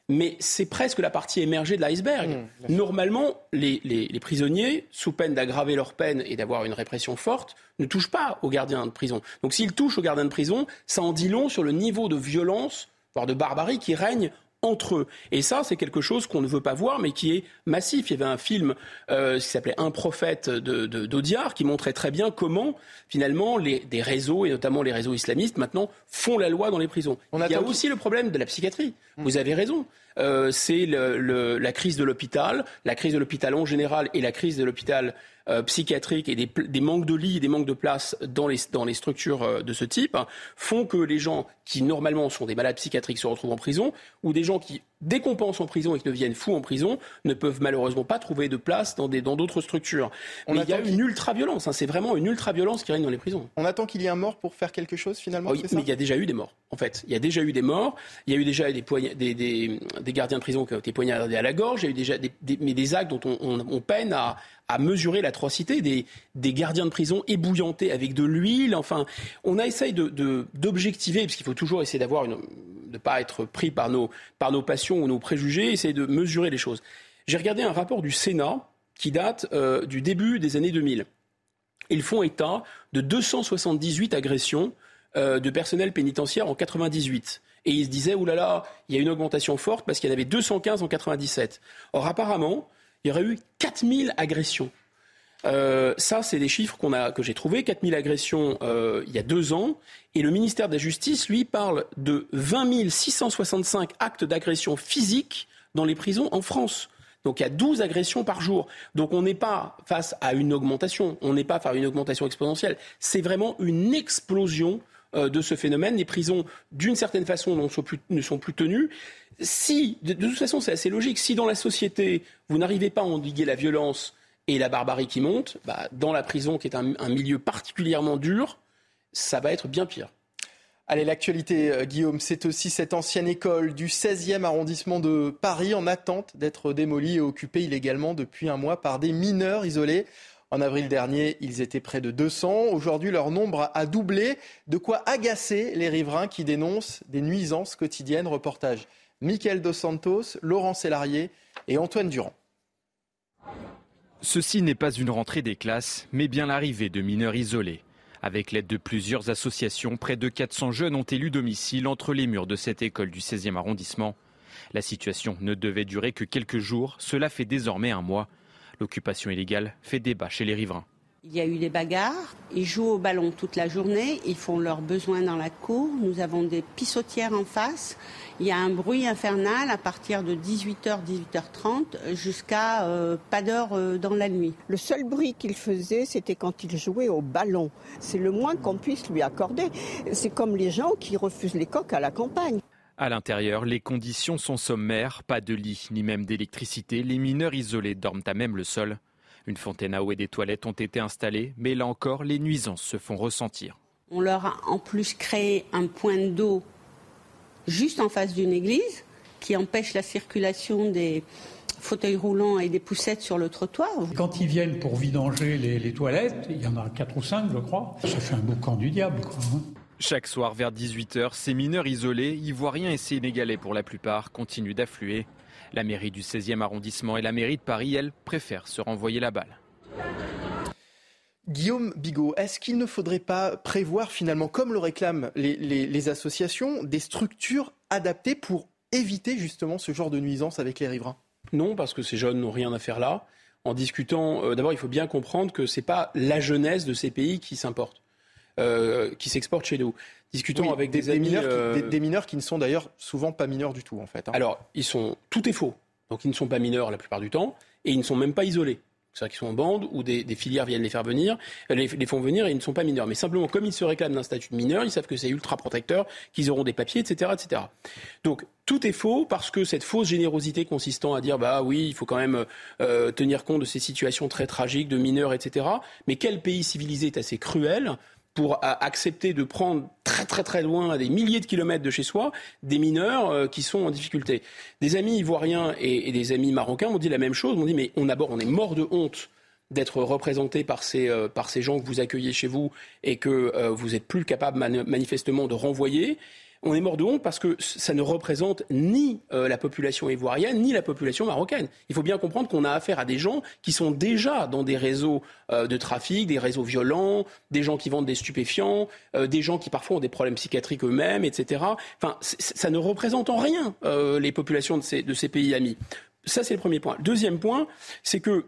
mais c'est presque la partie émergée de l'iceberg. Mmh, Normalement, les, les, les, prisonniers, sous peine d'aggraver leur peine et d'avoir une répression forte, ne touchent pas aux gardiens de prison. Donc s'ils touchent aux gardiens de prison, ça en dit long sur le niveau de violence voire de barbarie qui règne entre eux. Et ça, c'est quelque chose qu'on ne veut pas voir, mais qui est massif. Il y avait un film euh, qui s'appelait Un prophète de, d'Audiard qui montrait très bien comment, finalement, les, des réseaux, et notamment les réseaux islamistes, maintenant, font la loi dans les prisons. Il y a aussi le problème de la psychiatrie. Mmh. Vous avez raison. Euh, c'est le, la crise de l'hôpital, la crise de l'hôpital en général et la crise de l'hôpital euh, psychiatriques et des, manques de lits et des manques de place dans les, dans les structures euh, de ce type font que les gens qui normalement sont des malades psychiatriques se retrouvent en prison ou des gens qui décompensent en prison et qui deviennent fous en prison ne peuvent malheureusement pas trouver de place dans des, dans d'autres structures. On il y a une ultra-violence, hein, c'est vraiment une ultra-violence qui règne dans les prisons.
On attend qu'il y ait un mort pour faire quelque chose finalement
Oui, mais il y a déjà eu des morts, en fait. Il y a déjà eu des morts, il y a eu déjà des, des, des, des gardiens de prison qui ont été poignardés à la gorge, il y a eu déjà des, mais des actes dont on, on peine à, à mesurer l'atrocité des, des, gardiens de prison ébouillantés avec de l'huile. Enfin, on a essayé d'objectiver, de, parce qu'il faut toujours essayer d'avoir une, de ne pas être pris par nos, par nos passions ou nos préjugés, essayer de mesurer les choses. J'ai regardé un rapport du Sénat qui date euh, du début des années 2000. Ils font état de 278 agressions euh, de personnel pénitentiaire en 98. Et ils se disaient, oulala, il y a une augmentation forte parce qu'il y en avait 215 en 97. Or, apparemment, il y aurait eu 4000 agressions. Euh, ça, c'est des chiffres qu'on a, que j'ai trouvés. 4000 agressions euh, il y a deux ans. Et le ministère de la Justice, lui, parle de 20 665 actes d'agression physique dans les prisons en France. Donc il y a 12 agressions par jour. Donc on n'est pas face à une augmentation, on n'est pas face à une augmentation exponentielle. C'est vraiment une explosion euh, de ce phénomène. Les prisons, d'une certaine façon, ne sont plus, ne sont plus tenues si, de, toute façon, c'est assez logique, si dans la société, vous n'arrivez pas à endiguer la violence et la barbarie qui monte, bah, dans la prison, qui est un, milieu particulièrement dur, ça va être bien pire.
Allez, l'actualité, euh, Guillaume, c'est aussi cette ancienne école du 16e arrondissement de Paris en attente d'être démolie et occupée illégalement depuis un mois par des mineurs isolés. En avril dernier, ils étaient près de 200. Aujourd'hui, leur nombre a doublé. De quoi agacer les riverains qui dénoncent des nuisances quotidiennes. Reportage Michael Dos Santos, Laurent Sélarié et Antoine Durand.
Ceci n'est pas une rentrée des classes, mais bien l'arrivée de mineurs isolés. Avec l'aide de plusieurs associations, près de 400 jeunes ont élu domicile entre les murs de cette école du 16e arrondissement. La situation ne devait durer que quelques jours, cela fait désormais un mois. L'occupation illégale fait débat chez les riverains.
Il y a eu des bagarres, ils jouent au ballon toute la journée, ils font leurs besoins dans la cour, nous avons des pissotières en face, il y a un bruit infernal à partir de 18h, 18h30 jusqu'à euh, pas d'heure euh, dans la nuit.
Le seul bruit qu'il faisait, c'était quand il jouait au ballon. C'est le moins qu'on puisse lui accorder. C'est comme les gens qui refusent les coques à la campagne.
À l'intérieur, les conditions sont sommaires, pas de lit ni même d'électricité. Les mineurs isolés dorment à même le sol. Une fontaine à eau et des toilettes ont été installées, mais là encore, les nuisances se font ressentir.
On leur a en plus créé un point d'eau juste en face d'une église qui empêche la circulation des, fauteuils roulants et des poussettes sur le trottoir.
Quand ils viennent pour vidanger les, toilettes, il y en a quatre ou cinq, je crois, ça fait un boucan du diable. Hein.
Chaque soir vers 18h, ces mineurs isolés, ivoiriens et sénégalais pour la plupart, continuent d'affluer. La mairie du 16e arrondissement et la mairie de Paris, elles, préfèrent se renvoyer la balle.
Guillaume Bigot, est-ce qu'il ne faudrait pas prévoir finalement, comme le réclament les, associations, des structures adaptées pour éviter justement ce genre de nuisance avec les riverains?
Non, parce que ces jeunes n'ont rien à faire là. En discutant, euh, d'abord, il faut bien comprendre que ce n'est pas la jeunesse de ces pays qui s'importe, euh, qui s'exporte chez nous. Discutons avec des, amis,
mineurs, qui, euh, des, mineurs qui ne sont d'ailleurs souvent pas mineurs du tout, en fait.
Hein. Alors, ils sont, tout est faux. Donc, ils ne sont pas mineurs la plupart du temps, et ils ne sont même pas isolés c'est-à-dire qu'ils sont en bande ou des, filières viennent les faire venir, euh, les, les, font venir et ils ne sont pas mineurs. Mais simplement, comme ils se réclament d'un statut de mineur, ils savent que c'est ultra protecteur, qu'ils auront des papiers, etc., etc. Donc tout est faux parce que cette fausse générosité consistant à dire bah oui, il faut quand même euh, tenir compte de ces situations très tragiques de mineurs, etc. Mais quel pays civilisé est assez cruel pour accepter de prendre très très très loin, à des milliers de kilomètres de chez soi, des mineurs euh, qui sont en difficulté. Des amis ivoiriens et, des amis marocains m'ont dit la même chose, m'ont dit mais on, on est mort de honte d'être représenté par ces, euh, par ces gens que vous accueillez chez vous et que euh, vous n'êtes plus capable manifestement de renvoyer on est mort de honte parce que ça ne représente ni euh, la population ivoirienne ni la population marocaine. Il faut bien comprendre qu'on a affaire à des gens qui sont déjà dans des réseaux euh, de trafic, des réseaux violents, des gens qui vendent des stupéfiants, euh, des gens qui parfois ont des problèmes psychiatriques eux-mêmes, etc. Enfin, ça ne représente en rien les populations de ces, de ces pays amis. Ça, c'est le premier point. Deuxième point, c'est que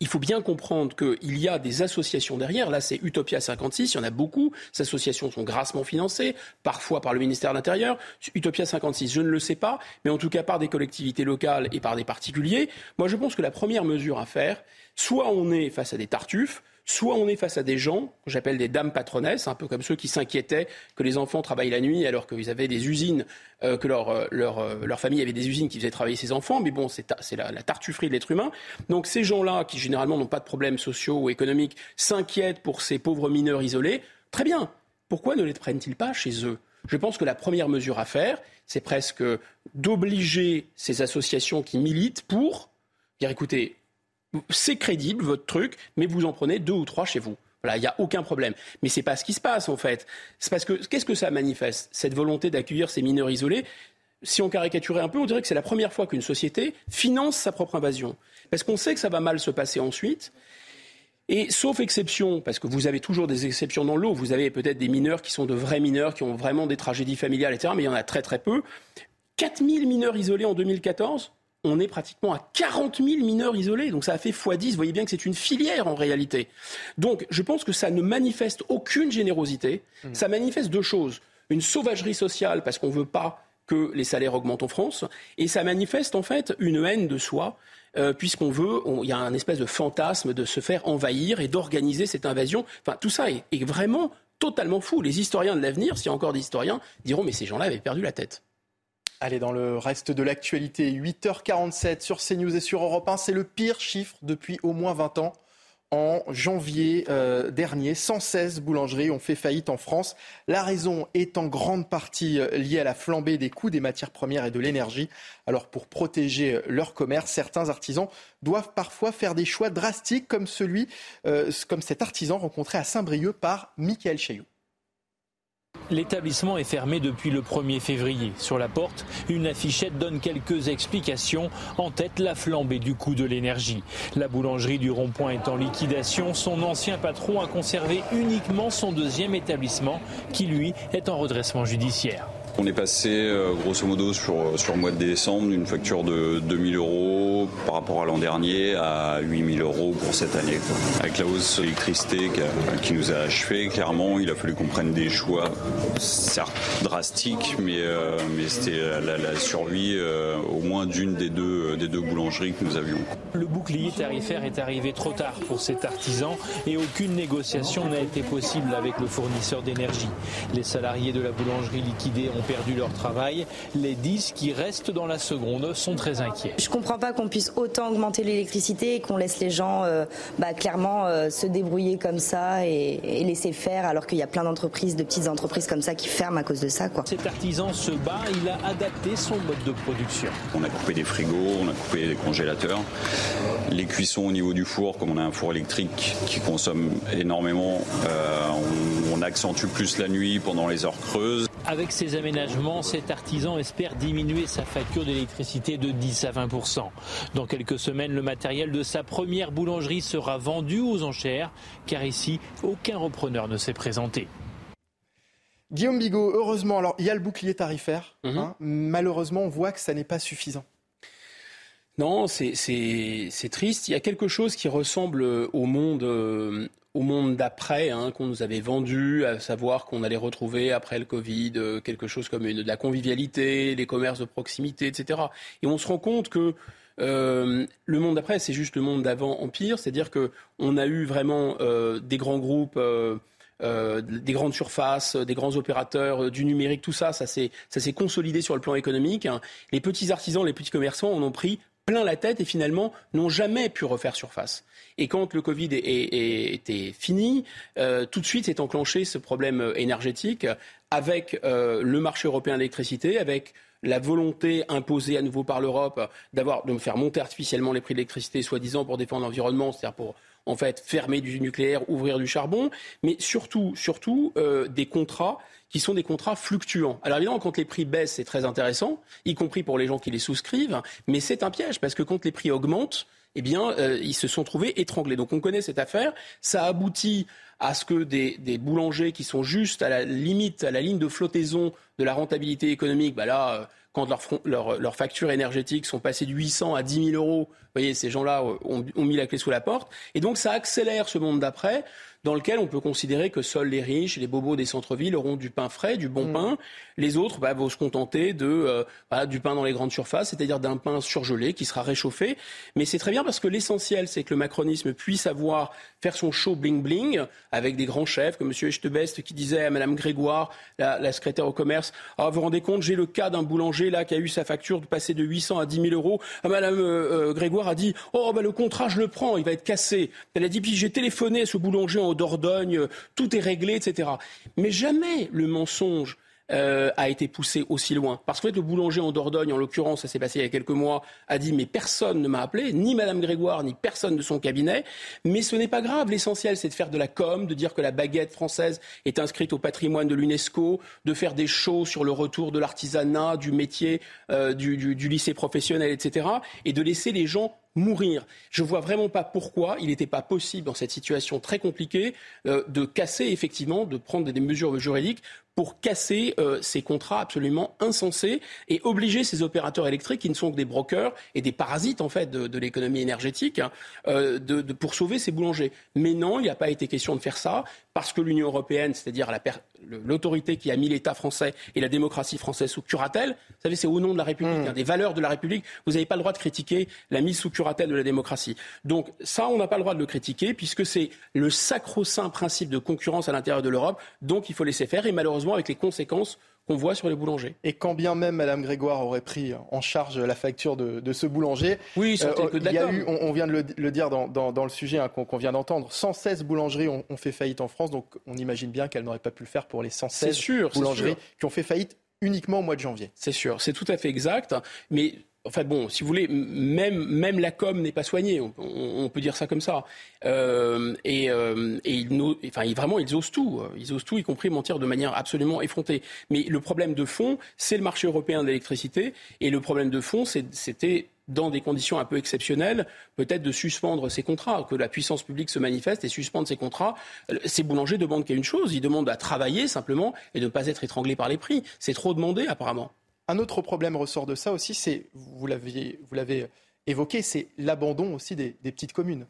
il faut bien comprendre qu'il y a des associations derrière. Là, c'est Utopia 56, il y en a beaucoup. Ces associations sont grassement financées, parfois par le ministère de l'Intérieur. Utopia 56, je ne le sais pas, mais en tout cas par des collectivités locales et par des particuliers. Moi, je pense que la première mesure à faire, soit on est face à des tartuffes, Soit on est face à des gens que j'appelle des dames patronesses, un peu comme ceux qui s'inquiétaient que les enfants travaillent la nuit alors qu'ils avaient des usines, euh, que leur, euh, leur, euh, leur, famille avait des usines qui faisaient travailler ses enfants. Mais bon, c'est la, la, tartufferie de l'être humain. Donc ces gens-là, qui généralement n'ont pas de problèmes sociaux ou économiques, s'inquiètent pour ces pauvres mineurs isolés. Très bien. Pourquoi ne les prennent-ils pas chez eux? Je pense que la première mesure à faire, c'est presque d'obliger ces associations qui militent pour dire écoutez, c'est crédible votre truc, mais vous en prenez deux ou trois chez vous. Voilà, il n'y a aucun problème. Mais ce n'est pas ce qui se passe en fait. C'est parce que qu'est-ce que ça manifeste Cette volonté d'accueillir ces mineurs isolés? Si on caricaturait un peu, on dirait que c'est la première fois qu'une société finance sa propre invasion. Parce qu'on sait que ça va mal se passer ensuite. Et sauf exception, parce que vous avez toujours des exceptions dans l'eau, vous avez peut-être des mineurs qui sont de vrais mineurs, qui ont vraiment des tragédies familiales, etc., mais il y en a très très peu. 4000 mineurs isolés en 2014 on est pratiquement à 40 000 mineurs isolés. Donc ça a fait x10. Vous voyez bien que c'est une filière en réalité. Donc je pense que ça ne manifeste aucune générosité. Mmh. Ça manifeste deux choses. Une sauvagerie sociale parce qu'on ne veut pas que les salaires augmentent en France. Et ça manifeste en fait une haine de soi. Euh, puisqu'on veut, il y a un espèce de fantasme de se faire envahir et d'organiser cette invasion. Enfin, tout ça est, est vraiment totalement fou. Les historiens de l'avenir, s'il y a encore des historiens, diront mais ces gens-là avaient perdu la tête.
Allez, dans le reste de l'actualité, 8h47 sur CNews et sur Europe 1, c'est le pire chiffre depuis au moins 20 ans. En janvier euh, dernier, 116 boulangeries ont fait faillite en France. La raison est en grande partie euh, liée à la flambée des coûts des matières premières et de l'énergie. Alors pour protéger euh, leur commerce, certains artisans doivent parfois faire des choix drastiques comme celui, comme cet artisan rencontré à Saint-Brieuc par Michael Chailloux.
L'établissement est fermé depuis le 1er février. Sur la porte, une affichette donne quelques explications. En tête, la flambée du coût de l'énergie. La boulangerie du Rond-Point est en liquidation. Son ancien patron a conservé uniquement son deuxième établissement qui, lui, est en redressement judiciaire.
On est passé euh, grosso modo sur, sur le mois de décembre d'une facture de 2000 euros par rapport à l'an dernier à 8000 euros pour cette année. Avec la hausse de l'électricité qui nous a achevé, clairement, il a fallu qu'on prenne des choix, certes drastiques, mais, euh, mais c'était la, survie euh, au moins d'une des deux, des deux boulangeries que nous avions.
Le bouclier tarifaire est arrivé trop tard pour cet artisan et aucune négociation n'a été possible avec le fournisseur d'énergie. Les salariés de la boulangerie liquidée ont perdu leur travail. Les 10 qui restent dans la seconde sont très inquiets.
Je ne comprends pas qu'on puisse autant augmenter l'électricité et qu'on laisse les gens euh, bah, clairement euh, se débrouiller comme ça et, laisser faire alors qu'il y a plein d'entreprises, de petites entreprises comme ça qui ferment à cause de ça. Quoi.
Cet artisan se bat, il a adapté son mode de production.
On a coupé des frigos, on a coupé des congélateurs. Les cuissons au niveau du four, comme on a un four électrique qui consomme énormément, euh, on, on accentue plus la nuit pendant les heures creuses.
Avec ces aménagements, cet artisan espère diminuer sa facture d'électricité de 10 à 20% Dans quelques semaines, le matériel de sa première boulangerie sera vendu aux enchères, car ici, aucun repreneur ne s'est présenté.
Guillaume Bigot, heureusement, alors il y a le bouclier tarifaire.
Mhm.
hein. malheureusement, on voit que ça n'est pas suffisant.
Non, c'est triste. Il y a quelque chose qui ressemble au monde, euh, au monde d'après, hein, qu'on nous avait vendu, à savoir qu'on allait retrouver après le Covid euh, quelque chose comme de la convivialité, des commerces de proximité, etc. Et on se rend compte que euh, le monde d'après, c'est juste le monde d'avant Empire, c'est-à-dire qu'on a eu vraiment euh, des grands groupes. Des grandes surfaces, des grands opérateurs, du numérique, tout ça, ça s'est consolidé sur le plan économique. hein. Les petits artisans, les petits commerçants en ont pris plein la tête et finalement n'ont jamais pu refaire surface. Et quand le Covid était fini, euh, tout de suite s'est enclenché ce problème euh, énergétique avec euh, le marché européen de l'électricité, avec la volonté imposée à nouveau par l'Europe d'avoir de faire monter artificiellement les prix de l'électricité, soi-disant pour défendre l'environnement, c'est-à-dire pour en fait fermer du nucléaire, ouvrir du charbon, mais surtout, surtout euh, des contrats qui sont des contrats fluctuants. Alors évidemment, quand les prix baissent, c'est très intéressant, y compris pour les gens qui les souscrivent, mais c'est un piège parce que quand les prix augmentent, eh bien, euh, ils se sont trouvés étranglés. Donc on connaît cette affaire. Ça aboutit à ce que des, des boulangers qui sont juste à la limite, à la ligne de flottaison de la rentabilité économique, bah là, euh, quand leurs factures énergétiques sont passées de 800 à 10 000 euros, vous voyez, ces gens-là euh, ont, ont mis la clé sous la porte. Et donc ça accélère ce monde d'après dans lequel on peut considérer que seuls les riches les bobos des centres-villes auront du pain frais, du bon pain. Les autres bah, vont se contenter de euh, voilà, du pain dans les grandes surfaces, c'est-à-dire d'un pain surgelé qui sera réchauffé. Mais c'est très bien parce que l'essentiel, c'est que le macronisme puisse avoir faire son show bling bling avec des grands chefs comme M. Echtebest qui disait à Mme Grégoire, la, la secrétaire au commerce, ah, vous vous rendez compte, j'ai le cas d'un boulanger là qui a eu sa facture de passer de 800 à 10 000 euros. Ah, Mme euh, euh, Grégoire a dit, oh bah, le contrat je le prends, il va être cassé. Elle a dit, puis j'ai téléphoné à ce boulanger en Dordogne, tout est réglé, etc. Mais jamais le mensonge euh, a été poussé aussi loin. Parce que le boulanger en Dordogne, en l'occurrence, ça s'est passé il y a quelques mois, a dit mais personne ne m'a appelé, ni Madame Grégoire, ni personne de son cabinet. Mais ce n'est pas grave. L'essentiel, c'est de faire de la com, de dire que la baguette française est inscrite au patrimoine de l'UNESCO, de faire des shows sur le retour de l'artisanat, du métier, euh, du lycée professionnel, etc. Et de laisser les gens mourir. Je vois vraiment pas pourquoi il n'était pas possible dans cette situation très compliquée euh, de casser effectivement, de prendre des mesures juridiques pour casser euh, ces contrats absolument insensés et obliger ces opérateurs électriques qui ne sont que des brokers et des parasites en fait de, l'économie énergétique hein, euh, de, pour sauver ces boulangers. Mais non, il n'y a pas été question de faire ça parce que l'Union européenne, c'est-à-dire l'autorité qui a mis l'État français et la démocratie française sous curatelle, vous savez, c'est au nom de la République, hein, des valeurs de la République. Vous n'avez pas le droit de critiquer la mise sous curatelle de la démocratie. Donc ça, on n'a pas le droit de le critiquer puisque c'est le sacro-saint principe de concurrence à l'intérieur de l'Europe. Donc il faut laisser faire et malheureusement avec les conséquences qu'on voit sur les boulangers.
Et quand bien même Madame Grégoire aurait pris en charge la facture de, de ce boulanger,
Oui, que de
il y a eu, on, on vient de le, le dire dans, dans- dans le sujet hein, qu'on vient d'entendre, 116 boulangeries ont, ont fait faillite en France, donc on imagine bien qu'elle n'aurait pas pu le faire pour les 116
C'est sûr, c'est
boulangeries
sûr.
qui ont fait faillite uniquement au mois de janvier.
C'est sûr, c'est tout à fait exact. Mais enfin bon, si vous voulez, même, la com n'est pas soignée, on, peut dire ça comme ça. Euh, et euh, vraiment, ils osent tout. Ils osent tout, y compris mentir de manière absolument effrontée. Mais le problème de fond, c'est le marché européen de l'électricité. Et le problème de fond, c'était dans des conditions un peu exceptionnelles, peut-être de suspendre ces contrats, que la puissance publique se manifeste et suspendre ces contrats. Euh, Ces boulangers demandent qu'à une chose, ils demandent à travailler simplement et de ne pas être étranglés par les prix. C'est trop demandé apparemment.
Un autre problème ressort de ça aussi, c'est, vous l'avez évoqué, c'est l'abandon aussi des, petites communes.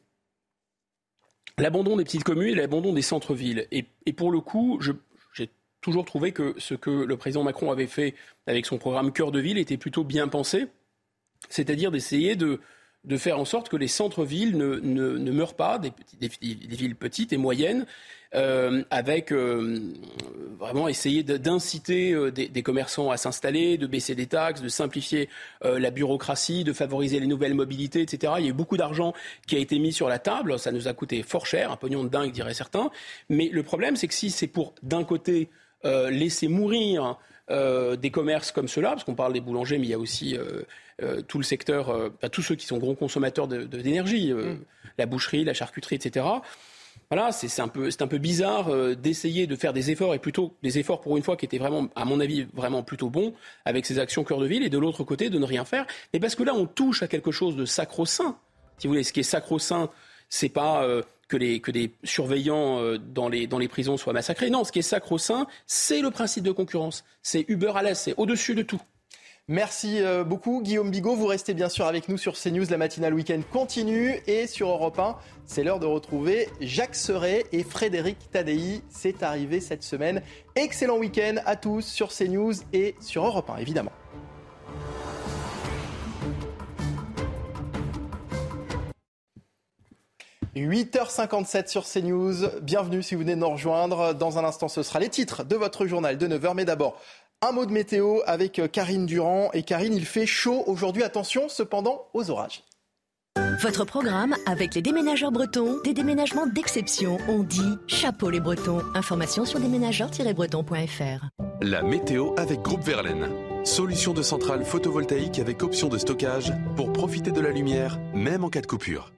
L'abandon des petites communes et l'abandon des centres-villes. Et, pour le coup, j'ai toujours trouvé que ce que le président Macron avait fait avec son programme Cœur de ville était plutôt bien pensé, c'est-à-dire d'essayer de, faire en sorte que les centres-villes ne, meurent pas, des, villes petites et moyennes, avec euh, vraiment essayer d'inciter euh, des, commerçants à s'installer, de baisser des taxes, de simplifier la bureaucratie, de favoriser les nouvelles mobilités, etc. Il y a eu beaucoup d'argent qui a été mis sur la table. Ça nous a coûté fort cher, un pognon de dingue, diraient certains. Mais le problème, c'est que si c'est pour, d'un côté, laisser mourir des commerces comme cela, parce qu'on parle des boulangers, mais il y a aussi tout le secteur, tous ceux qui sont gros consommateurs d'énergie, mm. la boucherie, la charcuterie, etc voilà, c'est un peu, un peu bizarre euh, d'essayer de faire des efforts et plutôt des efforts pour une fois qui étaient vraiment, à mon avis, vraiment plutôt bons avec ces actions cœur de ville et de l'autre côté de ne rien faire. Mais parce que là, on touche à quelque chose de sacro-saint. Si vous voulez, ce qui est sacro-saint, c'est pas euh, que, les, que des surveillants euh, dans, les, dans les prisons soient massacrés. Non, ce qui est sacro-saint, c'est le principe de concurrence. C'est Uber à l'aise, c'est au-dessus de tout.
Merci euh, beaucoup Guillaume Bigot. Vous restez bien sûr avec nous sur CNews. La matinale week-end continue. Et sur Europe 1, c'est l'heure de retrouver Jacques Serret et Frédéric Tadei. C'est arrivé cette semaine. Excellent week-end à tous sur CNews et sur Europe 1, évidemment. « 8h57 sur CNews. Bienvenue si vous venez de nous rejoindre. Dans un instant, ce sera les titres de votre journal de 9h. Mais d'abord, un mot de météo avec euh, Karine Durand. Et Karine, il fait chaud aujourd'hui. Attention cependant aux orages.
Votre programme avec les déménageurs bretons, des déménagements d'exception. On dit chapeau les bretons. Information sur déménageurs-bretons.fr.
La météo avec Groupe Verlaine. Solution de centrale photovoltaïque avec option de stockage pour profiter de la lumière, même en cas de coupure.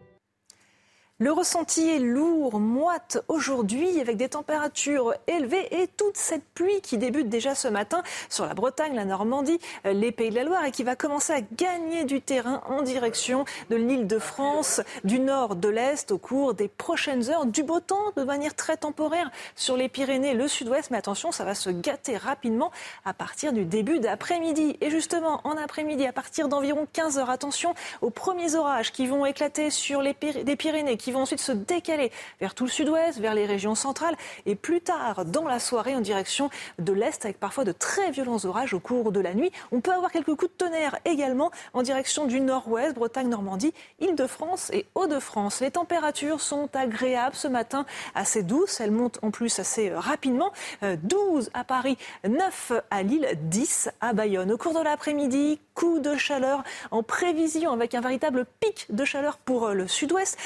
Le ressenti est lourd, moite aujourd'hui avec des températures élevées et toute cette pluie qui débute déjà ce matin sur la Bretagne, la Normandie, les Pays de la Loire et qui va commencer à gagner du terrain en direction de l'île de France, du nord, de l'est au cours des prochaines heures. Du beau temps de manière très temporaire sur les Pyrénées, le sud-ouest, mais attention, ça va se gâter rapidement à partir du début d'après-midi. Et justement, en après-midi, à partir d'environ 15 heures, attention aux premiers orages qui vont éclater sur les Pyrénées qui vont ensuite se décaler vers tout le sud-ouest, vers les régions centrales et plus tard dans la soirée en direction de l'est avec parfois de très violents orages au cours de la nuit. On peut avoir quelques coups de tonnerre également en direction du nord-ouest, Bretagne, Normandie, Île-de-France et Hauts-de-France. Les températures sont agréables ce matin, assez douces. Elles montent en plus assez rapidement. 12 à Paris, 9 à Lille, 10 à Bayonne. Au cours de l'après-midi, coup de chaleur en prévision avec un véritable pic de chaleur pour le sud-ouest.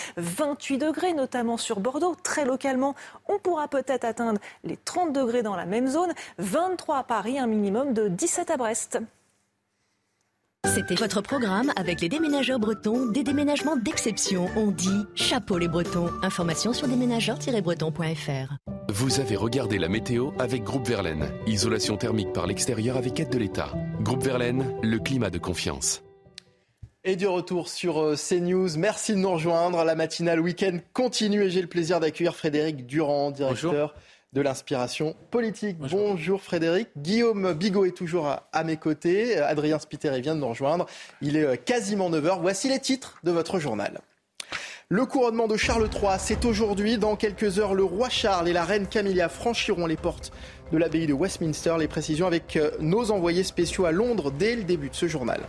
28 degrés, notamment sur Bordeaux. Très localement, on pourra peut-être atteindre les 30 degrés dans la même zone. 23 à Paris, un minimum de 17 à Brest.
C'était votre programme avec les déménageurs bretons, des déménagements d'exception. On dit chapeau les bretons. Information sur déménageurs-bretons.fr.
Vous avez regardé la météo avec Groupe Verlaine. Isolation thermique par l'extérieur avec aide de l'État. Groupe Verlaine, le climat de confiance.
Et du retour sur euh, CNews. Merci de nous rejoindre. La matinale week-end continue et j'ai le plaisir d'accueillir Frédéric Durand, directeur de l'inspiration politique. Bonjour. Frédéric. Guillaume Bigot est toujours à, mes côtés. Adrien Spiteri vient de nous rejoindre. Il est euh, quasiment 9h. Voici les titres de votre journal. Le couronnement de Charles III, c'est aujourd'hui. Dans quelques heures, le roi Charles et la reine Camilla franchiront les portes de l'abbaye de Westminster. Les précisions avec euh, nos envoyés spéciaux à Londres dès le début de ce journal.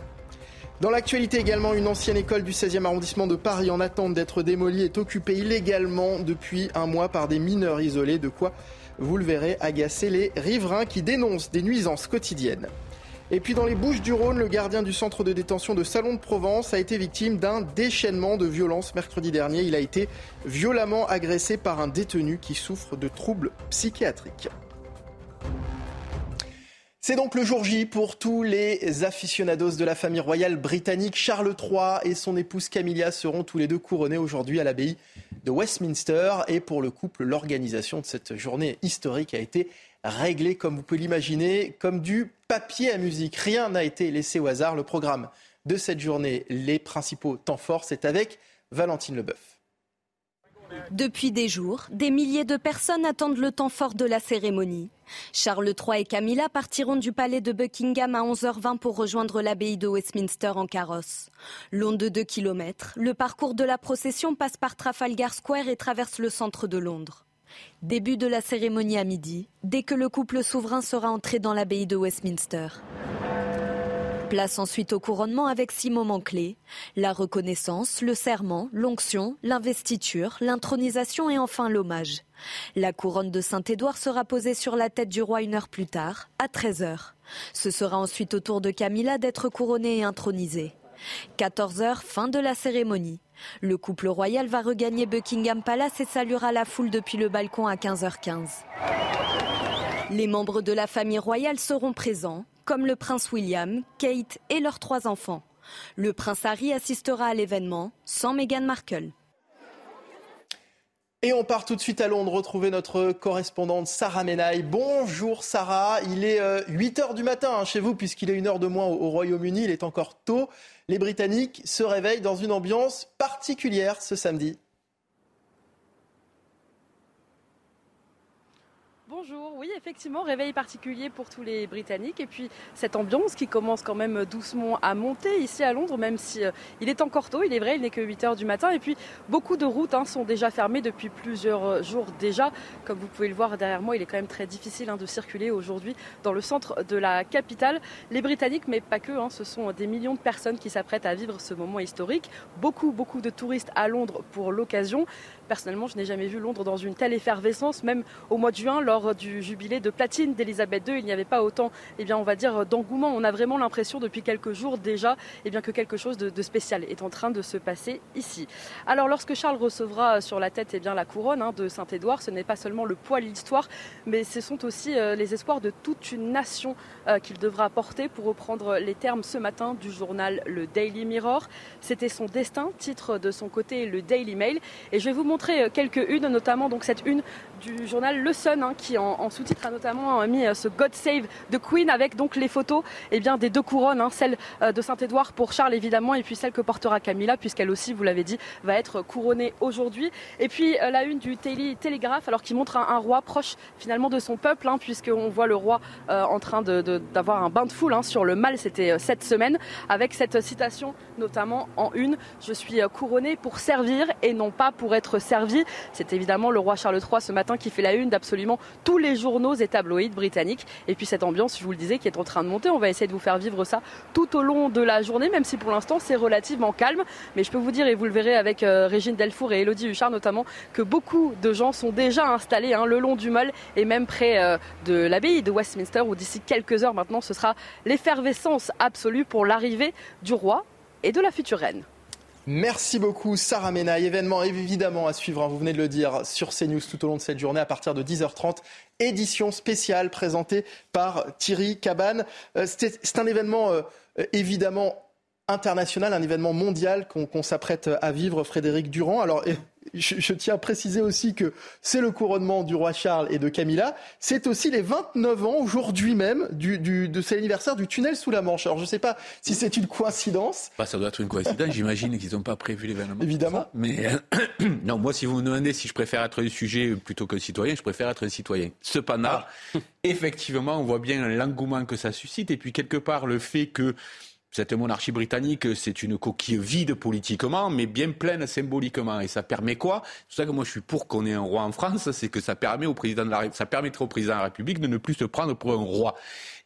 Dans l'actualité également, une ancienne école du 16e arrondissement de Paris en attente d'être démolie est occupée illégalement depuis un mois par des mineurs isolés. De quoi, vous le verrez, agacer les riverains qui dénoncent des nuisances quotidiennes. Et puis dans les Bouches du Rhône, le gardien du centre de détention de Salon de Provence a été victime d'un déchaînement de violence mercredi dernier. Il a été violemment agressé par un détenu qui souffre de troubles psychiatriques. C'est donc le jour J pour tous les aficionados de la famille royale britannique. Charles III et son épouse Camilla seront tous les deux couronnés aujourd'hui à l'abbaye de Westminster. Et pour le couple, l'organisation de cette journée historique a été réglée, comme vous pouvez l'imaginer, comme du papier à musique. Rien n'a été laissé au hasard. Le programme de cette journée, les principaux temps forts, c'est avec Valentine Leboeuf.
Depuis des jours, des milliers de personnes attendent le temps fort de la cérémonie. Charles III et Camilla partiront du palais de Buckingham à 11h20 pour rejoindre l'abbaye de Westminster en carrosse. Long de 2 km, le parcours de la procession passe par Trafalgar Square et traverse le centre de Londres. Début de la cérémonie à midi, dès que le couple souverain sera entré dans l'abbaye de Westminster. Place ensuite au couronnement avec six moments clés. La reconnaissance, le serment, l'onction, l'investiture, l'intronisation et enfin l'hommage. La couronne de Saint-Édouard sera posée sur la tête du roi une heure plus tard, à 13h. Ce sera ensuite au tour de Camilla d'être couronnée et intronisée. 14h, fin de la cérémonie. Le couple royal va regagner Buckingham Palace et saluera la foule depuis le balcon à 15h15. Les membres de la famille royale seront présents, comme le prince William, Kate et leurs trois enfants. Le prince Harry assistera à l'événement, sans Meghan Markle.
Et on part tout de suite à Londres retrouver notre correspondante Sarah Menaille. Bonjour Sarah, il est 8h du matin hein, chez vous puisqu'il est une heure de moins au Royaume-Uni, il est encore tôt. Les Britanniques se réveillent dans une ambiance particulière ce samedi.
Bonjour, oui effectivement, réveil particulier pour tous les Britanniques et puis cette ambiance qui commence quand même doucement à monter ici à Londres, même si euh, il est encore tôt, il est vrai, il n'est que 8 heures du matin et puis beaucoup de routes hein, sont déjà fermées depuis plusieurs euh, jours déjà. Comme vous pouvez le voir derrière moi, il est quand même très difficile hein, de circuler aujourd'hui dans le centre de la capitale. Les Britanniques, mais pas que, hein, ce sont des millions de personnes qui s'apprêtent à vivre ce moment historique. Beaucoup, beaucoup de touristes à Londres pour l'occasion. Personnellement, je n'ai jamais vu Londres dans une telle effervescence, même au mois de juin, lors du jubilé de platine d'Elisabeth II, il n'y avait pas autant, eh bien, on va dire, d'engouement. On a vraiment l'impression depuis quelques jours déjà eh bien, que quelque chose de, spécial est en train de se passer ici. Alors, lorsque Charles recevra sur la tête eh bien, la couronne hein, de Saint-Édouard, ce n'est pas seulement le poids l'histoire, mais ce sont aussi euh, les espoirs de toute une nation euh, qu'il devra porter, pour reprendre les termes ce matin du journal Le Daily Mirror. C'était son destin, titre de son côté le Daily Mail. Et je vais vous montrer euh, quelques unes, notamment donc cette une du journal Le Sun, hein, qui en, sous-titre a notamment mis euh, ce God Save the Queen avec donc les photos eh bien, des deux couronnes, hein, celle euh, de Saint-Édouard pour Charles évidemment, et puis celle que portera Camilla, puisqu'elle aussi, vous l'avez dit, va être couronnée aujourd'hui. Et puis la une du Daily Telegraph, alors qui montre un, roi proche finalement de son peuple, hein, puisqu'on voit le roi en train d'avoir un bain de foule sur le mal, c'était cette semaine, avec cette citation notamment en une, je suis couronné pour servir et non pas pour être servi. C'est évidemment le roi Charles III ce matin qui fait la une d'absolument tous les journaux et tabloïds britanniques. Et puis cette ambiance, je vous le disais, qui est en train de monter. On va essayer de vous faire vivre ça tout au long de la journée, même si pour l'instant c'est relativement calme. Mais je peux vous dire, et vous le verrez avec euh, Régine Delfour et Elodie Huchard notamment, que beaucoup de gens sont déjà installés hein, le long du Mall et même près euh, de l'abbaye de Westminster, où d'ici quelques heures maintenant, ce sera l'effervescence absolue pour l'arrivée du roi et de la future reine.
Merci beaucoup Sarah Mena. Événement évidemment à suivre, hein, vous venez de le dire, sur CNews tout au long de cette journée à partir de 10h30. Édition spéciale présentée par Thierry Cabane. Euh, c'est un événement euh, évidemment international, un événement mondial qu'on s'apprête à vivre, Frédéric Durand. Alors je, tiens à préciser aussi que c'est le couronnement du roi Charles et de Camilla. C'est aussi les 29 ans aujourd'hui même du, du, de cet anniversaire du tunnel sous la Manche. Alors je ne sais pas si c'est une coïncidence.
Bah, ça doit être une coïncidence. J'imagine qu'ils n'ont pas prévu l'événement.
Évidemment.
Mais euh, non, moi, si vous me demandez si je préfère être un sujet plutôt qu'un citoyen, je préfère être un citoyen. Cependant, ah. effectivement, on voit bien l'engouement que ça suscite et puis quelque part le fait que cette monarchie britannique, c'est une coquille vide politiquement, mais bien pleine symboliquement. Et ça permet quoi? C'est pour ça que moi je suis pour qu'on ait un roi en France, c'est que ça permet au président de la, ça permettrait au président de la République de ne plus se prendre pour un roi.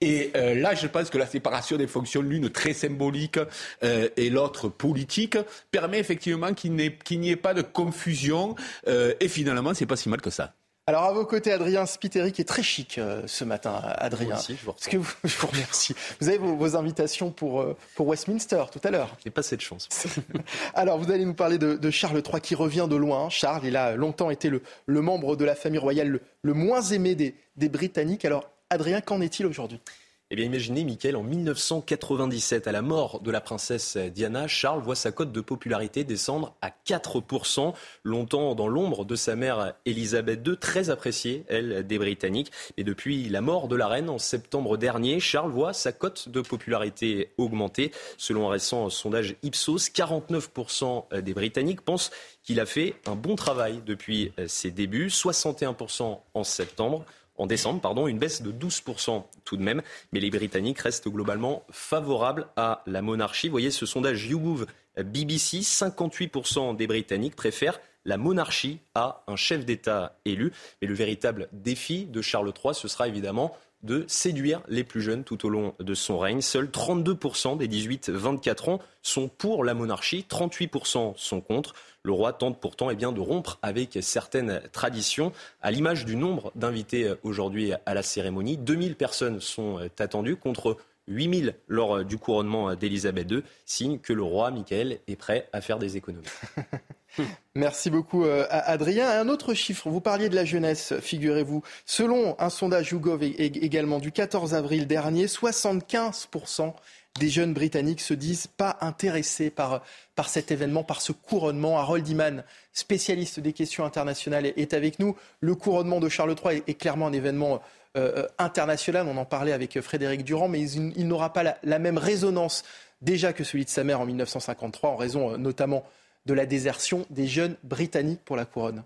Et euh, là, je pense que la séparation des fonctions, l'une très symbolique euh, et l'autre politique, permet effectivement qu'il n'y ait, pas de confusion. Euh, et finalement, c'est pas si mal que ça.
Alors à vos côtés, Adrien Spiteri qui est très chic euh, ce matin, Adrien.
je vous,
que je vous remercie. Vous avez vos, invitations pour, euh, pour Westminster tout à l'heure.
J'ai pas cette chance.
Alors vous allez nous parler de, Charles III qui revient de loin. Charles, il a longtemps été le, membre de la famille royale le, moins aimé des, des Britanniques. Alors Adrien, qu'en est-il aujourd'hui?
Eh bien, imaginez, Michael, en 1997, à la mort de la princesse Diana, Charles voit sa cote de popularité descendre à 4%, longtemps dans l'ombre de sa mère Elisabeth II, très appréciée, elle, des Britanniques. Et depuis la mort de la reine en septembre dernier, Charles voit sa cote de popularité augmenter. Selon un récent sondage Ipsos, 49% des Britanniques pensent qu'il a fait un bon travail depuis ses débuts, 61% en septembre en décembre, pardon, une baisse de 12% tout de même. Mais les Britanniques restent globalement favorables à la monarchie. Vous voyez ce sondage YouMove BBC, 58% des Britanniques préfèrent la monarchie à un chef d'État élu. Mais le véritable défi de Charles III, ce sera évidemment de séduire les plus jeunes tout au long de son règne. Seuls 32% des 18-24 ans sont pour la monarchie, 38% sont contre. Le roi tente pourtant eh bien, de rompre avec certaines traditions, à l'image du nombre d'invités aujourd'hui à la cérémonie. 2000 personnes sont attendues contre 8000 lors du couronnement d'Elisabeth II, signe que le roi Michael est prêt à faire des économies.
Merci beaucoup euh, Adrien. Un autre chiffre, vous parliez de la jeunesse, figurez-vous. Selon un sondage YouGov également du 14 avril dernier, 75% des jeunes Britanniques se disent pas intéressés par, par cet événement, par ce couronnement. Harold Iman, spécialiste des questions internationales, est avec nous. Le couronnement de Charles III est, clairement un événement euh, euh, international. On en parlait avec Frédéric Durand, mais il, n'aura pas la, même résonance déjà que celui de sa mère en 1953, en raison notamment de la désertion des jeunes britanniques pour la couronne.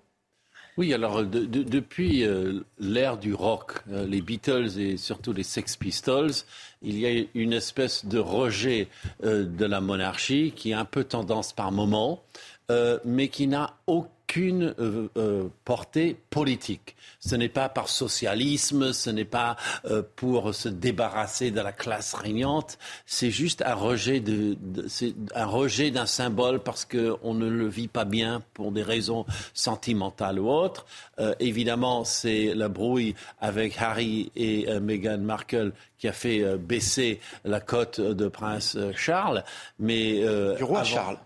Oui, alors depuis euh, l'ère du rock, euh, les Beatles et surtout les Sex Pistols, il y a une espèce de rejet euh, de la monarchie qui a un peu tendance par moment, mais qui n'a aucun qu'une euh, euh, portée politique. Ce n'est pas par socialisme, ce n'est pas euh, pour se débarrasser de la classe régnante, c'est juste un rejet de, un rejet d'un symbole parce qu'on ne le vit pas bien pour des raisons sentimentales ou autres. évidemment, c'est la brouille avec Harry et Meghan Markle qui a fait baisser la cote de Prince Charles, mais
du roi Charles.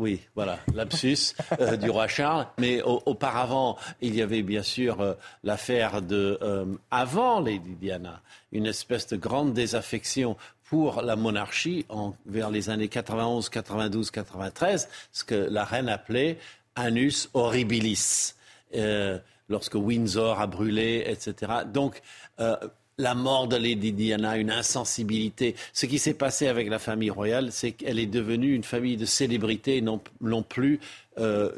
Oui, voilà, lapsus euh, du roi Charles. Mais auparavant, il y avait bien sûr euh, l'affaire de, euh, avant Lady Diana, une espèce de grande désaffection pour la monarchie en, vers les années 91, 92, 93, ce que la reine appelait anus horribilis. lorsque Windsor a brûlé, etc. Donc, la mort de Lady Diana, une insensibilité. Ce qui s'est passé avec la famille royale, c'est qu'elle est devenue une famille de célébrités, non, plus euh,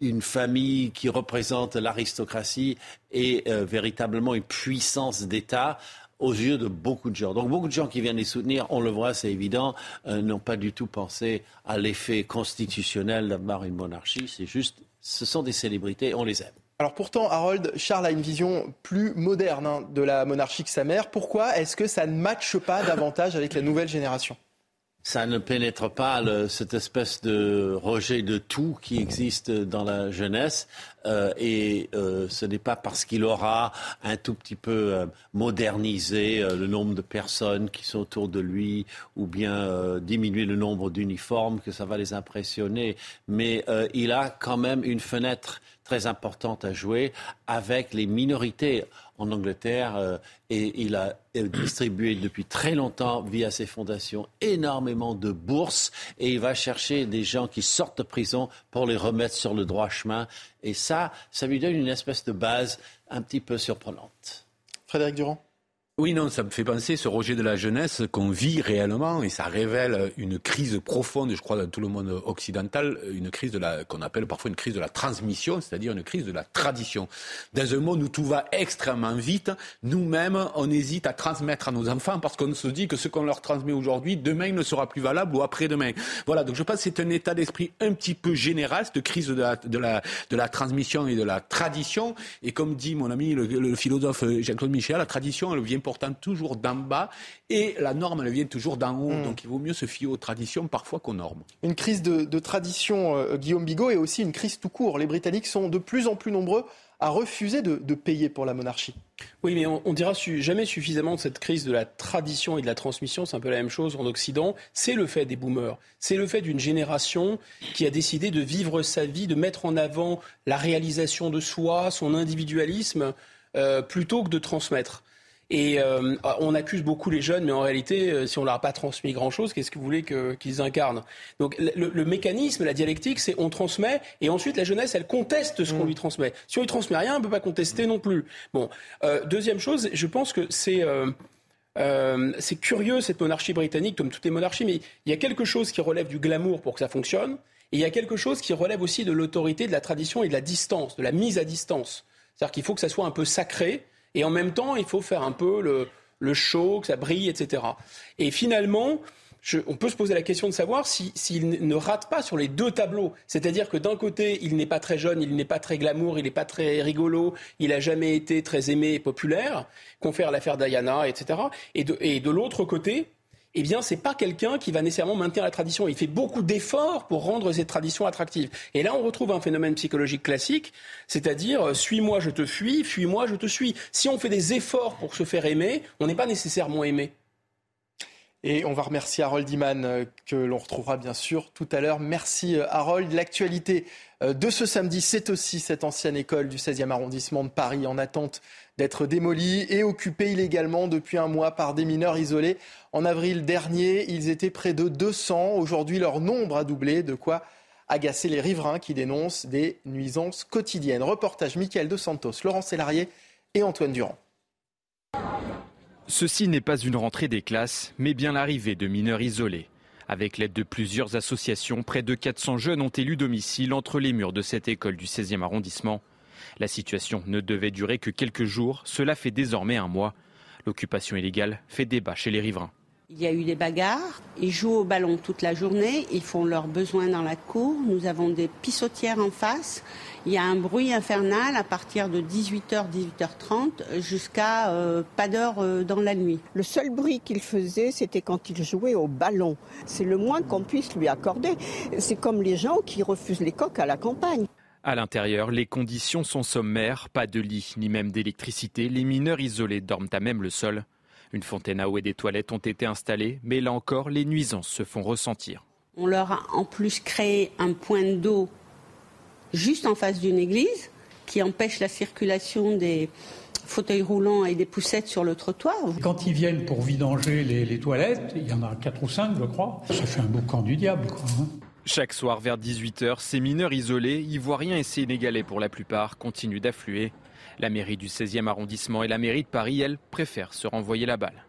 une famille qui représente l'aristocratie et euh, véritablement une puissance d'État aux yeux de beaucoup de gens. Donc beaucoup de gens qui viennent les soutenir, on le voit, c'est évident, euh, n'ont pas du tout pensé à l'effet constitutionnel d'avoir une monarchie. C'est juste, ce sont des célébrités, on les aime.
Alors pourtant, Harold, Charles a une vision plus moderne hein, de la monarchie que sa mère. Pourquoi est-ce que ça ne matche pas davantage avec la nouvelle génération?
Ça ne pénètre pas cette espèce de rejet de tout qui existe dans la jeunesse. Euh, et euh, ce n'est pas parce qu'il aura un tout petit peu euh, modernisé le nombre de personnes qui sont autour de lui ou bien diminué le nombre d'uniformes que ça va les impressionner. Mais il a quand même une fenêtre très importante à jouer avec les minorités en Angleterre euh, et il a distribué depuis très longtemps via ses fondations énormément de bourses et il va chercher des gens qui sortent de prison pour les remettre sur le droit chemin et ça, ça lui donne une espèce de base un petit peu surprenante.
Frédéric Durand
oui, non, ça me fait penser ce rejet de la jeunesse qu'on vit réellement et ça révèle une crise profonde, je crois, dans tout le monde occidental, une crise qu'on appelle parfois une crise de la transmission, c'est-à-dire une crise de la tradition. Dans un monde où tout va extrêmement vite, nous-mêmes, on hésite à transmettre à nos enfants parce qu'on se dit que ce qu'on leur transmet aujourd'hui, demain ne sera plus valable ou après-demain. Voilà, donc je pense que c'est un état d'esprit un petit peu général, cette crise de la, de la, de la transmission et de la tradition. Et comme dit mon ami le, le philosophe Jean-Claude Michel, la tradition, elle vient portant toujours d'en bas et la norme, elle vient toujours d'en haut. Hmm. Donc il vaut mieux se fier aux traditions parfois qu'aux normes.
Une crise de, tradition, euh, Guillaume Bigot, et aussi une crise tout court. Les Britanniques sont de plus en plus nombreux à refuser de, payer pour la monarchie.
Oui, mais on, on dira jamais suffisamment de cette crise de la tradition et de la transmission. C'est un peu la même chose en Occident. C'est le fait des boomers. C'est le fait d'une génération qui a décidé de vivre sa vie, de mettre en avant la réalisation de soi, son individualisme, euh, plutôt que de transmettre. Et euh, on accuse beaucoup les jeunes, mais en réalité, euh, si on leur a pas transmis grand-chose, qu'est-ce que vous voulez qu'ils incarnent? Donc le, mécanisme, la dialectique, c'est on transmet, et ensuite la jeunesse, elle conteste ce qu'on mm. lui transmet. Si on lui transmet rien, on peut pas contester non plus. Bon, euh, deuxième chose, je pense que c'est c'est curieux cette monarchie britannique, comme toutes les monarchies, mais il y a quelque chose qui relève du glamour pour que ça fonctionne, et il y a quelque chose qui relève aussi de l'autorité, de la tradition et de la distance, de la mise à distance. C'est-à-dire qu'il faut que ça soit un peu sacré et en même temps, il faut faire un peu le, show, que ça brille, etc. Et finalement, on peut se poser la question de savoir s'il ne rate pas sur les deux tableaux. C'est-à-dire que d'un côté, il n'est pas très jeune, il n'est pas très glamour, il n'est pas très rigolo, il n'a jamais été très aimé et populaire, confère l'affaire Diana, etc. Et de, et de l'autre côté, eh bien, c'est pas quelqu'un qui va nécessairement maintenir la tradition. Il fait beaucoup d'efforts pour rendre cette tradition attractive. Et là, on retrouve un phénomène psychologique classique, c'est-à-dire euh, suis-moi, je te fuis, fuis-moi, je te suis. Si on fait des efforts pour se faire aimer, on n'est pas nécessairement aimé.
Et on va remercier Harold Iman, euh, que l'on retrouvera bien sûr tout à l'heure. Merci euh, Harold. L'actualité de ce samedi, c'est aussi cette ancienne école du 16e arrondissement de Paris en attente d'être démolie et occupée illégalement depuis un mois par des mineurs isolés. En avril dernier, ils étaient près de 200. Aujourd'hui, leur nombre a doublé, de quoi agacer les riverains qui dénoncent des nuisances quotidiennes. Reportage Mickaël De Santos, Laurent Sélarié et Antoine Durand.
Ceci n'est pas une rentrée des classes, mais bien l'arrivée de mineurs isolés. Avec l'aide de plusieurs associations, près de 400 jeunes ont élu domicile entre les murs de cette école du 16e arrondissement. La situation ne devait durer que quelques jours, cela fait désormais un mois. L'occupation illégale fait débat chez les riverains.
Il y a eu des bagarres, ils jouent au ballon toute la journée, ils font leurs besoins dans la cour, nous avons des pissotières en face, il y a un bruit infernal à partir de 18h, 18h30 jusqu'à euh, pas d'heure euh, dans la nuit.
Le seul bruit qu'il faisait, c'était quand il jouait au ballon. C'est le moins qu'on puisse lui accorder. C'est comme les gens qui refusent les coques à la campagne.
À l'intérieur, les conditions sont sommaires, pas de lit ni même d'électricité. Les mineurs isolés dorment à même le sol. Une fontaine à eau et des toilettes ont été installées, mais là encore, les nuisances se font ressentir.
On leur a en plus créé un point d'eau juste en face d'une église qui empêche la circulation des fauteuils roulants et des poussettes sur le trottoir.
Quand ils viennent pour vidanger les, toilettes, il y en a quatre ou cinq, je crois, ça fait un boucan du diable. Quoi, hein.
Chaque soir vers 18h, ces mineurs isolés, ivoiriens et sénégalais pour la plupart, continuent d'affluer. La mairie du 16e arrondissement et la mairie de Paris, elles, préfèrent se renvoyer la balle.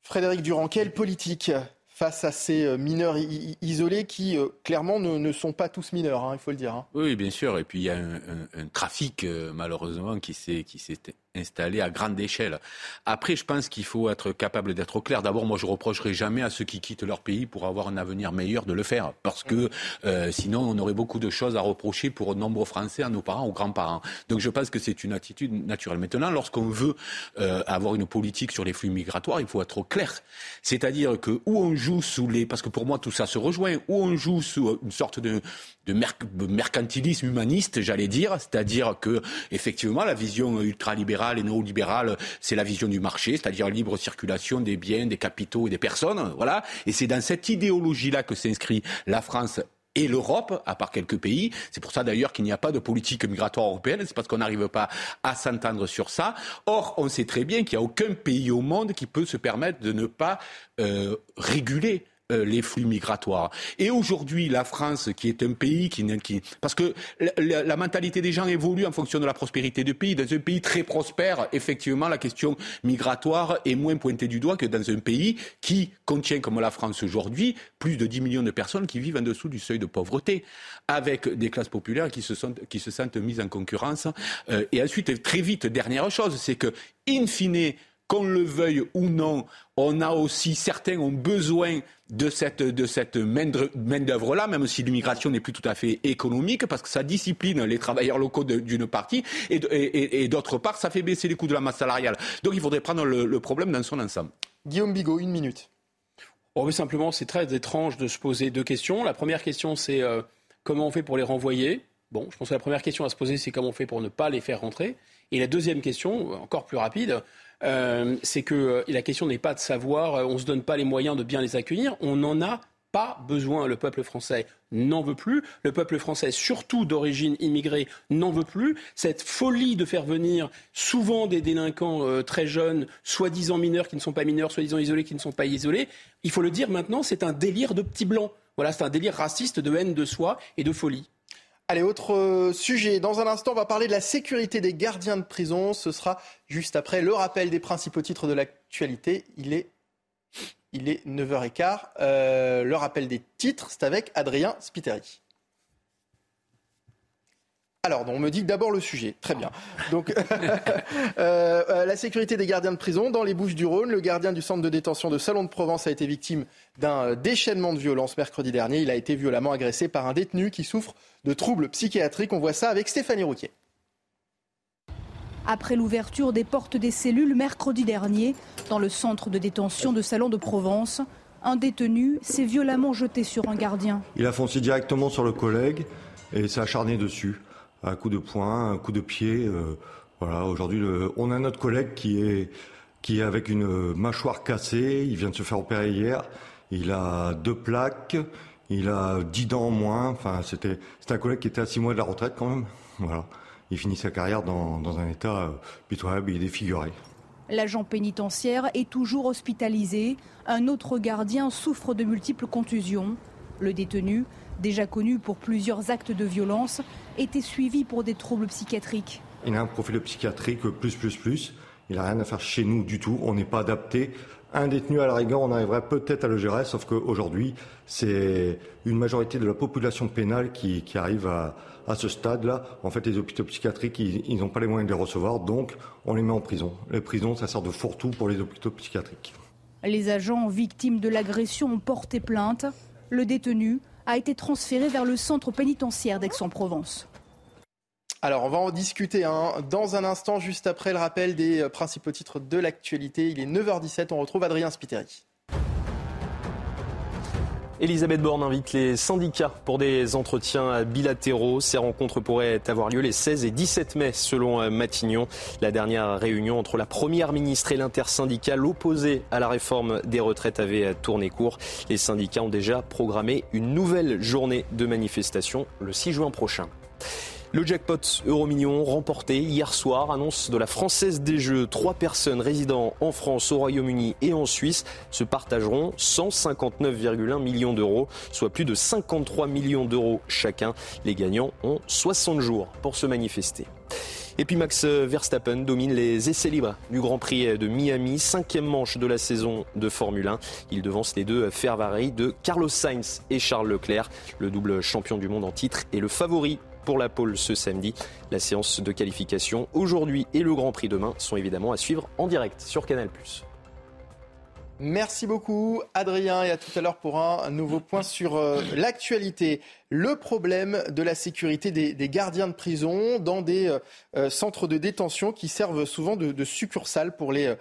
Frédéric Durand, quelle politique face à ces euh, mineurs isolés qui, euh, clairement, ne, sont pas tous mineurs, hein, il faut le dire. Hein?
Oui, bien sûr. Et puis, il y a un, trafic, euh, malheureusement, qui s'est installé à grande échelle. Après, je pense qu'il faut être capable d'être clair. D'abord, moi, je reprocherai jamais à ceux qui quittent leur pays pour avoir un avenir meilleur de le faire, parce que euh, sinon, on aurait beaucoup de choses à reprocher pour nombreux Français, à nos parents, aux grands-parents. Donc, je pense que c'est une attitude naturelle. Maintenant, lorsqu'on veut euh, avoir une politique sur les flux migratoires, il faut être clair. C'est-à-dire que où on joue sous les, parce que pour moi, tout ça se rejoint, où on joue sous une sorte de, de mercantilisme humaniste, j'allais dire, c'est-à-dire que effectivement, la vision ultralibérale et néolibérale, c'est la vision du marché, c'est-à-dire libre circulation des biens, des capitaux et des personnes. Voilà. Et c'est dans cette idéologie-là que s'inscrit la France et l'Europe, à part quelques pays. C'est pour ça d'ailleurs qu'il n'y a pas de politique migratoire européenne, c'est parce qu'on n'arrive pas à s'entendre sur ça. Or, on sait très bien qu'il n'y a aucun pays au monde qui peut se permettre de ne pas euh, réguler les flux migratoires. Et aujourd'hui, la France, qui est un pays qui, parce que la, mentalité des gens évolue en fonction de la prospérité du pays. Dans un pays très prospère, effectivement, la question migratoire est moins pointée du doigt que dans un pays qui contient, comme la France aujourd'hui, plus de 10 millions de personnes qui vivent en dessous du seuil de pauvreté, avec des classes populaires qui se, qui se sentent mises en concurrence. Euh, et ensuite, très vite, dernière chose, c'est que, in fine, qu'on le veuille ou non, on a aussi, certains ont besoin de cette, de cette main-d'œuvre-là, même si l'immigration n'est plus tout à fait économique, parce que ça discipline les travailleurs locaux d'une partie, et, d'autre part, ça fait baisser les coûts de la masse salariale. Donc il faudrait prendre le, problème dans son ensemble.
Guillaume Bigot, une minute.
Oh, mais simplement, c'est très étrange de se poser deux questions. La première question, c'est euh, comment on fait pour les renvoyer? Bon, je pense que la première question à se poser, c'est comment on fait pour ne pas les faire rentrer. Et la deuxième question, encore plus rapide, euh, c'est que euh, la question n'est pas de savoir, euh, on ne se donne pas les moyens de bien les accueillir, on n'en a pas besoin. Le peuple français n'en veut plus. Le peuple français, surtout d'origine immigrée, n'en veut plus. Cette folie de faire venir souvent des délinquants très jeunes, soi-disant mineurs qui ne sont pas mineurs, soi-disant isolés qui ne sont pas isolés, il faut le dire maintenant, c'est un délire de petits blancs. Voilà, c'est un délire raciste de haine de soi et de folie.
Allez, autre euh, sujet. Dans un instant, on va parler de la sécurité des gardiens de prison. Ce sera juste après le rappel des principaux titres de l'actualité. Il est, il est 9h15. Euh, le rappel des titres, c'est avec Adrien Spiteri. Alors, on me dit d'abord le sujet. Très bien. Donc, euh, la sécurité des gardiens de prison dans les Bouches du Rhône. Le gardien du centre de détention de Salon de Provence a été victime d'un déchaînement de violence mercredi dernier. Il a été violemment agressé par un détenu qui souffre de troubles psychiatriques. On voit ça avec Stéphanie Routier.
Après l'ouverture des portes des cellules mercredi dernier, dans le centre de détention de Salon de Provence, un détenu s'est violemment jeté sur un gardien.
Il a foncé directement sur le collègue et s'est acharné dessus un coup de poing, un coup de pied. Euh, voilà, aujourd'hui, on a notre collègue qui est qui est avec une mâchoire cassée. Il vient de se faire opérer hier. Il a deux plaques. Il a dix dents en moins. Enfin, c'était un collègue qui était à six mois de la retraite quand même. Voilà. Il finit sa carrière dans, dans un état euh, pitoyable. Est défiguré.
L'agent pénitentiaire est toujours hospitalisé. Un autre gardien souffre de multiples contusions. Le détenu déjà connu pour plusieurs actes de violence, était suivi pour des troubles psychiatriques.
Il a un profil psychiatrique plus, plus, plus. Il n'a rien à faire chez nous du tout. On n'est pas adapté. Un détenu à la rigueur, on arriverait peut-être à le gérer, sauf qu'aujourd'hui, c'est une majorité de la population pénale qui, arrive à, ce stade-là. En fait, les hôpitaux psychiatriques, ils n'ont pas les moyens de les recevoir, donc on les met en prison. Les prisons, ça sert de fourre-tout pour les hôpitaux psychiatriques.
Les agents victimes de l'agression ont porté plainte. Le détenu a été transféré vers le centre pénitentiaire d'Aix-en-Provence.
Alors, on va en discuter hein. dans un instant, juste après le rappel des euh, principaux titres de l'actualité. Il est 9h17, on retrouve Adrien Spiteri.
Elisabeth Borne invite les syndicats pour des entretiens bilatéraux. Ces rencontres pourraient avoir lieu les 16 et 17 mai selon euh, Matignon. La dernière réunion entre la première ministre et l'intersyndicale opposée à la réforme des retraites avait tourné court. Les syndicats ont déjà programmé une nouvelle journée de manifestation le 6 juin prochain. Le jackpot euro-million remporté hier soir, annonce de la Française des Jeux. Trois personnes résidant en France, au Royaume-Uni et en Suisse se partageront 159,1 millions d'euros, soit plus de 53 millions d'euros chacun. Les gagnants ont 60 jours pour se manifester. Et puis Max Verstappen domine les essais libres du Grand Prix de Miami, cinquième manche de la saison de Formule 1. Il devance les deux Ferrari de Carlos Sainz et Charles Leclerc. Le double champion du monde en titre et le favori pour la pole ce samedi. La séance de qualification aujourd'hui et le Grand Prix demain sont évidemment à suivre en direct sur Canal+.
Merci beaucoup Adrien et à tout à l'heure pour un nouveau point sur euh, l'actualité. Le problème de la sécurité des, gardiens de prison dans des euh, euh, centres de détention qui servent souvent de, succursales pour les,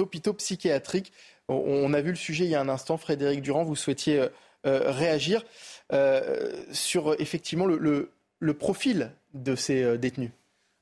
hôpitaux psychiatriques. On, a vu le sujet il y a un instant. Frédéric Durand, vous souhaitiez réagir sur effectivement le profil de ces euh, détenus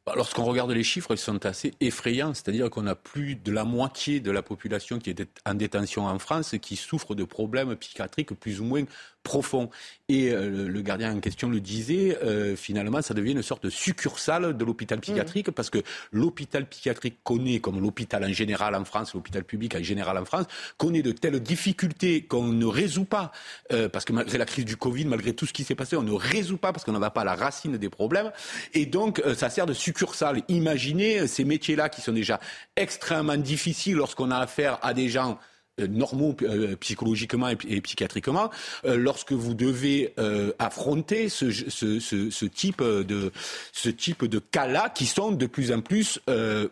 bah, Lorsqu'on regarde les chiffres, ils sont assez effrayants. C'est-à-dire qu'on a plus de la moitié de la population qui est en détention en France qui souffre de problèmes psychiatriques plus ou moins profond. Et euh, le gardien en question le disait, euh, finalement, ça devient une sorte de succursale de l'hôpital psychiatrique, parce que l'hôpital psychiatrique connaît, comme l'hôpital en général en France, l'hôpital public en général en France, connaît de telles difficultés qu'on ne résout pas, euh, parce que malgré la crise du Covid, malgré tout ce qui s'est passé, on ne résout pas parce qu'on ne va pas à la racine des problèmes. Et donc, ça sert de succursale. Imaginez ces métiers-là qui sont déjà extrêmement difficiles lorsqu'on a affaire à des gens normaux euh, psychologiquement et, psychiatriquement euh, lorsque vous devez affronter ce, type de ce type de cas-là qui sont de plus en plus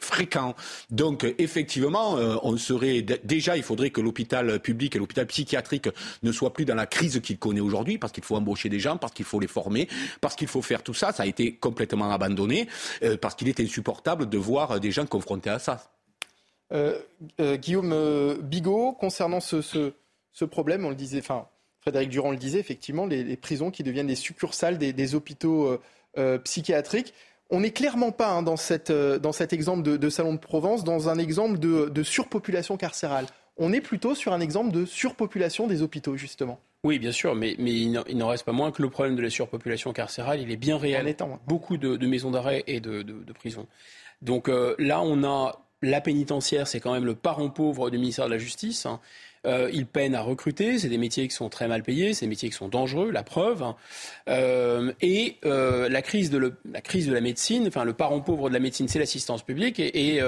fréquents. Donc effectivement, on serait déjà il faudrait que l'hôpital public et l'hôpital psychiatrique ne soient plus dans la crise qu'il connaît aujourd'hui parce qu'il faut embaucher des gens, parce qu'il faut les former, parce qu'il faut faire tout ça. Ça a été complètement abandonné parce qu'il est insupportable de voir des gens confrontés à ça.
Euh, euh, Guillaume euh, Bigot, concernant ce, problème, on le disait, enfin, Frédéric Durand le disait, effectivement, les, prisons qui deviennent des succursales des, hôpitaux psychiatriques. On n'est clairement pas hein, dans, dans, cet exemple de, Salon de Provence, dans un exemple de, surpopulation carcérale. On est plutôt sur un exemple de surpopulation des hôpitaux, justement.
Oui, bien sûr, mais, il n'en reste pas moins que le problème de la surpopulation carcérale, il est bien réel. Beaucoup de, maisons d'arrêt et de, prisons. Donc là, on a la pénitentiaire, c'est quand même le parent pauvre du ministère de la Justice. Hein. Euh, ils peinent à recruter, c'est des métiers qui sont très mal payés, c'est des métiers qui sont dangereux, la preuve. Hein. Euh, et euh, la, crise de la crise de la médecine, enfin le parent pauvre de la médecine, c'est l'assistance publique, et,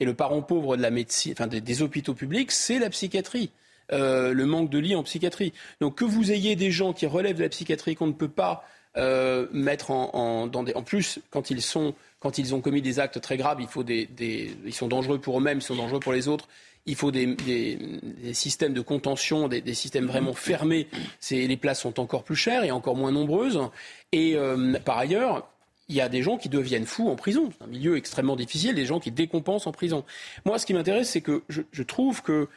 le parent pauvre de la médecine, enfin des, hôpitaux publics, c'est la psychiatrie. le manque de lits en psychiatrie. Donc que vous ayez des gens qui relèvent de la psychiatrie qu'on ne peut pas euh, mettre en, des, en plus quand ils sont quand ils ont commis des actes très graves, ils sont dangereux pour eux-mêmes, ils sont dangereux pour les autres. Il faut des, systèmes de contention, des, systèmes vraiment fermés. les places sont encore plus chères et encore moins nombreuses. Et euh, par ailleurs, il y a des gens qui deviennent fous en prison. C'est un milieu extrêmement difficile, des gens qui décompensent en prison. Moi, ce qui m'intéresse, c'est que je, trouve que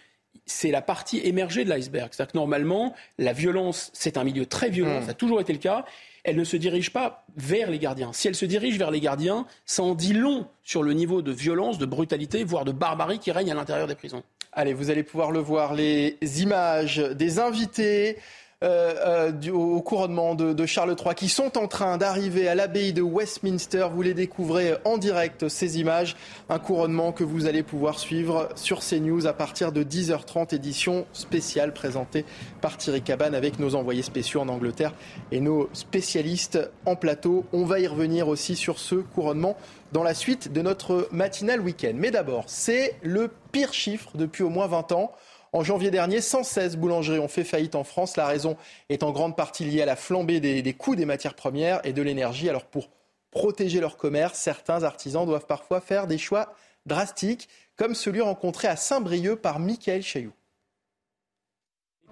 c'est la partie émergée de l'iceberg. C'est-à-dire que normalement, la violence, c'est un milieu très violent, mmh. ça a toujours été le cas. Elle ne se dirige pas vers les gardiens. Si elle se dirige vers les gardiens, ça en dit long sur le niveau de violence, de brutalité, voire de barbarie qui règne à l'intérieur des prisons.
Allez, vous allez pouvoir le voir, les images des invités euh, euh, au couronnement de, Charles III qui sont en train d'arriver à l'abbaye de Westminster. Vous les découvrez en direct, ces images. Un couronnement que vous allez pouvoir suivre sur CNews à partir de 10h30, édition spéciale présentée par Thierry Cabane avec nos envoyés spéciaux en Angleterre et nos spécialistes en plateau. On va y revenir aussi sur ce couronnement dans la suite de notre matinal week-end. Mais d'abord, c'est le pire chiffre depuis au moins 20 ans. En janvier dernier, 116 boulangeries ont fait faillite en France. La raison est en grande partie liée à la flambée des, coûts des matières premières et de l'énergie. Alors pour protéger leur commerce, certains artisans doivent parfois faire des choix drastiques, comme celui rencontré à Saint-Brieuc par Michael Chailloux.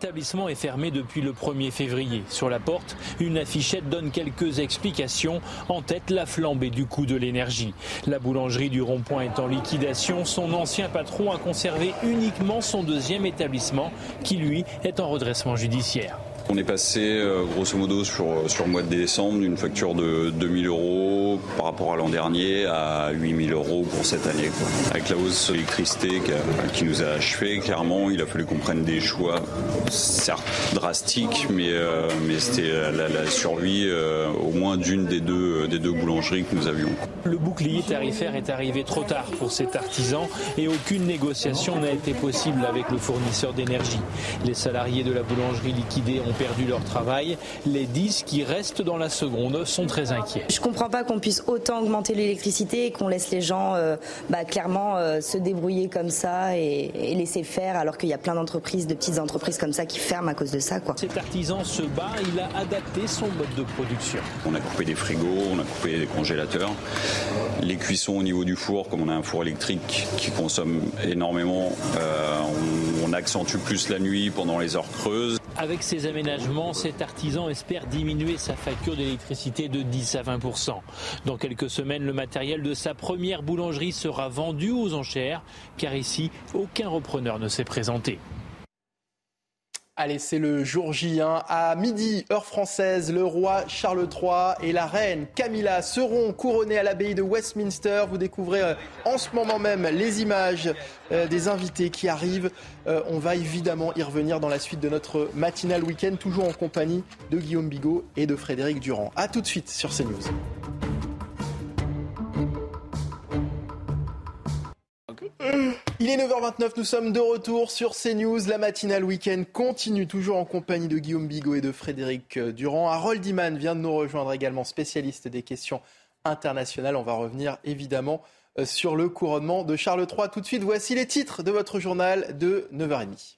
L'établissement est fermé depuis le 1er février. Sur la porte, une affichette donne quelques explications. En tête, la flambée du coût de l'énergie. La boulangerie du Rond-Point est en liquidation. Son ancien patron a conservé uniquement son deuxième établissement, qui lui est en redressement judiciaire.
On est passé euh, grosso modo sur, le mois de décembre d'une facture de 2000 euros par rapport à l'an dernier à 8000 euros pour cette année. Avec la hausse de l'électricité qui, nous a achevé, clairement, il a fallu qu'on prenne des choix, certes drastiques, mais, euh, mais c'était la, survie euh, au moins d'une des deux, des deux boulangeries que nous avions.
Le bouclier tarifaire est arrivé trop tard pour cet artisan et aucune négociation n'a été possible avec le fournisseur d'énergie. Les salariés de la boulangerie liquidée ont perdu leur travail. Les 10 qui restent dans la seconde sont très inquiets.
Je comprends pas qu'on puisse autant augmenter l'électricité et qu'on laisse les gens euh, bah, clairement euh, se débrouiller comme ça et, laisser faire alors qu'il y a plein d'entreprises, de petites entreprises comme ça qui ferment à cause de ça. Quoi.
Cet artisan se bat, il a adapté son mode de production.
On a coupé des frigos, on a coupé des congélateurs. Les cuissons au niveau du four, comme on a un four électrique qui consomme énormément, euh, on, on accentue plus la nuit pendant les heures creuses.
Avec ces aménagements, cet artisan espère diminuer sa facture d'électricité de 10 à 20% Dans quelques semaines, le matériel de sa première boulangerie sera vendu aux enchères, car ici, aucun repreneur ne s'est présenté.
Allez, c'est le jour J. 1 À midi, heure française, le roi Charles III et la reine Camilla seront couronnés à l'abbaye de Westminster. Vous découvrez euh, en ce moment même les images euh, des invités qui arrivent. Euh, on va évidemment y revenir dans la suite de notre matinal week-end, toujours en compagnie de Guillaume Bigot et de Frédéric Durand. A tout de suite sur CNews. Il est 9h29, nous sommes de retour sur CNews. La matinale week-end continue toujours en compagnie de Guillaume Bigot et de Frédéric euh, Durand. Harold Iman vient de nous rejoindre également, spécialiste des questions internationales. On va revenir évidemment euh, sur le couronnement de Charles III. Tout de suite, voici les titres de votre journal de 9h30.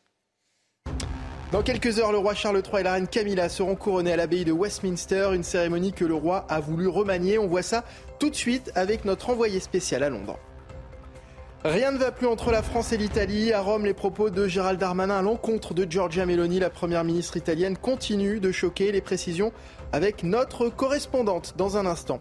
Dans quelques heures, le roi Charles III et la reine Camilla seront couronnés à l'abbaye de Westminster, une cérémonie que le roi a voulu remanier. On voit ça tout de suite avec notre envoyé spécial à Londres. Rien ne va plus entre la France et l'Italie. À Rome, les propos de Gérald Darmanin à l'encontre de Giorgia Meloni, la première ministre italienne, continuent de choquer. Les précisions avec notre correspondante dans un instant.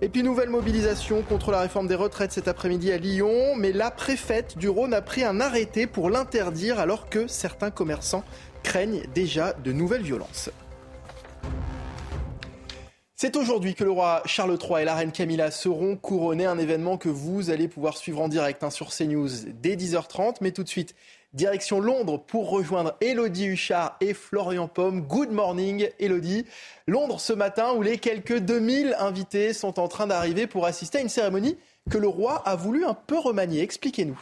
Et puis nouvelle mobilisation contre la réforme des retraites cet après-midi à Lyon, mais la préfète du Rhône a pris un arrêté pour l'interdire alors que certains commerçants craignent déjà de nouvelles violences. C'est aujourd'hui que le roi Charles III et la reine Camilla seront couronnés, un événement que vous allez pouvoir suivre en direct hein, sur CNews dès 10h30. Mais tout de suite, direction Londres pour rejoindre Elodie Huchard et Florian Pomme. Good morning Elodie. Londres ce matin où les quelques 2000 invités sont en train d'arriver pour assister à une cérémonie que le roi a voulu un peu remanier. Expliquez-nous.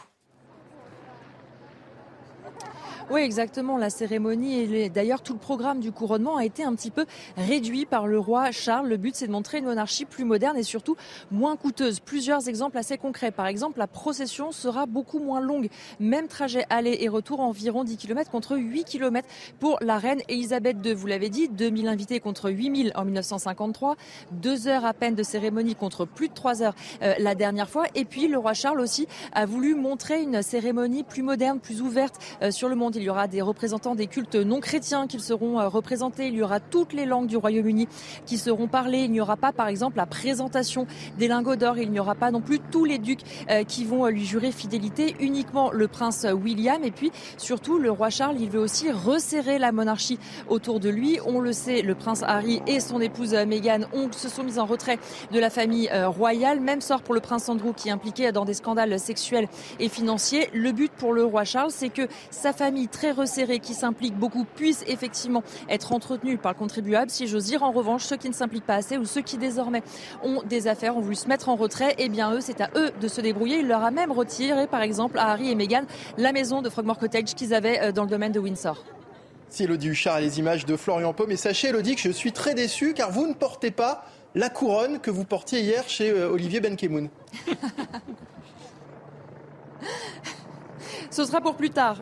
Oui, exactement. La cérémonie et d'ailleurs tout le programme du couronnement a été un petit peu réduit par le roi Charles. Le but, c'est de montrer une monarchie plus moderne et surtout moins coûteuse. Plusieurs exemples assez concrets. Par exemple, la procession sera beaucoup moins longue. Même trajet aller et retour environ 10 km contre 8 km pour la reine Elisabeth II. Vous l'avez dit, 2000 invités contre 8000 en 1953. Deux heures à peine de cérémonie contre plus de trois heures euh, la dernière fois. Et puis, le roi Charles aussi a voulu montrer une cérémonie plus moderne, plus ouverte euh, sur le monde. Il y aura des représentants des cultes non chrétiens qui seront euh, représentés. Il y aura toutes les langues du Royaume-Uni qui seront parlées. Il n'y aura pas, par exemple, la présentation des lingots d'or. Il n'y aura pas non plus tous les ducs qui vont lui jurer fidélité. Uniquement le prince William. Et puis, surtout, le roi Charles, il veut aussi resserrer la monarchie autour de lui. On le sait, le prince Harry et son épouse Meghan ont, se sont mis en retrait de la famille royale. Même sort pour le prince Andrew qui est impliqué dans des scandales sexuels et financiers. Le but pour le roi Charles, c'est que sa famille très resserrée qui s'implique beaucoup puisse effectivement être entretenue par le contribuable, si j'ose dire. En revanche, ceux qui ne s'impliquent pas assez ou ceux qui désormais ont des affaires, ont voulu se mettre en retrait, eh bien eux, c'est à eux de se débrouiller. Il leur a même retiré, par exemple, à Harry et Meghan, la maison de Frogmore Cottage qu'ils avaient euh, dans le domaine de Windsor.
Si Elodie Huchard a les images de Florian Pau, mais sachez Elodie que je suis très déçu car vous ne portez pas la couronne que vous portiez hier chez euh, Olivier Benkemoun.
Ce sera pour plus tard.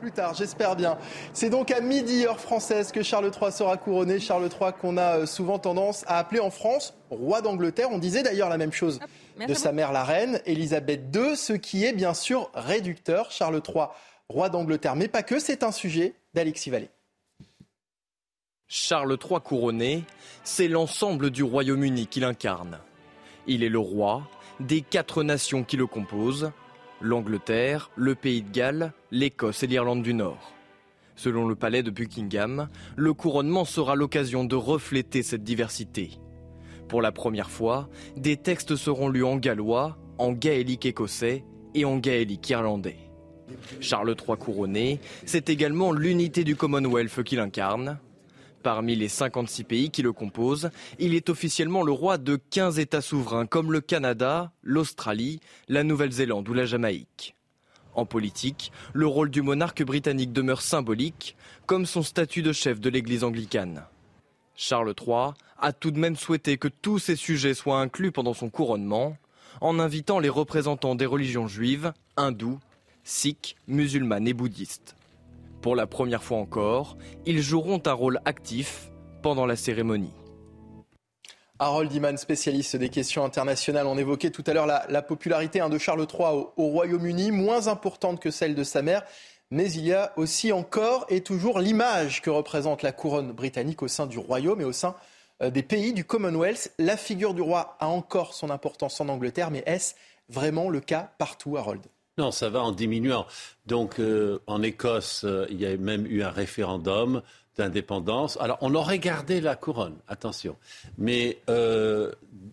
Plus tard, j'espère bien. C'est donc à midi, heure française, que Charles III sera couronné. Charles III qu'on a euh, souvent tendance à appeler en France roi d'Angleterre. On disait d'ailleurs la même chose de sa mère, la reine, Elisabeth II, ce qui est bien sûr réducteur. Charles III, roi d'Angleterre, mais pas que, c'est un sujet d'Alexis Vallée.
Charles III couronné, c'est l'ensemble du Royaume-Uni qu'il incarne. Il est le roi des quatre nations qui le composent, l'Angleterre, le Pays de Galles, l'Écosse et l'Irlande du Nord. Selon le palais de Buckingham, le couronnement sera l'occasion de refléter cette diversité. Pour la première fois, des textes seront lus en gallois, en gaélique écossais et en gaélique irlandais. Charles III couronné, c'est également l'unité du Commonwealth qu'il incarne, Parmi les 56 pays qui le composent, il est officiellement le roi de 15 États souverains comme le Canada, l'Australie, la Nouvelle-Zélande ou la Jamaïque. En politique, le rôle du monarque britannique demeure symbolique, comme son statut de chef de l'Église anglicane. Charles III a tout de même souhaité que tous ces sujets soient inclus pendant son couronnement, en invitant les représentants des religions juives, hindous, sikhs, musulmanes et bouddhistes. Pour la première fois encore, ils joueront un rôle actif pendant la cérémonie.
Harold Iman, spécialiste des questions internationales, on évoquait tout à l'heure la, popularité hein, de Charles III au, Royaume-Uni, moins importante que celle de sa mère, mais il y a aussi encore et toujours l'image que représente la couronne britannique au sein du Royaume et au sein euh, des pays du Commonwealth. La figure du roi a encore son importance en Angleterre, mais est-ce vraiment le cas partout, Harold?
Non, ça va en diminuant. Donc, euh, en Écosse, euh, il y a même eu un référendum d'indépendance. Alors, on aurait gardé la couronne, attention. Mais euh,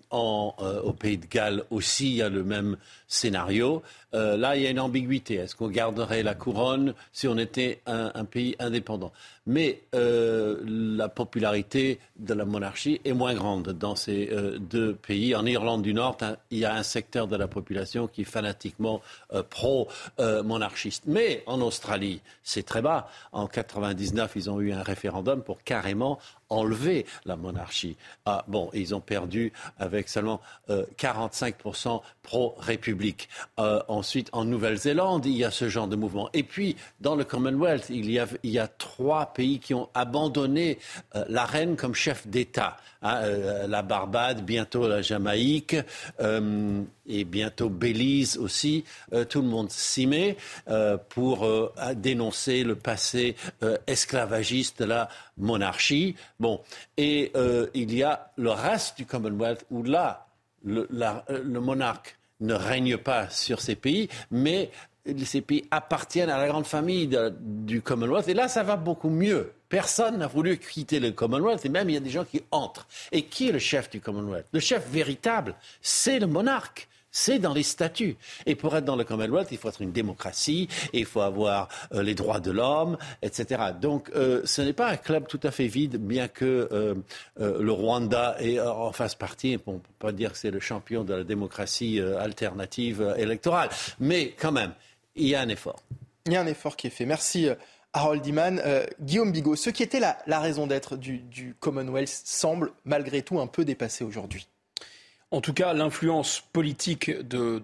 au Pays de Galles aussi, il y a le même scénario. là, il y a une ambiguïté. Est-ce qu'on garderait la couronne si on était un pays indépendant? Mais euh, la popularité de la monarchie est moins grande dans ces euh, deux pays. En Irlande du Nord, il y a un secteur de la population qui est fanatiquement euh, pro-monarchiste. mais en Australie, c'est très bas. En 99, ils ont eu un référendum pour carrément enlever la monarchie. Ah, bon, ils ont perdu avec seulement 45% pro-république. ensuite, en Nouvelle-Zélande, il y a ce genre de mouvement. Et puis, dans le Commonwealth, il y a, il y a trois pays qui ont abandonné euh, la reine comme chef d'État. Hein, euh, la Barbade, bientôt la Jamaïque euh, et bientôt Belize aussi. tout le monde s'y met pour dénoncer le passé esclavagiste de la monarchie. Bon, et il y a le reste du Commonwealth où là, le monarque ne règne pas sur ces pays, mais ces pays appartiennent à la grande famille du Commonwealth. Et là, ça va beaucoup mieux. Personne n'a voulu quitter le Commonwealth et même il y a des gens qui entrent. Et qui est le chef du Commonwealth? Le chef véritable, c'est le monarque. C'est dans les statuts. Et pour être dans le Commonwealth, il faut être une démocratie, il faut avoir euh, les droits de l'homme, etc. Donc euh, ce n'est pas un club tout à fait vide, bien que euh, le Rwanda en fasse partie. On ne peut pas dire que c'est le champion de la démocratie alternative électorale. Mais quand même, il y a un effort.
Il y a un effort qui est fait. Merci Harold Iman, Guillaume Bigot, ce qui était la, raison d'être du, Commonwealth semble malgré tout un peu dépassé aujourd'hui.
En tout cas, l'influence politique de,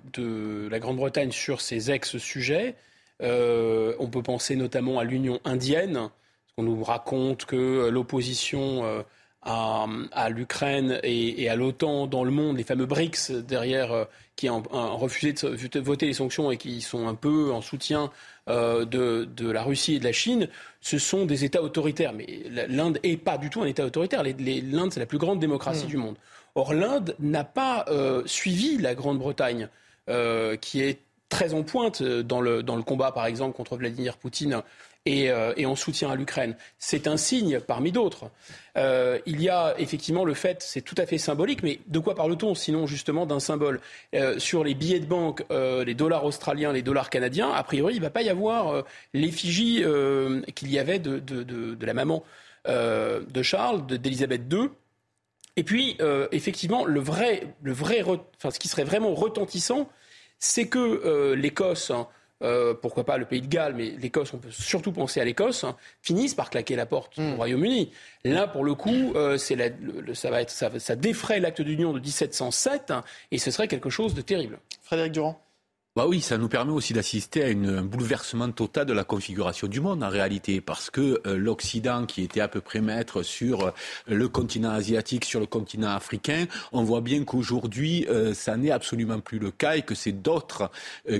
la Grande-Bretagne sur ces ex-sujets, euh, on peut penser notamment à l'Union indienne, on nous raconte que l'opposition euh, à, l'Ukraine et, à l'OTAN dans le monde, les fameux BRICS derrière, qui ont refusé de voter les sanctions et qui sont un peu en soutien euh, de, la Russie et de la Chine, ce sont des États autoritaires. Mais l'Inde n'est pas du tout un État autoritaire. L'Inde, c'est la plus grande démocratie mm. du monde. Or, l'Inde n'a pas euh, suivi la Grande-Bretagne, euh, qui est très en pointe dans le, dans le combat, par exemple, contre Vladimir Poutine euh, et, en soutien à l'Ukraine. C'est un signe parmi d'autres. Euh, il y a effectivement le fait, c'est tout à fait symbolique, mais de quoi parle-t-on sinon justement d'un symbole? Euh, Sur les billets de banque, les dollars australiens, les dollars canadiens, a priori, il ne va pas y avoir l'effigie qu'il y avait de, de, la maman de Charles, d'Élisabeth II. Et puis, effectivement, le vrai, le vrai, enfin, ce qui serait vraiment retentissant, c'est que l'Écosse hein, euh, pourquoi pas le pays de Galles, mais l'Écosse, on peut surtout penser à l'Écosse, hein, finissent par claquer la porte au hmm. Royaume-Uni. Là, pour le coup, euh, ça, va être, ça, ça défraie l'acte d'union de 1707 hein, et ce serait quelque chose de terrible.
Frédéric Durand
bah oui, ça nous permet aussi d'assister à une, un bouleversement total de la configuration du monde en réalité, parce que euh, l'Occident, qui était à peu près maître sur euh, le continent asiatique, sur le continent africain, on voit bien qu'aujourd'hui, euh, ça n'est absolument plus le cas et que c'est d'autres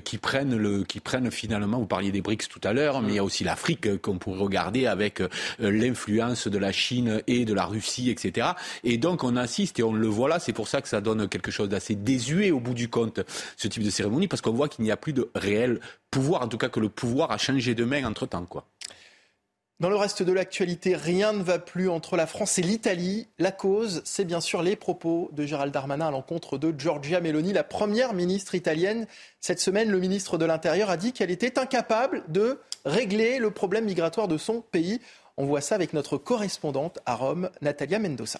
qui prennent le, qui prennent finalement. Vous parliez des BRICS tout à l'heure, mais il y a aussi l'Afrique qu'on pourrait regarder avec l'influence de la Chine et de la Russie, etc. Et donc on assiste et on le voit là. C'est pour ça que ça donne quelque chose d'assez désuet au bout du compte, ce type de cérémonie, parce qu'on voit qu'il n'y a plus de réel pouvoir, en tout cas que le pouvoir a changé de main entre-temps.
Dans le reste de l'actualité, rien ne va plus entre la France et l'Italie. La cause, c'est bien sûr les propos de Gérald Darmanin à l'encontre de Giorgia Meloni, la première ministre italienne. Cette semaine, le ministre de l'Intérieur a dit qu'elle était incapable de régler le problème migratoire de son pays. On voit ça avec notre correspondante à Rome, Natalia Mendoza.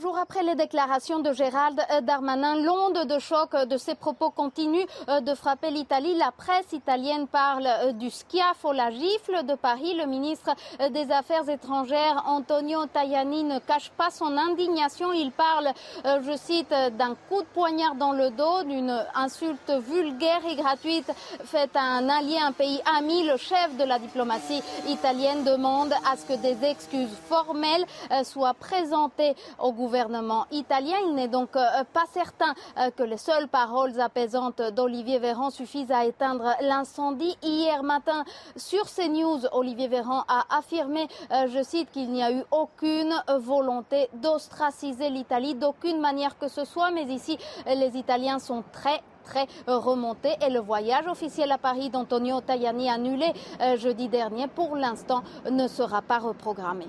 Jour après les déclarations de Gérald Darmanin, l'onde de choc de ses propos continue euh, de frapper l'Italie. La presse italienne parle euh, du schiaffo, la gifle de Paris. Le ministre euh, des Affaires étrangères, Antonio Tajani, ne cache pas son indignation. Il parle, je cite, d'un coup de poignard dans le dos, d'une insulte vulgaire et gratuite faite à un allié, un pays ami. Le chef de la diplomatie italienne demande à ce que des excuses formelles soient présentées au gouvernement Il n'est donc euh, pas certain euh, que les seules paroles apaisantes d'Olivier Véran suffisent à éteindre l'incendie. Hier matin, sur CNews, Olivier Véran a affirmé, euh, je cite, qu'il n'y a eu aucune volonté d'ostraciser l'Italie d'aucune manière que ce soit. Mais ici, les Italiens sont très très remontés et le voyage officiel à Paris d'Antonio Tajani annulé jeudi dernier pour l'instant ne sera pas reprogrammé.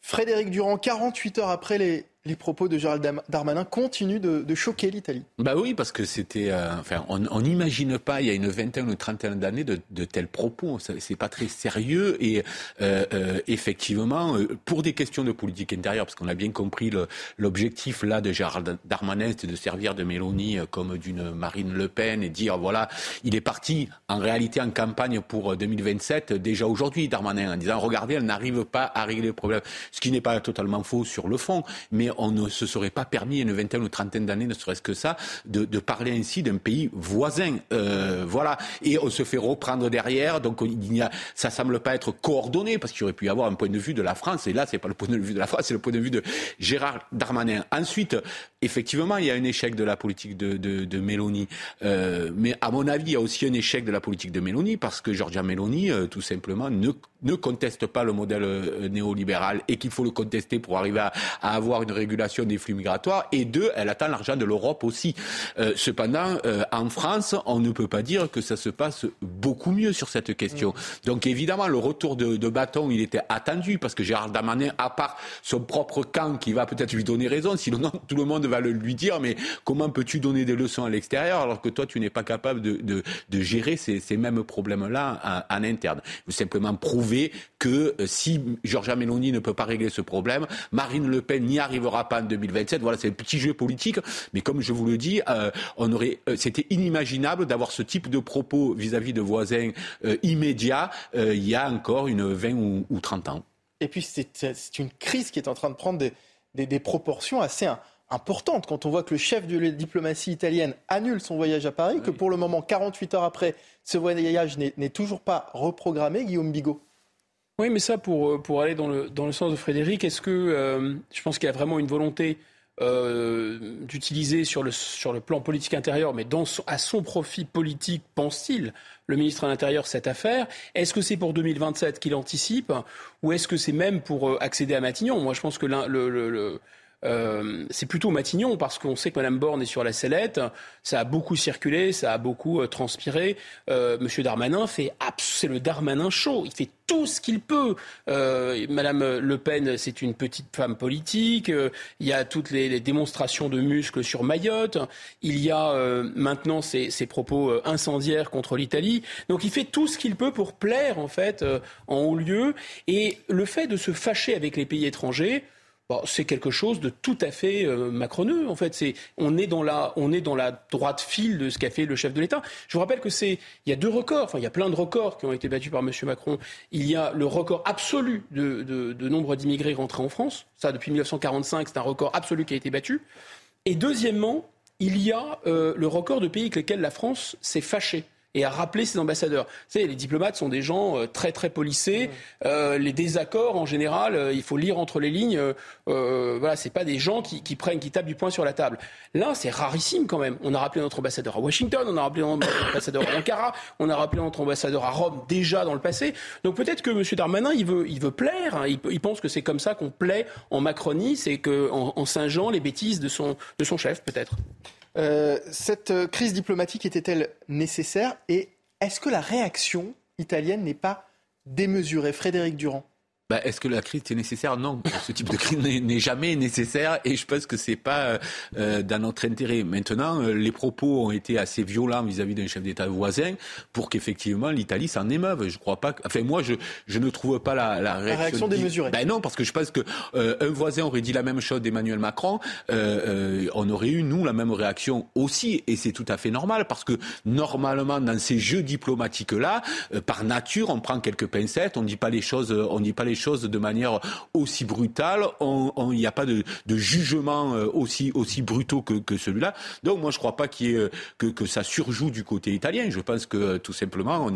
Frédéric Durand, 48 heures après les, les propos de Gérald Darmanin continuent de, choquer l'Italie.
Bah oui, parce que c'était, euh, enfin, on n'imagine pas il y a une vingtaine ou une trentaine d'années de, tels propos. C'est pas très sérieux et euh, euh, effectivement, pour des questions de politique intérieure, parce qu'on a bien compris l'objectif là de Gérald Darmanin, c'était de servir de Mélanie comme d'une Marine Le Pen et dire voilà, il est parti en réalité en campagne pour 2027 déjà aujourd'hui, Darmanin, en disant regardez, elle n'arrive pas à régler le problème, ce qui n'est pas totalement faux sur le fond, mais on ne se serait pas permis, une vingtaine ou trentaine d'années, ne serait-ce que ça, de, parler ainsi d'un pays voisin. Euh, voilà. Et on se fait reprendre derrière. Donc, il n'y a, ça semble pas être coordonné parce qu'il aurait pu y avoir un point de vue de la France. Et là, c'est pas le point de vue de la France, c'est le point de vue de Gérard Darmanin. Ensuite, effectivement, il y a un échec de la politique de, Mélanie. Euh, mais à mon avis, il y a aussi un échec de la politique de Mélanie parce que Georgia Mélanie, euh, tout simplement, ne, conteste pas le modèle néolibéral et qu'il faut le contester pour arriver à, avoir une régulation des flux migratoires, et deux, elle attend l'argent de l'Europe aussi. Euh, cependant, euh, en France, on ne peut pas dire que ça se passe beaucoup mieux sur cette question. Donc évidemment, le retour de, de, bâton, il était attendu, parce que Gérard Damanin, à part son propre camp qui va peut-être lui donner raison, sinon tout le monde va le lui dire, mais comment peux-tu donner des leçons à l'extérieur alors que toi, tu n'es pas capable de, de, gérer ces, ces mêmes problèmes-là en, interne? Vous simplement prouver que euh, si Georgia Meloni ne peut pas régler ce problème, Marine Le Pen n'y arrivera pas en 2027. Voilà, c'est un petit jeu politique. Mais comme je vous le dis, euh, on aurait, euh, c'était inimaginable d'avoir ce type de propos vis-à-vis de voisins immédiats il y a encore une 20 ou, ou 30 ans.
Et puis c'est une crise qui est en train de prendre des, des, des proportions assez importantes quand on voit que le chef de la diplomatie italienne annule son voyage à Paris, que pour le moment, 48 heures après, ce voyage n'est toujours pas reprogrammé, Guillaume Bigot.
Oui, mais ça, pour, pour aller dans le, dans le sens de Frédéric, est-ce que euh, je pense qu'il y a vraiment une volonté euh, d'utiliser sur le, sur le plan politique intérieur, mais dans, à son profit politique, pense-t-il, le ministre de l'Intérieur cette affaire? Est-ce que c'est pour 2027 qu'il anticipe ou est-ce que c'est même pour euh, accéder à Matignon? Moi, je pense que le, le, le euh, c'est plutôt Matignon parce qu'on sait que Mme Borne est sur la sellette. Ça a beaucoup circulé, ça a beaucoup euh, transpiré. Euh, Monsieur Darmanin fait c'est le Darmanin chaud. Il fait tout ce qu'il peut. Euh, Madame Le Pen, c'est une petite femme politique. il y a toutes les, les, démonstrations de muscles sur Mayotte. Il y a maintenant ces, ces, propos incendiaires contre l'Italie. Donc il fait tout ce qu'il peut pour plaire en fait en haut lieu. Et le fait de se fâcher avec les pays étrangers c'est quelque chose de tout à fait euh, macroneux. En fait, on est dans la on est dans la droite file de ce qu'a fait le chef de l'État. Je vous rappelle que c'est il y a deux records. Enfin, il y a plein de records qui ont été battus par M. Macron. Il y a le record absolu de, de, nombre d'immigrés rentrés en France. Ça, depuis 1945, c'est un record absolu qui a été battu. Et deuxièmement, il y a euh, le record de pays avec lesquels la France s'est fâchée et à rappeler ses ambassadeurs. Vous savez, les diplomates sont des gens euh, très très polissés. Euh, les désaccords, en général, euh, il faut lire entre les lignes. Euh, voilà, c'est pas des gens qui, qui, prennent, qui tapent du poing sur la table. Là, c'est rarissime quand même. On a rappelé notre ambassadeur à Washington, on a rappelé notre ambassadeur à Ankara, on a rappelé notre ambassadeur à Rome déjà dans le passé. Donc peut-être que M. Darmanin, il veut, il veut plaire. Hein. Il, il, pense que c'est comme ça qu'on plaît en Macronie, c'est qu'en en, singeant les bêtises de son, de son chef, peut-être.
Euh, cette euh, crise diplomatique était-elle nécessaire et est-ce que la réaction italienne n'est pas démesurée? Frédéric Durand
bah, Est-ce que la crise est nécessaire? Non, ce type de crise n'est jamais nécessaire et je pense que c'est pas euh, dans notre intérêt. Maintenant, euh, les propos ont été assez violents vis-à-vis d'un chef d'État voisin pour qu'effectivement l'Italie s'en émeuve. Je crois pas. Que... Enfin, moi, je, je ne trouve pas la, la réaction,
la réaction démesurée.
Ben non, parce que je pense que euh, un voisin aurait dit la même chose d'Emmanuel Macron, euh, on aurait eu nous la même réaction aussi, et c'est tout à fait normal parce que normalement dans ces jeux diplomatiques là, par nature, on prend quelques pincettes, on dit pas les choses, on dit pas les choses de manière aussi brutale. Il n'y a pas de, jugement euh, aussi, aussi brutaux que, celui-là. Donc moi, je ne crois pas euh, que, ça surjoue du côté italien. Je pense que euh, tout simplement,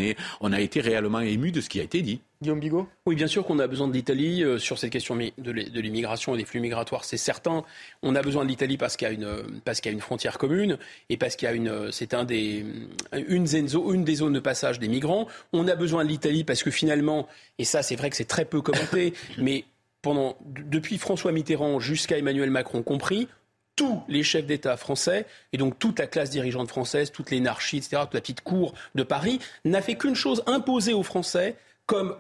on a été réellement ému de ce qui a été dit.
Guillaume Bigot
Oui, bien sûr qu'on a besoin de l'Italie sur cette question de l'immigration et des flux migratoires, c'est certain. On a besoin de l'Italie parce qu'il y a une parce qu'il y a une frontière commune et parce qu'il y a une c'est un des une, une des zones de passage des migrants. On a besoin de l'Italie parce que finalement et ça c'est vrai que c'est très peu commenté, mais pendant depuis François Mitterrand jusqu'à Emmanuel Macron compris, tous les chefs d'État français, et donc toute la classe dirigeante française, toute l'énarchie, etc., toute la petite cour de Paris, n'a fait qu'une chose, imposer aux Français comme,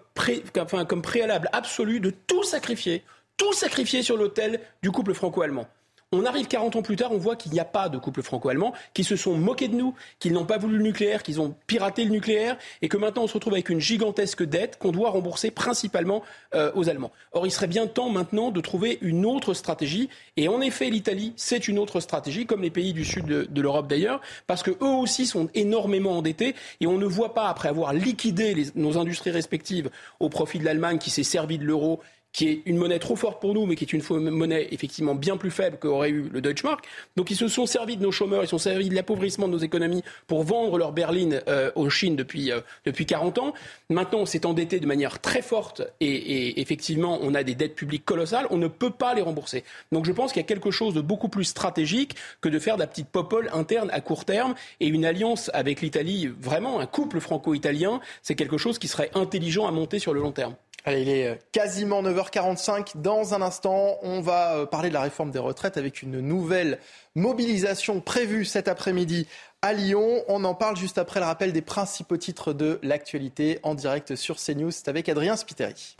préalable absolu de tout sacrifier, tout sacrifier sur l'autel du couple franco-allemand. On arrive 40 ans plus tard, on voit qu'il n'y a pas de couple franco-allemand, qui se sont moqués de nous, qu'ils n'ont pas voulu le nucléaire, qu'ils ont piraté le nucléaire, et que maintenant on se retrouve avec une gigantesque dette qu'on doit rembourser principalement euh, aux Allemands. Or, il serait bien temps maintenant de trouver une autre stratégie, et en effet, l'Italie, c'est une autre stratégie, comme les pays du sud de, l'Europe d'ailleurs, parce que eux aussi sont énormément endettés, et on ne voit pas, après avoir liquidé nos industries respectives au profit de l'Allemagne qui s'est servi de l'euro qui est une monnaie trop forte pour nous, mais qui est une monnaie effectivement bien plus faible qu'aurait eu le Deutschmark. Donc ils se sont servis de nos chômeurs, ils se sont servis de l'appauvrissement de nos économies pour vendre leur berline euh, aux Chine depuis, euh, depuis 40 ans. Maintenant, on s'est endetté de manière très forte et, et, effectivement, on a des dettes publiques colossales. On ne peut pas les rembourser. Donc je pense qu'il y a quelque chose de beaucoup plus stratégique que de faire de la petite popole interne à court terme et une alliance avec l'Italie, vraiment un couple franco-italien, c'est quelque chose qui serait intelligent à monter sur le long terme.
Allez, il est euh, quasiment 9h45. Dans un instant, on va euh, parler de la réforme des retraites avec une nouvelle mobilisation prévue cet après-midi à Lyon. On en parle juste après le rappel des principaux titres de l'actualité en direct sur CNews. C'est avec Adrien Spiteri.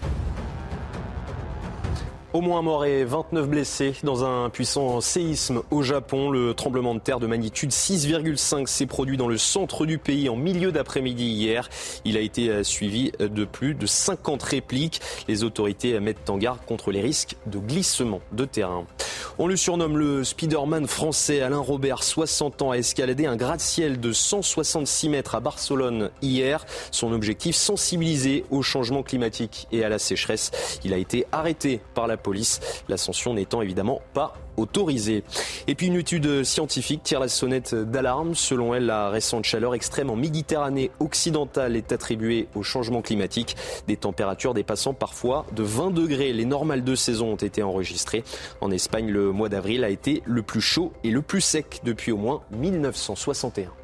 Au moins mort et 29 blessés dans un puissant séisme au Japon. Le tremblement de terre de magnitude 6,5 s'est produit dans le centre du pays en milieu d'après-midi hier. Il a été suivi de plus de 50 répliques. Les autorités mettent en garde contre les risques de glissement de terrain. On le surnomme le Spider-Man français. Alain Robert, 60 ans, a escaladé un gratte-ciel de 166 mètres à Barcelone hier. Son objectif, sensibiliser au changement climatique et à la sécheresse. Il a été arrêté par la police, l'ascension n'étant évidemment pas autorisée. Et puis une étude scientifique tire la sonnette d'alarme. Selon elle, la récente chaleur extrême en Méditerranée occidentale est attribuée au changement climatique. Des températures dépassant parfois de 20 degrés. Les normales de saison ont été enregistrées. En Espagne, le mois d'avril a été le plus chaud et le plus sec depuis au moins 1961.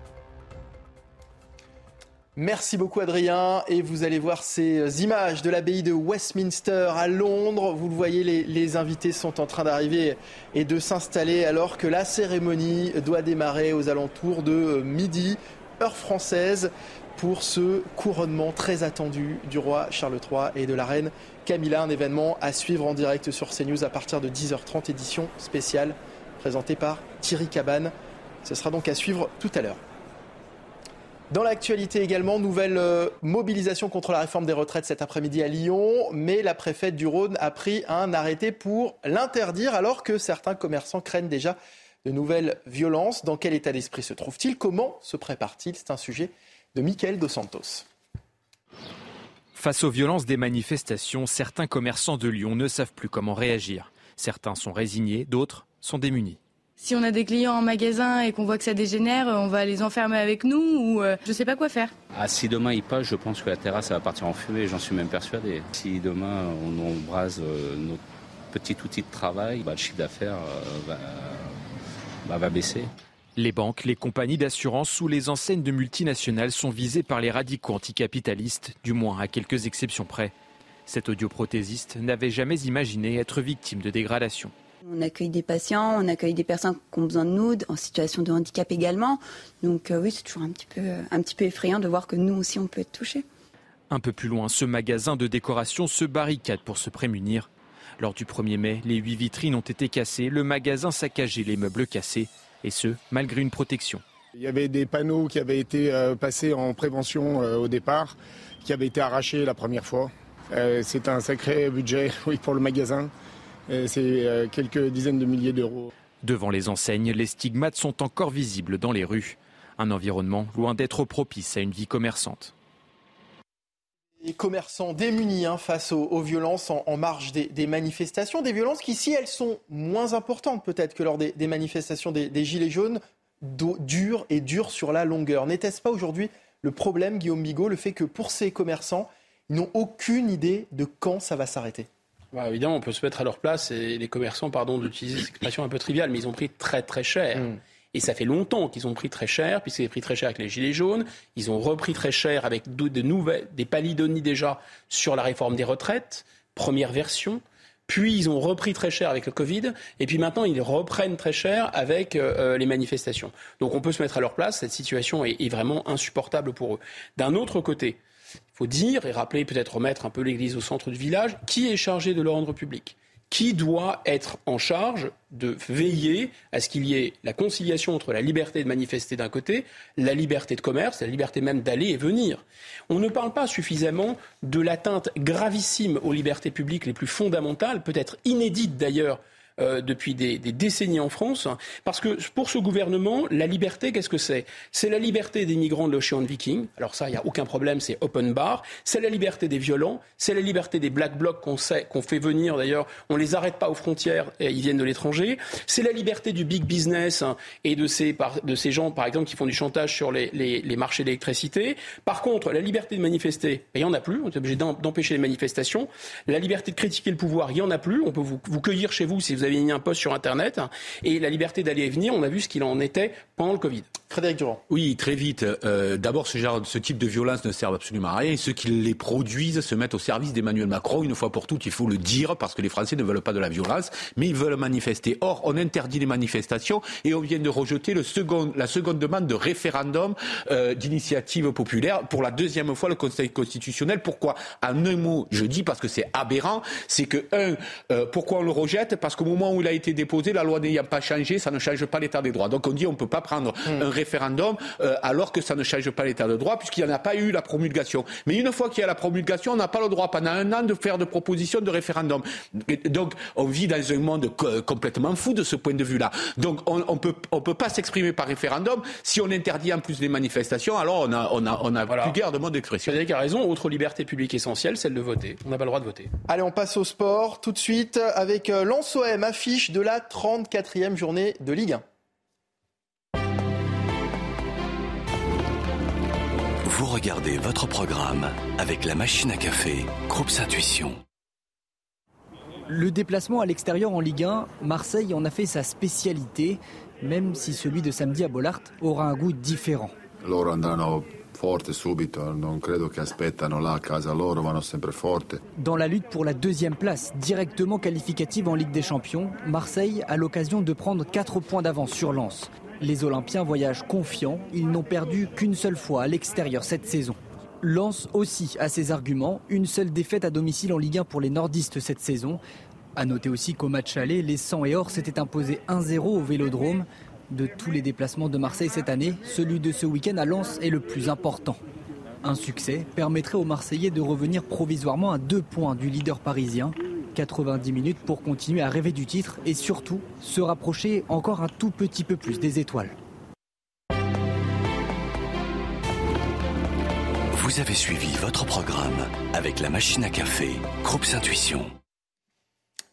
Merci beaucoup Adrien. Et vous allez voir ces images de l'abbaye de Westminster à Londres. Vous le voyez, les, invités sont en train d'arriver et de s'installer alors que la cérémonie doit démarrer aux alentours de midi, heure française, pour ce couronnement très attendu du roi Charles III et de la reine Camilla. Un événement à suivre en direct sur CNews à partir de 10h30, édition spéciale présentée par Thierry Cabane. Ce sera donc à suivre tout à l'heure. Dans l'actualité également, nouvelle euh, mobilisation contre la réforme des retraites cet après-midi à Lyon, mais la préfète du Rhône a pris un arrêté pour l'interdire alors que certains commerçants craignent déjà de nouvelles violences. Dans quel état d'esprit se trouve-t-il? Comment se prépare-t-il? C'est un sujet de Michael Dos Santos.
Face aux violences des manifestations, certains commerçants de Lyon ne savent plus comment réagir. Certains sont résignés, d'autres sont démunis.
Si on a des clients en magasin et qu'on voit que ça dégénère, on va les enfermer avec nous ou euh, je sais pas quoi faire.
Ah, si demain il passe, je pense que la terrasse va partir en fumée, j'en suis même persuadé. Si demain on embrase euh, notre petit outil de travail, bah, le chiffre d'affaires euh, va, bah, va baisser.
Les banques, les compagnies d'assurance ou les enseignes de multinationales sont visées par les radicaux anticapitalistes, du moins à quelques exceptions près. Cet audioprothésiste n'avait jamais imaginé être victime de dégradation.
On accueille des patients, on accueille des personnes qui ont besoin de nous, en situation de handicap également. Donc euh, oui, c'est toujours un petit, peu, un petit peu effrayant de voir que nous aussi, on peut être touchés.
Un peu plus loin, ce magasin de décoration se barricade pour se prémunir. Lors du 1er mai, les huit vitrines ont été cassées, le magasin saccagé, les meubles cassés, et ce, malgré une protection.
Il y avait des panneaux qui avaient été euh, passés en prévention euh, au départ, qui avaient été arrachés la première fois. C'est un sacré budget oui, pour le magasin. C'est quelques dizaines de milliers d'euros.
Devant les enseignes, les stigmates sont encore visibles dans les rues. Un environnement loin d'être propice à une vie commerçante.
Les commerçants démunis hein, face aux, aux, violences en, en marge des, des, manifestations, des violences qui, si elles sont moins importantes peut-être que lors des, des manifestations des, des, Gilets jaunes, durent et durent sur la longueur. N'était-ce pas aujourd'hui le problème, Guillaume Bigot, le fait que pour ces commerçants, ils n'ont aucune idée de quand ça va s'arrêter?
Bah, évidemment, on peut se mettre à leur place et les commerçants, pardon d'utiliser cette expression un peu triviale, mais ils ont pris très très cher. Mmh. Et ça fait longtemps qu'ils ont pris très cher, puisqu'ils ont pris très cher avec les Gilets jaunes. Ils ont repris très cher avec de, de nouvelles, des palidonies déjà sur la réforme des retraites, première version. Puis ils ont repris très cher avec le Covid, et puis maintenant ils reprennent très cher avec euh, les manifestations. Donc on peut se mettre à leur place, cette situation est, est vraiment insupportable pour eux. D'un autre côté, il faut dire et rappeler, peut-être remettre un peu l'église au centre du village, qui est chargé de l'ordre public qui doit être en charge de veiller à ce qu'il y ait la conciliation entre la liberté de manifester d'un côté, la liberté de commerce, la liberté même d'aller et venir. On ne parle pas suffisamment de l'atteinte gravissime aux libertés publiques les plus fondamentales, peut-être inédite d'ailleurs euh, depuis des, décennies en France. Parce que pour ce gouvernement, la liberté, qu'est-ce que c'est? C'est la liberté des migrants de l'Ocean Viking. Alors ça, il n'y a aucun problème, c'est open bar. C'est la liberté des violents. C'est la liberté des black blocs qu'on fait venir d'ailleurs. On les arrête pas aux frontières ils viennent de l'étranger. C'est la liberté du big business hein, et de ces, gens, par exemple, qui font du chantage sur les, marchés d'électricité. Par contre, la liberté de manifester, il n'y en a plus. On est obligé d'empêcher les manifestations. La liberté de critiquer le pouvoir, il n'y en a plus. On peut vous, vous cueillir chez vous si vous avez mis un poste sur Internet. Et la liberté d'aller et venir, on a vu ce qu'il en était pendant le Covid.
Frédéric Durand.
Oui, très vite. Euh, D'abord, ce, genre, ce type de violence ne sert absolument à rien. Et ceux qui les produisent se mettent au service d'Emmanuel Macron. Une fois pour toutes, il faut le dire, parce que les Français ne veulent pas de la violence, mais ils veulent manifester. Or, on interdit les manifestations et on vient de rejeter le second, la seconde demande de référendum euh, d'initiative populaire pour la deuxième fois le Conseil constitutionnel. Pourquoi? En un mot, je dis parce que c'est aberrant, c'est que, un, euh, pourquoi on le rejette? Parce qu'au moment où il a été déposé, la loi n'ayant pas changé, ça ne change pas l'état des droits. Donc on dit on ne peut pas prendre mmh. un référendum euh, alors que ça ne change pas l'état de droit puisqu'il n'y en a pas eu la promulgation. Mais une fois qu'il y a la promulgation, on n'a pas le droit pendant un an de faire de propositions de référendum. donc on vit dans un monde complètement fou de ce point de vue-là. Donc on, on peut on peut pas s'exprimer par référendum. Si on interdit en plus les manifestations, alors on a on a on a plus guère de mode d'expression.
Frédéric a raison. Autre liberté publique essentielle, celle de voter. On n'a pas le droit de voter.
Allez, on passe au sport tout de suite avec euh, Lens OM affiche de la 34e journée de Ligue 1.
Vous regardez votre programme avec la machine à café, Groupe Intuition.
Le déplacement à l'extérieur en Ligue 1, Marseille en a fait sa spécialité, même si celui de samedi à Bollard aura un goût différent.
Forte subito, non credo casa loro.
Dans la lutte pour la deuxième place, directement qualificative en Ligue des Champions, Marseille a l'occasion de prendre 4 points d'avance sur Lens. Les Olympiens voyagent confiants, ils n'ont perdu qu'une seule fois à l'extérieur cette saison. Lens aussi a ses arguments, une seule défaite à domicile en Ligue 1 pour les nordistes cette saison. A noter aussi qu'au match aller, les 100 et Or s'étaient imposés 1-0 au Vélodrome. De tous les déplacements de Marseille cette année, celui de ce week-end à Lens est le plus important. Un succès permettrait aux Marseillais de revenir provisoirement à deux points du leader parisien 90 minutes pour continuer à rêver du titre et surtout se rapprocher encore un tout petit peu plus des étoiles.
Vous avez suivi votre programme avec la machine à café, Groupe Intuition.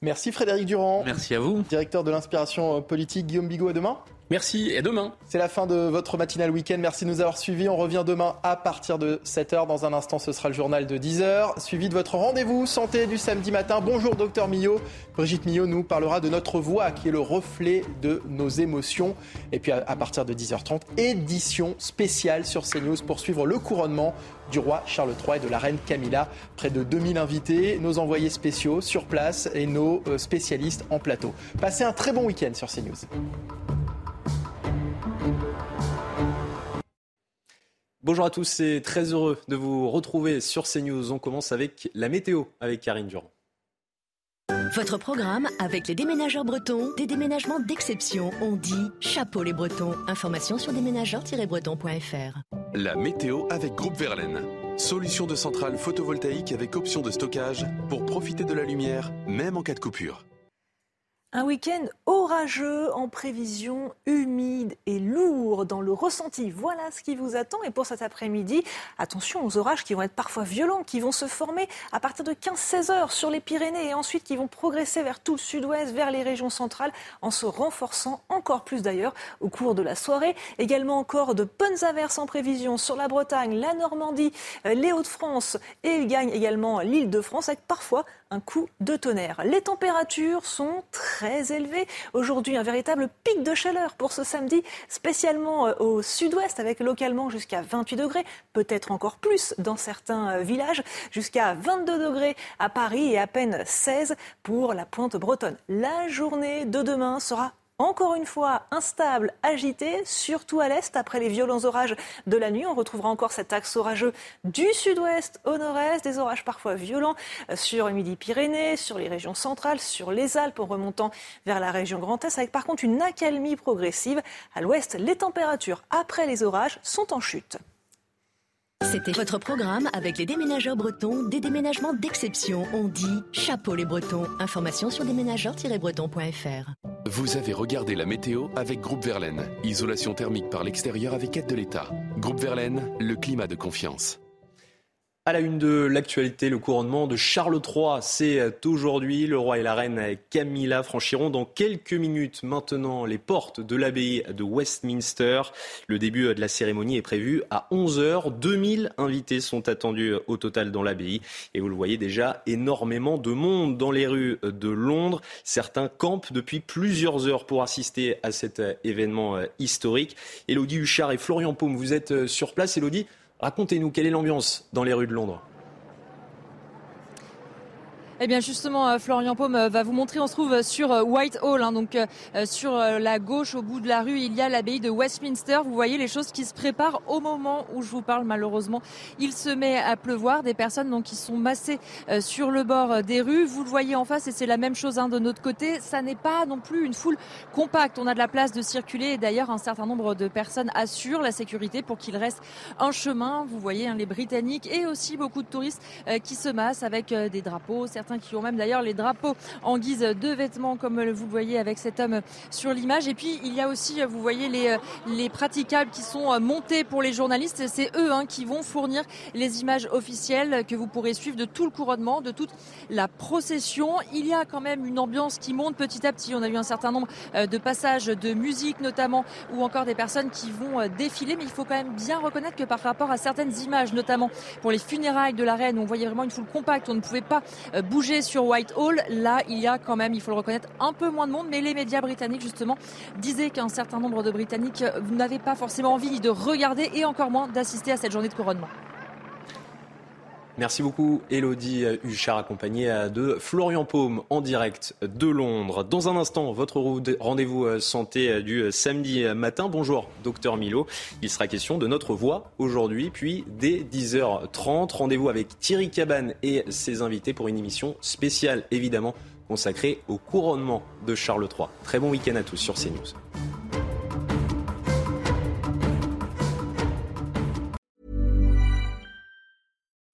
Merci Frédéric Durand.
Merci à vous.
Directeur de l'inspiration politique, Guillaume Bigot, à demain.
Merci et demain.
C'est la fin de votre matinale week-end. Merci de nous avoir suivis. On revient demain à partir de 7h. Dans un instant, ce sera le journal de 10h, suivi de votre rendez-vous santé du samedi matin. Bonjour docteur Millot. Brigitte Millot nous parlera de notre voix qui est le reflet de nos émotions. Et puis à partir de 10h30, édition spéciale sur CNews pour suivre le couronnement du roi Charles III et de la reine Camilla. Près de 2000 invités, nos envoyés spéciaux sur place et nos euh, spécialistes en plateau. Passez un très bon week-end sur CNews.
Bonjour à tous, c'est très heureux de vous retrouver sur CNews. On commence avec la météo avec Karine Durand.
Votre programme avec les déménageurs bretons, des déménagements d'exception. On dit chapeau les bretons. Information sur déménageurs-bretons.fr.
La météo avec Groupe Verlaine. Solution de centrale photovoltaïque avec option de stockage pour profiter de la lumière, même en cas de coupure.
Un week-end orageux en prévision, humide et lourd dans le ressenti. Voilà ce qui vous attend. Et pour cet après-midi, attention aux orages qui vont être parfois violents, qui vont se former à partir de 15-16 heures sur les Pyrénées et ensuite qui vont progresser vers tout le sud-ouest, vers les régions centrales, en se renforçant encore plus d'ailleurs au cours de la soirée. Également encore de bonnes averses en prévision sur la Bretagne, la Normandie, euh, les Hauts-de-France et gagne également l'île de France avec parfois un coup de tonnerre. Les températures sont très élevées. Aujourd'hui, un véritable pic de chaleur pour ce samedi, spécialement euh, au sud-ouest, avec localement jusqu'à 28 degrés, peut-être encore plus dans certains euh, villages, jusqu'à 22 degrés à Paris et à peine 16 pour la pointe bretonne. La journée de demain sera encore une fois instable, agité, surtout à l'est après les violents orages de la nuit. On retrouvera encore cet axe orageux du sud-ouest au nord-est, des orages parfois violents sur Midi-Pyrénées, sur les régions centrales, sur les Alpes en remontant vers la région Grand Est, avec par contre une accalmie progressive. À l'ouest, les températures après les orages sont en chute.
C'était votre programme avec les déménageurs bretons, des déménagements d'exception. On dit chapeau les bretons. Information sur déménageurs-bretons.fr.
Vous avez regardé la météo avec Groupe Verlaine. Isolation thermique par l'extérieur avec aide de l'État. Groupe Verlaine, le climat de confiance.
À la une de l'actualité, le couronnement de Charles III, c'est aujourd'hui. Le roi et la reine Camilla franchiront dans quelques minutes maintenant les portes de l'abbaye de Westminster. Le début de la cérémonie est prévu à 11h. 2000 invités sont attendus au total dans l'abbaye. Et vous le voyez déjà, énormément de monde dans les rues de Londres. Certains campent depuis plusieurs heures pour assister à cet événement historique. Elodie Huchard et Florian Paume, vous êtes sur place. Elodie, Racontez-nous, quelle est l'ambiance dans les rues de Londres?
Eh bien justement, euh, Florian Paume euh, va vous montrer, on se trouve sur euh, Whitehall, hein, donc sur la gauche au bout de la rue, il y a l'abbaye de Westminster. Vous voyez les choses qui se préparent au moment où je vous parle malheureusement. Il se met à pleuvoir, des personnes donc, qui sont massées sur le bord des rues. Vous le voyez en face et c'est la même chose hein, de notre côté. Ça n'est pas non plus une foule compacte. On a de la place de circuler et d'ailleurs un certain nombre de personnes assurent la sécurité pour qu'il reste un chemin. Vous voyez hein, les Britanniques et aussi beaucoup de touristes qui se massent avec des drapeaux qui ont même d'ailleurs les drapeaux en guise de vêtements, comme vous voyez avec cet homme sur l'image. Et puis il y a aussi, vous voyez, les, les praticables qui sont montés pour les journalistes. C'est eux hein, qui vont fournir les images officielles que vous pourrez suivre de tout le couronnement, de toute la procession. Il y a quand même une ambiance qui monte petit à petit. On a eu un certain nombre euh, de passages de musique notamment, ou encore des personnes qui vont euh, défiler. Mais il faut quand même bien reconnaître que par rapport à certaines images, notamment pour les funérailles de la reine, on voyait vraiment une foule compacte. On ne pouvait pas euh, bouger bouger sur Whitehall. Là, il y a quand même, il faut le reconnaître, un peu moins de monde, mais les médias britanniques, justement, disaient qu'un certain nombre de Britanniques n'avaient pas forcément envie de regarder et encore moins d'assister à cette journée de couronnement.
Merci beaucoup Elodie Huchard accompagnée de Florian Paume en direct de Londres. Dans un instant, votre rendez-vous euh, santé euh, du euh, samedi matin. Bonjour docteur Milo. Il sera question de notre voix aujourd'hui, puis dès 10h30. Rendez-vous avec Thierry Cabane et ses invités pour une émission spéciale évidemment consacrée au couronnement de Charles III. Très bon week-end à tous sur CNews.